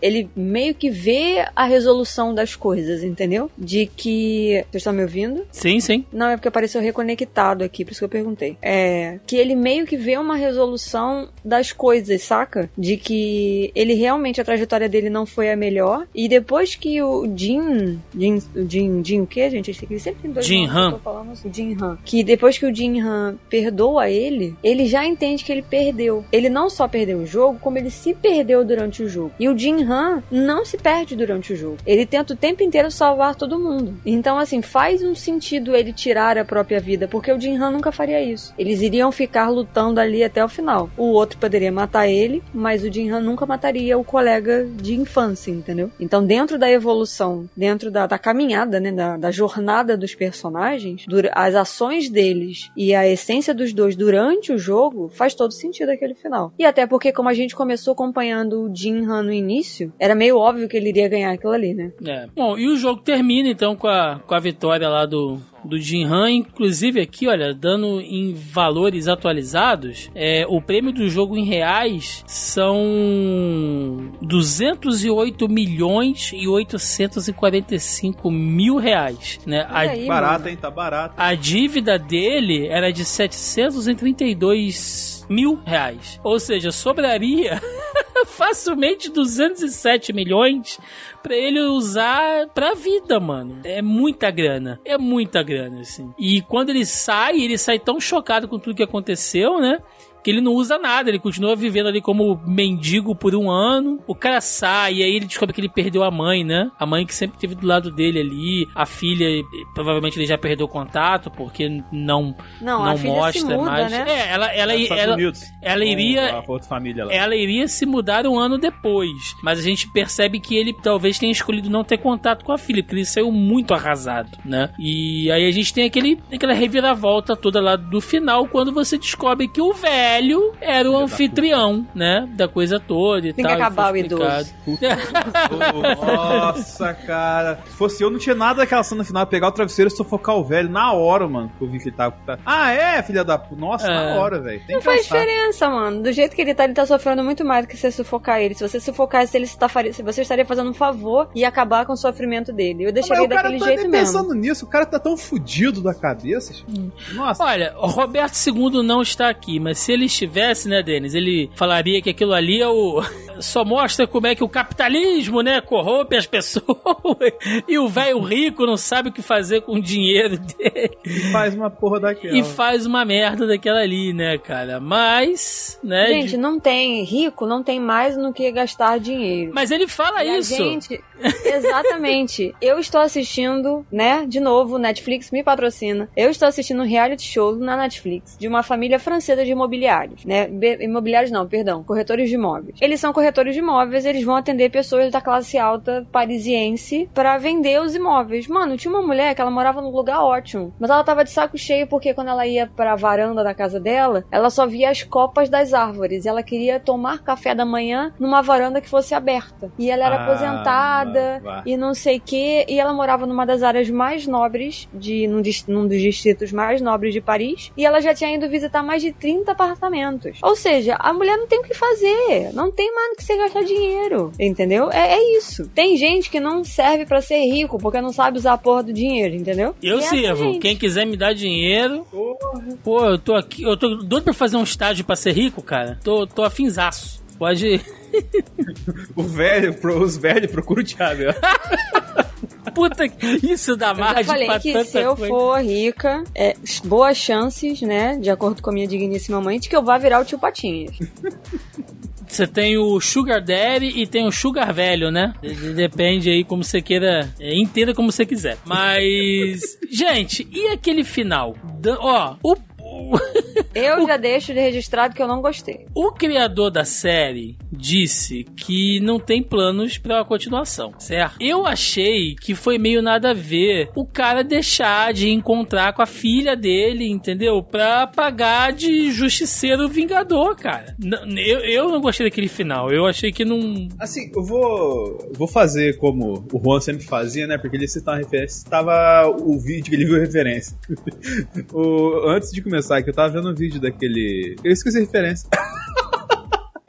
Ele meio que vê a resolução das coisas, entendeu? De que. Vocês estão me ouvindo? Sim, sim. Não, é porque apareceu reconectado aqui, por isso que eu perguntei. É. Que ele meio que vê uma resolução das coisas, saca? De que ele realmente, a trajetória dele não foi a melhor. E depois que o Jin. Jin. o Jin, Jin o quê, gente? Ele sempre tem dois Jin nomes que eu Han. tô falando. O Jin Han. Que depois que o Jin Han perdoa ele, ele já entende que ele perdeu. Ele não só perdeu o jogo, como ele se perdeu durante o jogo. E o Jin Han não se perde durante o jogo. Ele tenta o tempo inteiro salvar todo mundo. Então, assim, faz um sentido ele tirar a própria vida, porque o Jin Han nunca faria isso. Eles iriam ficar lutando ali até o final. O outro poderia matar ele, mas o Jin Han nunca mataria o colega de infância, entendeu? Então, dentro da evolução, dentro da, da caminhada, né, da, da jornada dos personagens, as ações deles e a essência dos dois durante o jogo faz todo sentido aquele final. E até porque, como a gente começou acompanhando o Jin Han no início, era meio óbvio que ele iria ganhar aquilo ali, né? É. Bom, e o jogo termina então com a, com a vitória lá do, do Jin Han, inclusive aqui, olha, dando em valores atualizados, é, o prêmio do jogo em reais são 208 milhões e 845 mil reais, né? A, aí, Barato, mano. hein? Tá barato. a dívida dele era de 732 mil reais. Ou seja, sobraria <laughs> facilmente 207 milhões pra ele usar pra vida, mano. É muita grana. É muita grana, assim. E quando ele sai, ele sai tão chocado com tudo que aconteceu, né? Que ele não usa nada, ele continua vivendo ali como mendigo por um ano. O cara sai, e aí ele descobre que ele perdeu a mãe, né? A mãe que sempre esteve do lado dele ali. A filha, provavelmente ele já perdeu o contato, porque não, Não, não, a filha mostra se muda, mais. né? É, ela, ela, ela, ela Com iria- A outra família lá. ela iria se mudar um ano depois. Mas a gente percebe que ele talvez tenha escolhido não ter contato com a filha, porque ele saiu muito arrasado, né? E aí a gente tem aquele, aquela reviravolta toda lá do final, quando você descobre que o velho era o anfitrião, né? Da coisa toda e Tem que tal. e foi acabar o explicado. <laughs> Nossa, cara. Se fosse eu, não tinha nada daquela cena final. Pegar o travesseiro e sufocar o velho na hora, mano. Que eu vi que ele tava. Ah, é, filha da. Nossa, É. na hora, velho. Tem Não que faz diferença, mano. Do jeito que ele tá, ele tá sofrendo muito mais do que você sufocar ele. Se você sufocasse ele, você, tá estaria fazendo um favor e acabar com o sofrimento dele. Eu Mas deixaria o cara daquele tá jeito nem mesmo. pensando nisso. O cara tá tão fudido da cabeça. Nossa. Olha, o Roberto II não está aqui, mas se ele estivesse, né, Denis, ele falaria que aquilo ali é o. <laughs> Só mostra como é que o capitalismo, né, corrompe as pessoas. <laughs> e o velho rico não sabe o que fazer com o dinheiro dele. Faz uma porra daquela. E faz uma merda daquela ali, né, cara? Mas, né. Gente, de- não tem. Rico não tem mais no que gastar dinheiro. Mas ele fala E isso. gente, <laughs> exatamente. Eu estou assistindo, né? De novo, Netflix me patrocina. Eu estou assistindo um reality show na Netflix de uma família francesa de imobiliários, né? Imobiliários não, perdão, corretores de imóveis. Eles são corretores de imóveis, eles vão atender pessoas da classe alta parisiense para vender os imóveis. Mano, tinha uma mulher que ela morava num lugar ótimo, mas ela tava de saco cheio porque quando ela ia pra varanda da casa dela, ela só via as copas das árvores ela queria tomar café da manhã numa varanda que fosse aberta. E ela era Ah, aposentada vá. e não sei o que, e ela morava numa das áreas mais nobres de num, num dos distritos mais nobres de Paris, e ela já tinha ido visitar mais de 30 apartamentos. Ou seja, a mulher não tem o que fazer, não tem mais no que você gastar dinheiro, entendeu? É, é isso. Tem gente que não serve pra ser rico porque não sabe usar a porra do dinheiro, entendeu? Eu E essa sirvo. gente. Quem quiser me dar dinheiro, Ô, Pô, eu tô aqui, eu tô doido pra fazer um estágio pra ser rico, cara. Tô, tô afinzaço. Pode. <laughs> o velho, os velhos procuram o Thiago. <laughs> <laughs> Puta, isso dá margem eu falei pra que se eu coisa. for rica, é, boas chances, né, de acordo com a minha digníssima mãe, de que eu vá virar o tio Patinhas. <laughs> Você tem o Sugar Daddy e tem o Sugar Velho, né? Depende aí como você queira. É, entenda como você quiser. Mas. <laughs> gente, e aquele final? Da, ó, o. Eu já deixo de registrado que eu não gostei. O criador da série disse que não tem planos para continuação, certo? Eu achei que foi meio nada a ver o cara deixar de encontrar com a filha dele, entendeu? Pra pagar de justiceiro vingador, cara. Eu, eu não gostei daquele final. Eu achei que não. Assim, eu vou, vou fazer como o Juan sempre fazia, né? Porque ele citava uma referência. Tava o vídeo que ele viu referência. <laughs> o, antes de começar aqui, eu tava vendo um vídeo daquele. Eu esqueci a referência. <laughs>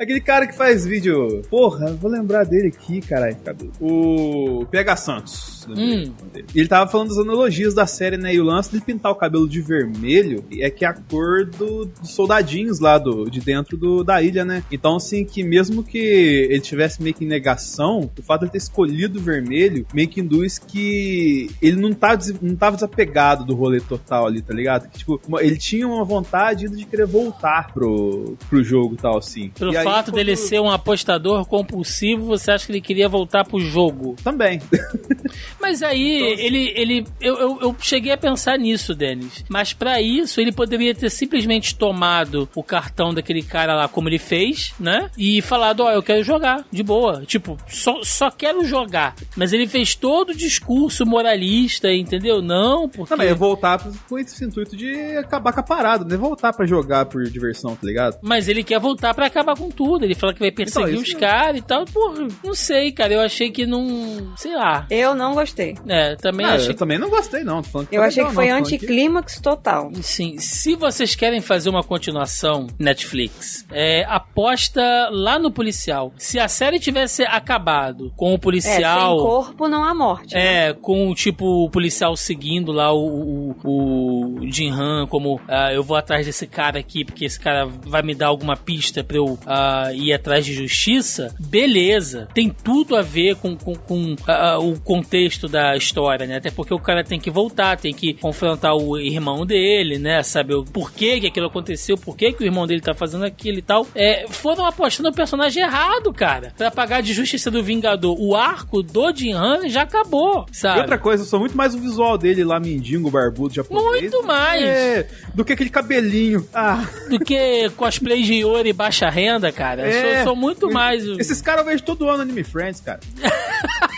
Aquele cara que faz vídeo. Porra, vou lembrar dele aqui, caralho. O PH Santos. Hum. Ele tava falando das analogias da série, né? E o lance de pintar o cabelo de vermelho é que é a cor do, dos soldadinhos lá do, de dentro do, da ilha, né? Então, assim, que mesmo que ele tivesse meio que em negação, o fato de ele ter escolhido o vermelho meio que induz que ele não, tá, não tava desapegado do rolê total ali, tá ligado? Que, tipo, ele tinha uma vontade de querer voltar pro, pro jogo e tal, assim. Pelo e aí, fato quando... dele ser um apostador compulsivo, você acha que ele queria voltar pro jogo? Também. <laughs> Mas aí, ele. ele eu, eu, eu, cheguei a pensar nisso, Denis. Mas para isso, ele poderia ter simplesmente tomado o cartão daquele cara lá, como ele fez, né? E falado: Ó, oh, eu quero jogar, de boa. Tipo, só, só quero jogar. Mas ele fez todo o discurso moralista, entendeu? Não, porque. Não, mas ia voltar com esse intuito de acabar com a parada, não é voltar para jogar por diversão, tá ligado? Mas ele quer voltar para acabar com tudo. Ele fala que vai perseguir então, os caras e tal. Porra, não sei, cara. Eu achei que não. Sei lá. Eu não gostei. É, também ah, achei. Eu também não gostei, não. eu achei que foi anticlímax total. Sim. Se vocês querem fazer uma continuação, Netflix, é, aposta lá no policial. Se a série tivesse acabado com o policial. É, sem corpo não há morte. É, né? com tipo o policial seguindo lá o, o, o Jin Han, como uh, eu vou atrás desse cara aqui, porque esse cara vai me dar alguma pista pra eu uh, ir atrás de justiça, beleza. Tem tudo a ver com, com, com uh, o contexto da história, né? Até porque o cara tem que voltar, tem que confrontar o irmão dele, né? Saber o porquê que aquilo aconteceu, porquê que o irmão dele tá fazendo aquilo e tal. É, foram apostando o personagem errado, cara. Pra pagar de justiça do Vingador. O arco do Jin Han já acabou, sabe? E outra coisa, eu sou muito mais o visual dele lá, mendigo, barbudo, japonês. Muito mais! É, do que aquele cabelinho. Ah. Do que cosplay de Yori e baixa renda, cara. É, sou, sou, muito mais. Esses caras eu vejo todo ano Anime Friends, cara. <laughs>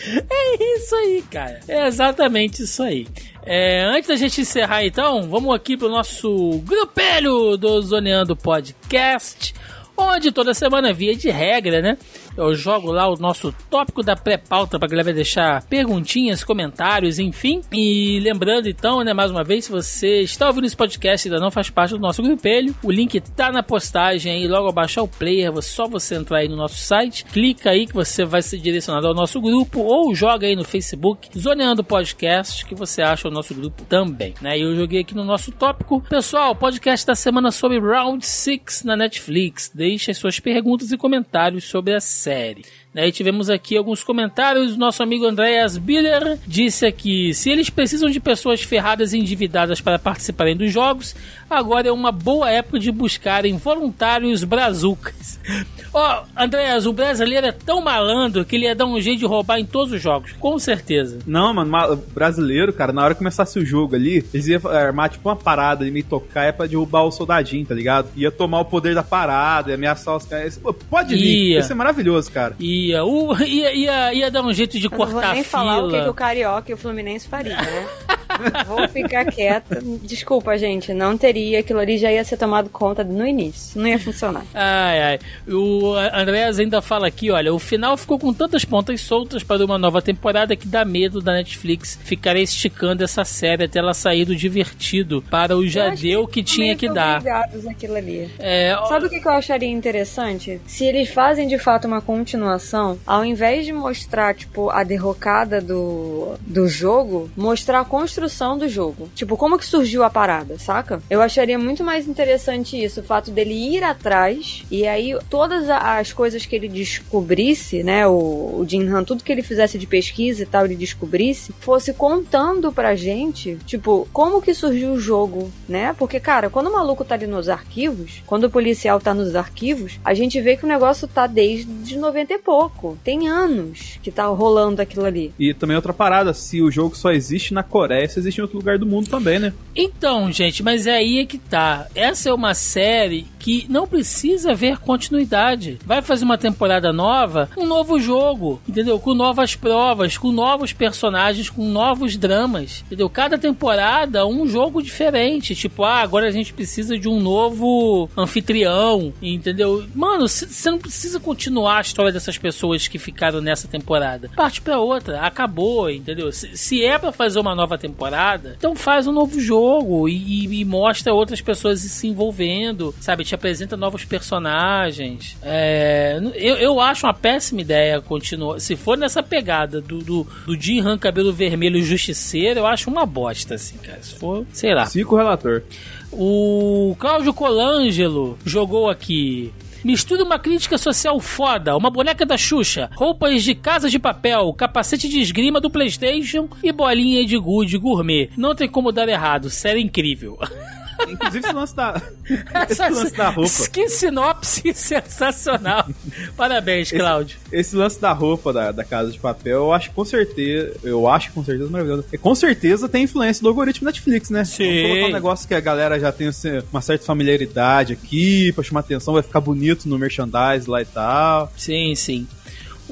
<laughs> É isso aí, cara. É exatamente isso aí. É, antes da gente encerrar, então, vamos aqui pro nosso grupelho do Zoneando Podcast, onde toda semana, via de regra, né? Eu jogo lá o nosso tópico da pré-pauta pra galera deixar perguntinhas, comentários, enfim. E lembrando então, né, mais uma vez, se você está ouvindo esse podcast e ainda não faz parte do nosso grupelho, o link tá na postagem aí, logo abaixo ao player, é só você entrar aí no nosso site, clica aí que você vai ser direcionado ao nosso grupo ou joga aí no Facebook, Zoneando Podcast, que você acha o nosso grupo também, né? E eu joguei aqui no nosso tópico. Pessoal, podcast da semana sobre Round 6 na Netflix. Deixe as suas perguntas e comentários sobre a série série. Né, e tivemos aqui alguns comentários. Nosso amigo Andreas Biller disse aqui: se eles precisam de pessoas ferradas e endividadas para participarem dos jogos, agora é uma boa época de buscarem voluntários brazucas. <laughs> Ó, oh, Andreas, o brasileiro é tão malandro que ele ia dar um jeito de roubar em todos os jogos, com certeza. Não, mano, brasileiro, cara, na hora que começasse o jogo ali, eles iam armar tipo uma parada de meio tocar é pra derrubar o soldadinho, tá ligado? Ia tomar o poder da parada, ia ameaçar os caras. Pode vir, ia. ser maravilhoso, cara. Ia, uh, <laughs> ia, ia, ia dar um jeito de Eu cortar não vou nem a fila. falar o que, que o Carioca e o Fluminense fariam, né? <laughs> Vou ficar quieta. Desculpa, gente, não teria. Aquilo ali já ia ser tomado conta no início. Não ia funcionar. Ai, ai. O Andréas ainda fala aqui, olha, o final ficou com tantas pontas soltas para uma nova temporada que dá medo da Netflix ficar esticando essa série até ela sair do divertido para o já deu que, que tinha que dar. Aquilo ali. É, Sabe o que eu acharia interessante? Se eles fazem de fato uma continuação, ao invés de mostrar, tipo, a derrocada do, do jogo, mostrar a construção construção do jogo. Tipo, como que surgiu a parada, saca? Eu acharia muito mais interessante isso, o fato dele ir atrás e aí todas as coisas que ele descobrisse, né, o, o Jin Han, tudo que ele fizesse de pesquisa e tal, ele descobrisse, fosse contando pra gente, tipo, como que surgiu o jogo, né? Porque, cara, quando o maluco tá ali nos arquivos, quando o policial tá nos arquivos, a gente vê que o negócio tá desde 90 e pouco. Tem anos que tá rolando aquilo ali. E também outra parada, se o jogo só existe na Coreia, existe em outro lugar do mundo também, né? Então, gente, mas é aí é que tá. Essa é uma série que não precisa ver continuidade. Vai fazer uma temporada nova, um novo jogo, entendeu? Com novas provas, com novos personagens, com novos dramas, entendeu? Cada temporada um jogo diferente. Tipo, ah, agora a gente precisa de um novo anfitrião, entendeu? Mano, você não precisa continuar a história dessas pessoas que ficaram nessa temporada. Parte pra outra, acabou, entendeu? Se, se é para fazer uma nova temporada, então faz um novo jogo e, e, e mostra outras pessoas se envolvendo, sabe? Te apresenta novos personagens. É, eu, eu acho uma péssima ideia continuar. Se for nessa pegada do, do, do Jim Han cabelo vermelho justiceiro, eu acho uma bosta, assim, cara. Se for, sei lá. Cinco relator. O Cláudio Colangelo jogou aqui. Mistura uma crítica social foda, uma boneca da Xuxa, roupas de casa de papel, capacete de esgrima do PlayStation e bolinha de good gourmet. Não tem como dar errado, série incrível. <laughs> Inclusive esse lance da, <laughs> esse lance da roupa. Que sinopse sensacional. Parabéns, Cláudio. Esse, esse, lance da roupa da, da Casa de Papel, eu acho com certeza, eu acho com certeza maravilhoso. E com certeza tem influência do algoritmo Netflix, né? Sim. Vamos colocar um negócio que a galera já tem assim, uma certa familiaridade aqui, pra chamar atenção, vai ficar bonito no merchandise lá e tal. Sim, sim.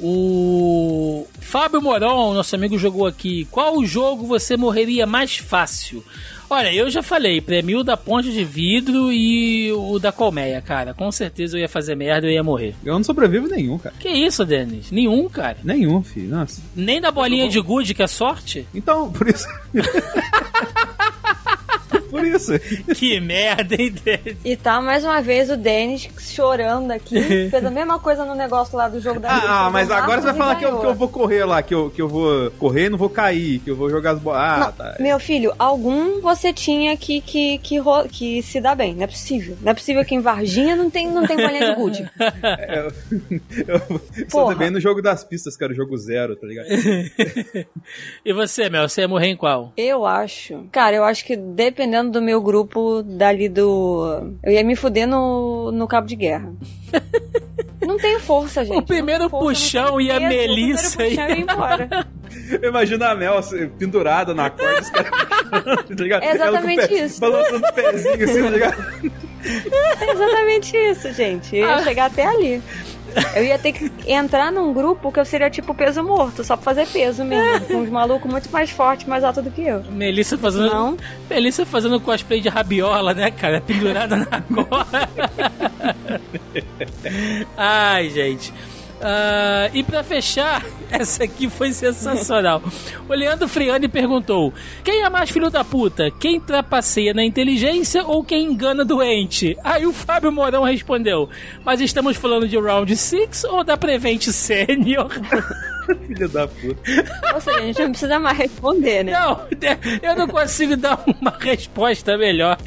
O Fábio Morão, nosso amigo, jogou aqui. Qual jogo você morreria mais fácil? Olha, eu já falei, prêmio da ponte de vidro e o da colmeia, cara. Com certeza eu ia fazer merda e eu ia morrer. Eu não sobrevivo nenhum, cara. Que isso, Denis? Nenhum, cara? Nenhum, filho. Nossa. Nem da bolinha de gude, que é sorte? Então, por isso. <laughs> por isso. Que merda, hein, Denis? E tá mais uma vez o Denis chorando aqui. <laughs> Fez a mesma coisa no negócio lá do jogo da Ah, ah mas agora você vai falar que eu, que eu, vou correr lá, que eu, que eu vou correr e não vou cair, que eu vou jogar as bolas. Ah, não, tá. Meu filho, algum você tinha que, que, que, que, se dar bem. Não é possível. Não é possível que em Varginha não tem, não tem bolinha de gude. <laughs> É, eu, eu sou bem no jogo das pistas, cara, o jogo zero, tá ligado? <laughs> e você, Mel, você ia morrer em qual? Eu acho. Cara, eu acho que dependendo do meu grupo dali do. Eu ia me fuder no, no cabo de guerra. <laughs> Não tenho força, gente. O primeiro força, puxão e a Melissa. O primeiro puxão ia embora. <laughs> Imagina a Mel assim, pendurada na corda, os caras. <laughs> tá ligado? É exatamente pé, isso. Balançando o pezinho assim, tá ligado? É exatamente isso, gente. Eu ia ah. chegar até ali. Eu ia ter que entrar num grupo que eu seria tipo peso morto, só pra fazer peso mesmo. <laughs> Com uns malucos muito mais fortes, mais altos do que eu. Melissa fazendo. Não. Melissa fazendo cosplay de rabiola, né, cara? Pendurada na <laughs> corda. Ai, gente. Uh, e para fechar, <laughs> essa aqui foi sensacional. O Leandro Friani perguntou: Quem é mais filho da puta? Quem trapaceia na inteligência ou quem engana doente? Aí o Fábio Morão respondeu: Mas estamos falando de Round 6 ou da Prevent Senior? <laughs> Filho da puta. Ou seja, a gente não precisa mais responder, né? Não, <laughs> eu não consigo dar uma resposta melhor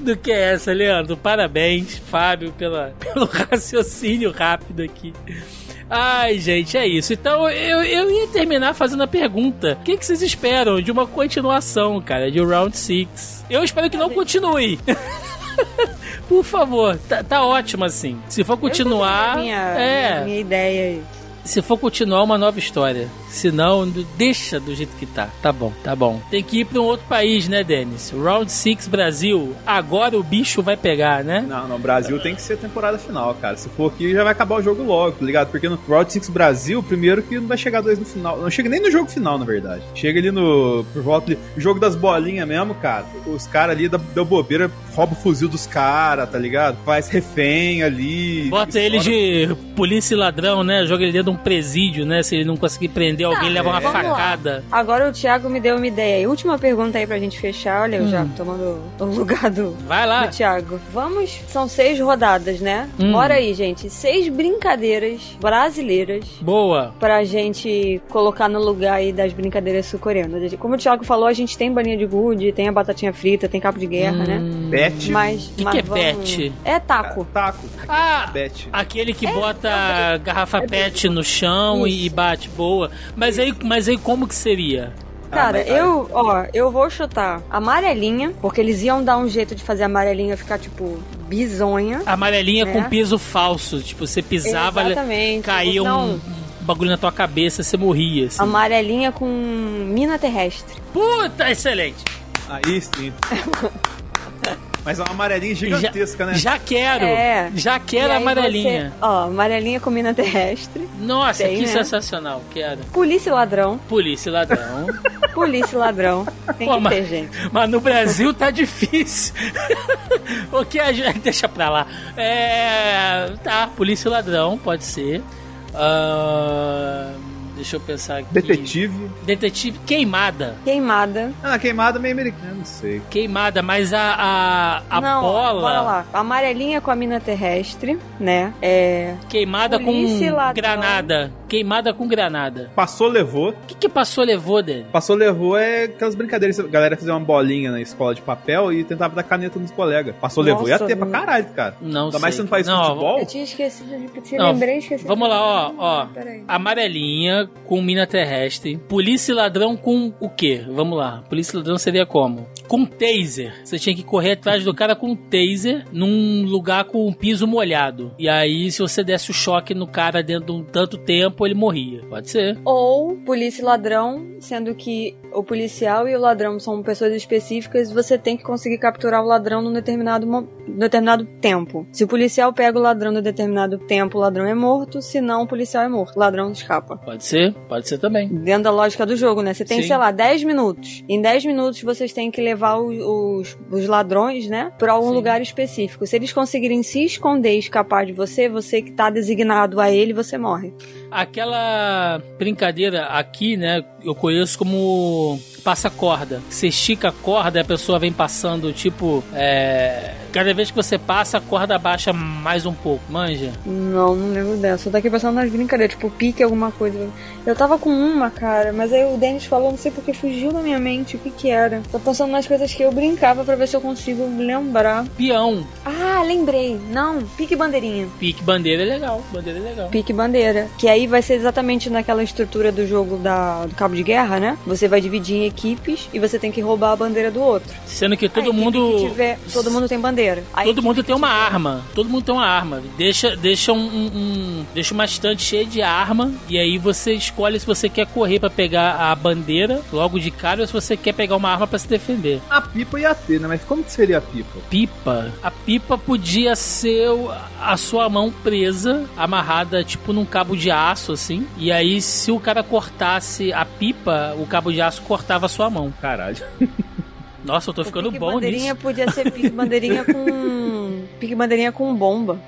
do que essa, Leandro. Parabéns, Fábio, pela, pelo raciocínio rápido aqui. Ai, gente, é isso. Então eu, eu ia terminar fazendo a pergunta: o que, que vocês esperam de uma continuação, cara, de Round 6? Eu espero que não continue. <laughs> Por favor, tá, tá, ótimo assim. Se for continuar. Minha, é. minha ideia aí. Se for continuar, uma nova história. Se não, deixa do jeito que tá. Tá bom, tá bom. Tem que ir pra um outro país, né, Denis? Round 6 Brasil. Agora o bicho vai pegar, né? Não, não. Brasil tem que ser temporada final, cara. Se for aqui, já vai acabar o jogo logo, tá ligado? Porque no Round 6 Brasil, primeiro que não vai chegar dois no final. Não chega nem no jogo final, na verdade. Chega ali no. Por volta de. Jogo das bolinhas mesmo, cara. Os caras ali da, da bobeira rouba o fuzil dos caras, tá ligado? Faz refém ali. Bota ele de polícia e ladrão, né? Joga ele dentro de um presídio, né? Se ele não conseguir prender alguém, Tá, leva uma lá. facada. Agora o Thiago me deu uma ideia. E última pergunta aí pra gente fechar. Olha, eu já tomando o lugar do, Vai lá. do Thiago. Vamos, são seis rodadas, né? Hum. Bora aí, gente. Seis brincadeiras brasileiras Boa. pra gente colocar no lugar aí das brincadeiras sul-coreanas. Como o Thiago falou, a gente tem balinha de gude, tem a batatinha frita, tem cabo de guerra, né? Hum. Bet. Mas, que mas é vamos- bet? É taco. Taco. Ah, Bet. aquele É, que bota garrafa pet no chão e Isso. bate. Boa. Mas aí, mas aí como que seria? Cara, mas- eu, ó, eu vou chutar amarelinha, porque eles iam dar um jeito de fazer a amarelinha ficar, tipo, bizonha. Amarelinha É. com piso falso. Tipo, você pisava, Exatamente. caía um, Não, um bagulho na tua cabeça, você morria. Assim. Amarelinha com mina terrestre. Puta, excelente. Aí sim. <laughs> Mas é uma amarelinha gigantesca, já, né? já quero. É. Já quero aí amarelinha. você- ó, amarelinha com mina terrestre. Nossa, Tem, que né? sensacional. Quero. Polícia e ladrão. Polícia e ladrão. <laughs> Polícia e ladrão. Tem Pô, que mas- ter, gente. Mas no Brasil tá difícil. <laughs> o que a gente. Deixa pra lá. É. Tá, polícia e ladrão, pode ser. Ah, deixa eu pensar aqui. Detetive. Detetive. Queimada. Queimada. Ah, queimada meio americana, não sei. Queimada, mas a, a, a Não, bola. bora lá. Amarelinha com a mina terrestre, né? É. Queimada Polícia com ladrão. granada. Queimada com granada. Passou, levou. O que, que passou levou dele? Passou, levou é aquelas brincadeiras. A galera fazia uma bolinha na escola de papel e tentava dar caneta nos colegas. Passou, levou. Ia Nossa, ter pra caralho, cara. Não Ainda mais sei. se não faz Não, futebol. Eu tinha esquecido de te Não, lembrei e esqueci. Vamos lá, ó, ó. Peraí. Amarelinha com mina terrestre. Polícia e ladrão com o quê? Vamos lá. Polícia e ladrão seria como? Com taser. Você tinha que correr atrás do cara com um taser num lugar com um piso molhado. E aí, se você desse o choque no cara dentro de um tanto tempo, ele morria. Pode ser. Ou polícia e ladrão, sendo que o policial e o ladrão são pessoas específicas, você tem que conseguir capturar o ladrão num determinado, determinado tempo. Se o policial pega o ladrão num determinado tempo, o ladrão é morto, se não, o policial é morto. O ladrão escapa. Pode ser. Pode ser também. Dentro da lógica do jogo, né? Você tem, Sim. sei lá, 10 minutos. Em 10 minutos vocês têm que levar os, os, os ladrões, né? Pra algum Sim. lugar específico. Se eles conseguirem se esconder e escapar de você, você que tá designado a ele, você morre. Aquela brincadeira aqui, né? Eu conheço como passa corda. Você estica a corda e a pessoa vem passando, tipo, é. Cada vez que você passa, a corda baixa mais um pouco, manja? Não, não lembro dessa. Eu tô aqui pensando nas brincadeiras, tipo pique alguma coisa. Eu tava com uma, cara, mas aí o Denis falou, não sei porque fugiu da minha mente o que que era. Tô pensando nas coisas que eu brincava pra ver se eu consigo lembrar. Peão. Ah, lembrei. Não, pique bandeirinha. Pique bandeira é legal. Bandeira é legal. Pique bandeira. Que aí vai ser exatamente naquela estrutura do jogo da, do cabo de guerra, né? Você vai dividir em equipes e você tem que roubar a bandeira do outro. Sendo que todo mundo. que tiver- todo mundo tem bandeira. A Todo mundo tem uma tiver- arma. Todo mundo tem uma arma. Deixa, deixa um, um- deixa uma estante cheia de arma e aí você escolhe se você quer correr pra pegar a bandeira logo de cara ou se você quer pegar uma arma pra se defender. A pipa ia ter, né? Mas como que seria a pipa? Pipa. A pipa podia ser a sua mão presa, amarrada tipo num cabo de aço assim. E aí se o cara cortasse a pipa, o cabo de aço cortava a sua mão. Caralho. Nossa, eu tô O ficando pique bom bandeirinha nisso. podia ser pique bandeirinha com. pique bandeirinha com bomba.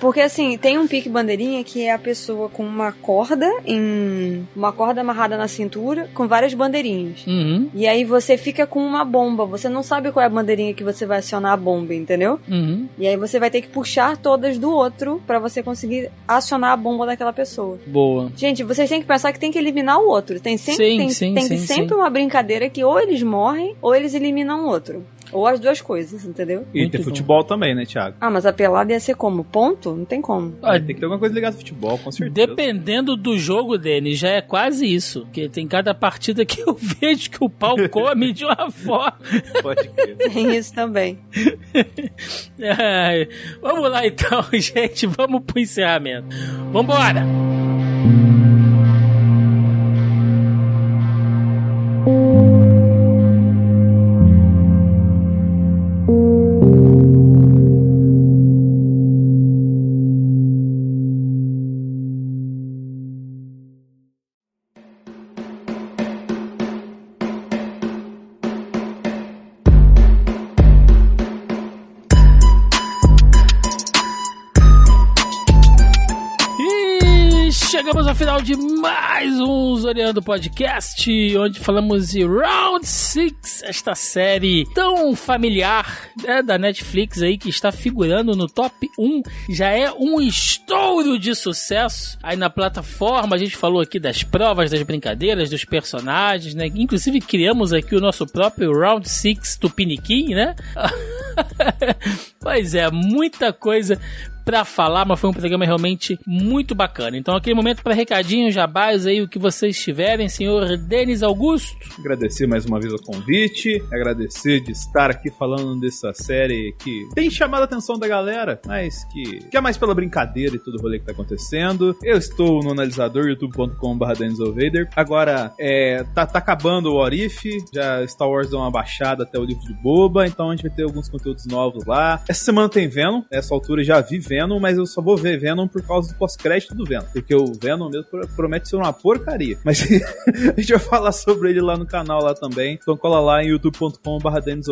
Porque assim, tem um pique bandeirinha que é a pessoa com uma corda em. uma corda amarrada na cintura com várias bandeirinhas. Uhum, E aí você fica com uma bomba. Você não sabe qual é a bandeirinha que você vai acionar a bomba, entendeu? uhum. E aí você vai ter que puxar todas do outro pra você conseguir acionar a bomba daquela pessoa. Boa. Gente, vocês têm que pensar que tem que eliminar o outro. Tem sempre, Sim, tem, sim, tem sim, sempre uma brincadeira que ou eles morrem ou eles eliminam o outro. Ou as duas coisas, entendeu? E Muito ter bom. futebol também, né, Thiago? Ah, mas a pelada ia ser como? Ponto? Não tem como. Ah, Tem que ter alguma coisa ligada ao futebol, com certeza. Dependendo do jogo, Denis, já é quase isso. Porque tem cada partida que eu <laughs> vejo que o pau come de uma forma. <laughs> Pode crer. Tem isso também. <laughs> Ai, vamos lá então, gente. Vamos pro encerramento. Vambora! Final de mais um Zoreando Podcast, onde falamos de Round 6, esta série tão familiar né, da Netflix aí que está figurando no top 1. Já é um estouro de sucesso aí na plataforma. A gente falou aqui das provas, das brincadeiras, dos personagens, né? Inclusive criamos aqui o nosso próprio Round 6 Tupiniquim, né? <laughs> pois é, muita coisa para falar, mas foi um programa realmente muito bacana. Então, aquele momento para recadinho, jabás aí, o que vocês tiverem, senhor Denis Augusto. Agradecer mais uma vez o convite, agradecer de estar aqui falando dessa série que tem chamado a atenção da galera, mas que, que é mais pela brincadeira e tudo o rolê que tá acontecendo. Eu estou no analisador youtube.com.br Vader. Agora, é, tá, tá acabando o Orif, já Star Wars deu uma baixada até o livro de Boba, então a gente vai ter alguns conteúdos novos lá. Essa semana tem Venom, nessa altura já vi Venom Venom, mas eu só vou ver Venom por causa do pós-crédito do Venom. Porque o Venom mesmo promete ser uma porcaria. Mas <laughs> a gente vai falar sobre ele lá no canal lá também. Então cola lá em youtube.com.br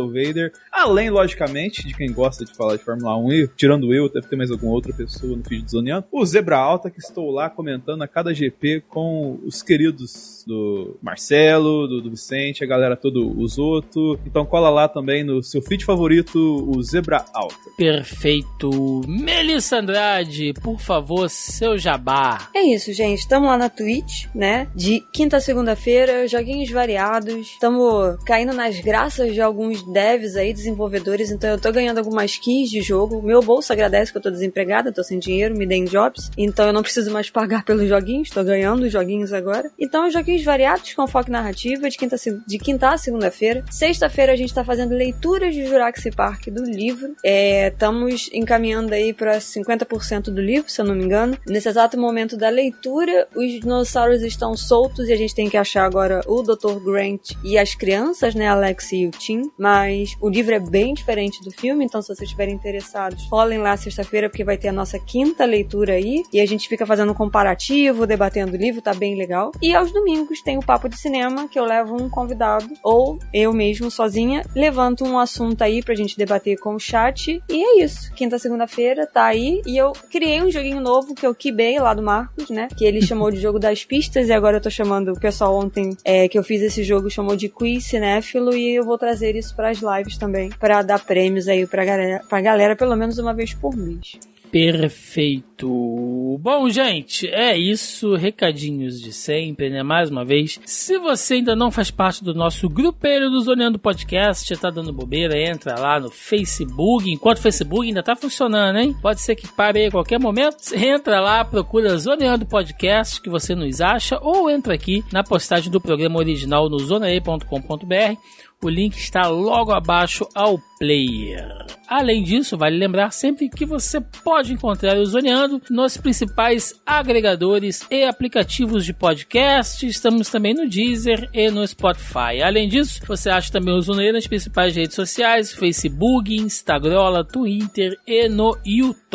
Vader. Além, logicamente, de quem gosta de falar de Fórmula 1 e tirando eu, deve ter mais alguma outra pessoa no feed do Zoneando. O Zebra Alta, que estou lá comentando a cada GP com os queridos do Marcelo, do, do Vicente, a galera toda, o Zoto. Então cola lá também no seu feed favorito, o Zebra Alta. Perfeito. Melissa Melissa Andrade, por favor, seu jabá. É isso, gente. Estamos lá na Twitch, né? De quinta a segunda-feira, joguinhos variados. Estamos caindo nas graças de alguns devs aí, desenvolvedores. Então eu tô ganhando algumas keys de jogo. Meu bolso agradece que eu tô desempregada, tô sem dinheiro, me deem jobs. Então eu não preciso mais pagar <laughs> pelos joguinhos, tô ganhando os joguinhos agora. Então, joguinhos variados com foco narrativa de quinta, de quinta a segunda-feira. Sexta-feira a gente tá fazendo leituras de Jurassic Park do livro. Estamos é, encaminhando aí para 50% do livro, se eu não me engano. Nesse exato momento da leitura, os dinossauros estão soltos e a gente tem que achar agora o Dr. Grant e as crianças, né, Alex e o Tim. Mas o livro é bem diferente do filme, então se vocês estiverem interessados, rolem lá sexta-feira porque vai ter a nossa quinta leitura aí e a gente fica fazendo um comparativo, debatendo o livro, tá bem legal. E aos domingos tem o papo de cinema que eu levo um convidado ou eu mesmo sozinha levanto um assunto aí pra gente debater com o chat e é isso. Quinta segunda-feira tá aí e eu criei um joguinho novo que eu quibei lá do Marcos, né? Que ele chamou de jogo das pistas e agora eu tô chamando, o pessoal ontem é, que eu fiz esse jogo chamou de quiz cinéfilo e eu vou trazer isso para as lives também, para dar prêmios aí pra galera, pra galera pelo menos uma vez por mês. Perfeito. Bom, gente, é isso. Recadinhos de sempre, né? Mais uma vez. Se você ainda não faz parte do nosso grupeiro do Zoneando Podcast, já tá dando bobeira, entra lá no Facebook. Enquanto o Facebook ainda tá funcionando, hein? Pode ser que pare aí a qualquer momento. Entra lá, procura Zoneando Podcast, que você nos acha, ou entra aqui na postagem do programa original no zonae.com.br o link está logo abaixo ao player. Além disso, vale lembrar sempre que você pode encontrar o Zoneando nos principais agregadores e aplicativos de podcast. Estamos também no Deezer e no Spotify. Além disso, você acha também o Zoneando nas principais redes sociais: Facebook, Instagram, Twitter e no YouTube.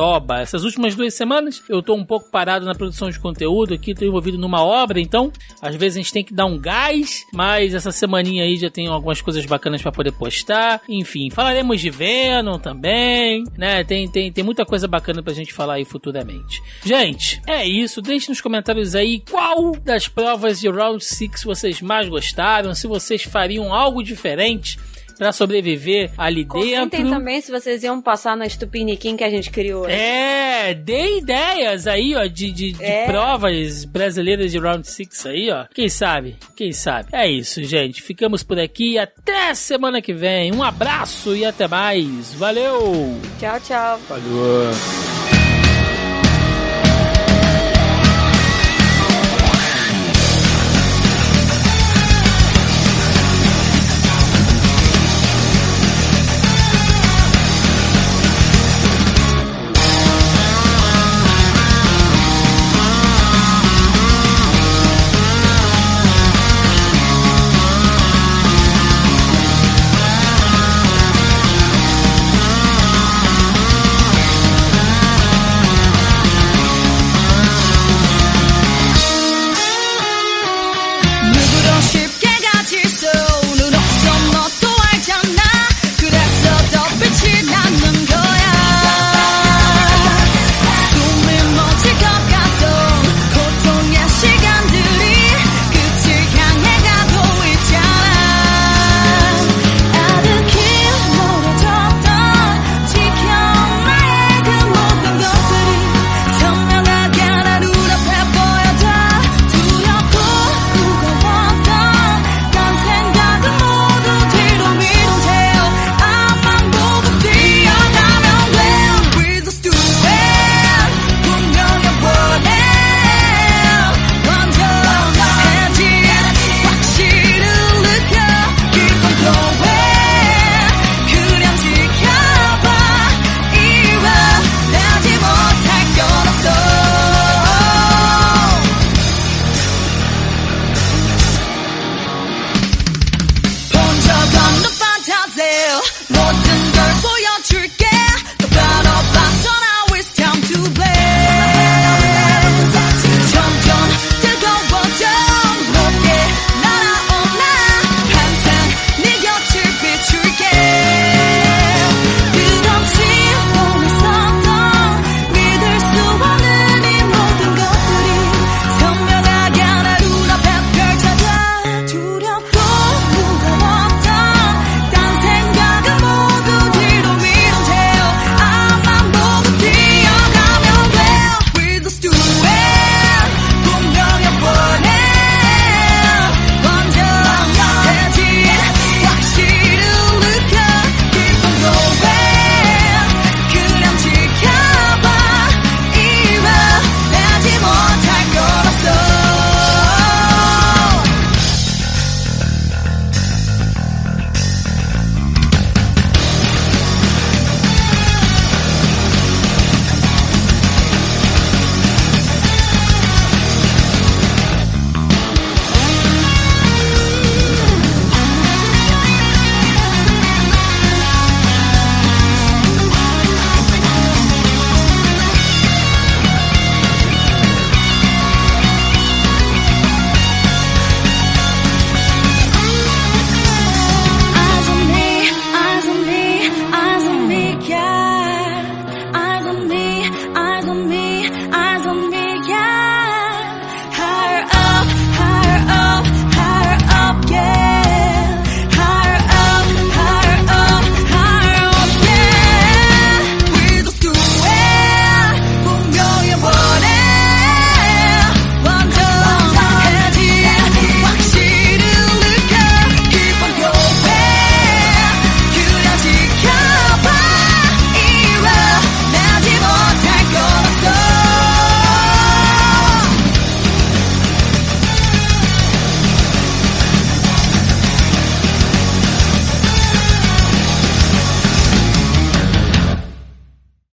Essas últimas duas semanas eu estou um pouco parado na produção de conteúdo aqui, estou envolvido numa obra, então às vezes a gente tem que dar um gás, mas essa semaninha aí já tem algumas coisas coisas bacanas para poder postar. Enfim, falaremos de Venom também, né? Tem, tem, tem muita coisa bacana pra gente falar aí futuramente. Gente, é isso. Deixe nos comentários aí qual das provas de Round 6 vocês mais gostaram, se vocês fariam algo diferente para sobreviver ali Comentem dentro. também se vocês iam passar na Stupiniquim que a gente criou. É, dê ideias aí, ó, de, de, de é. provas brasileiras de Round 6 aí, ó. Quem sabe? Quem sabe? É isso, gente. Ficamos por aqui. Até semana que vem. Um abraço e até mais. Valeu! Tchau, tchau. Valeu.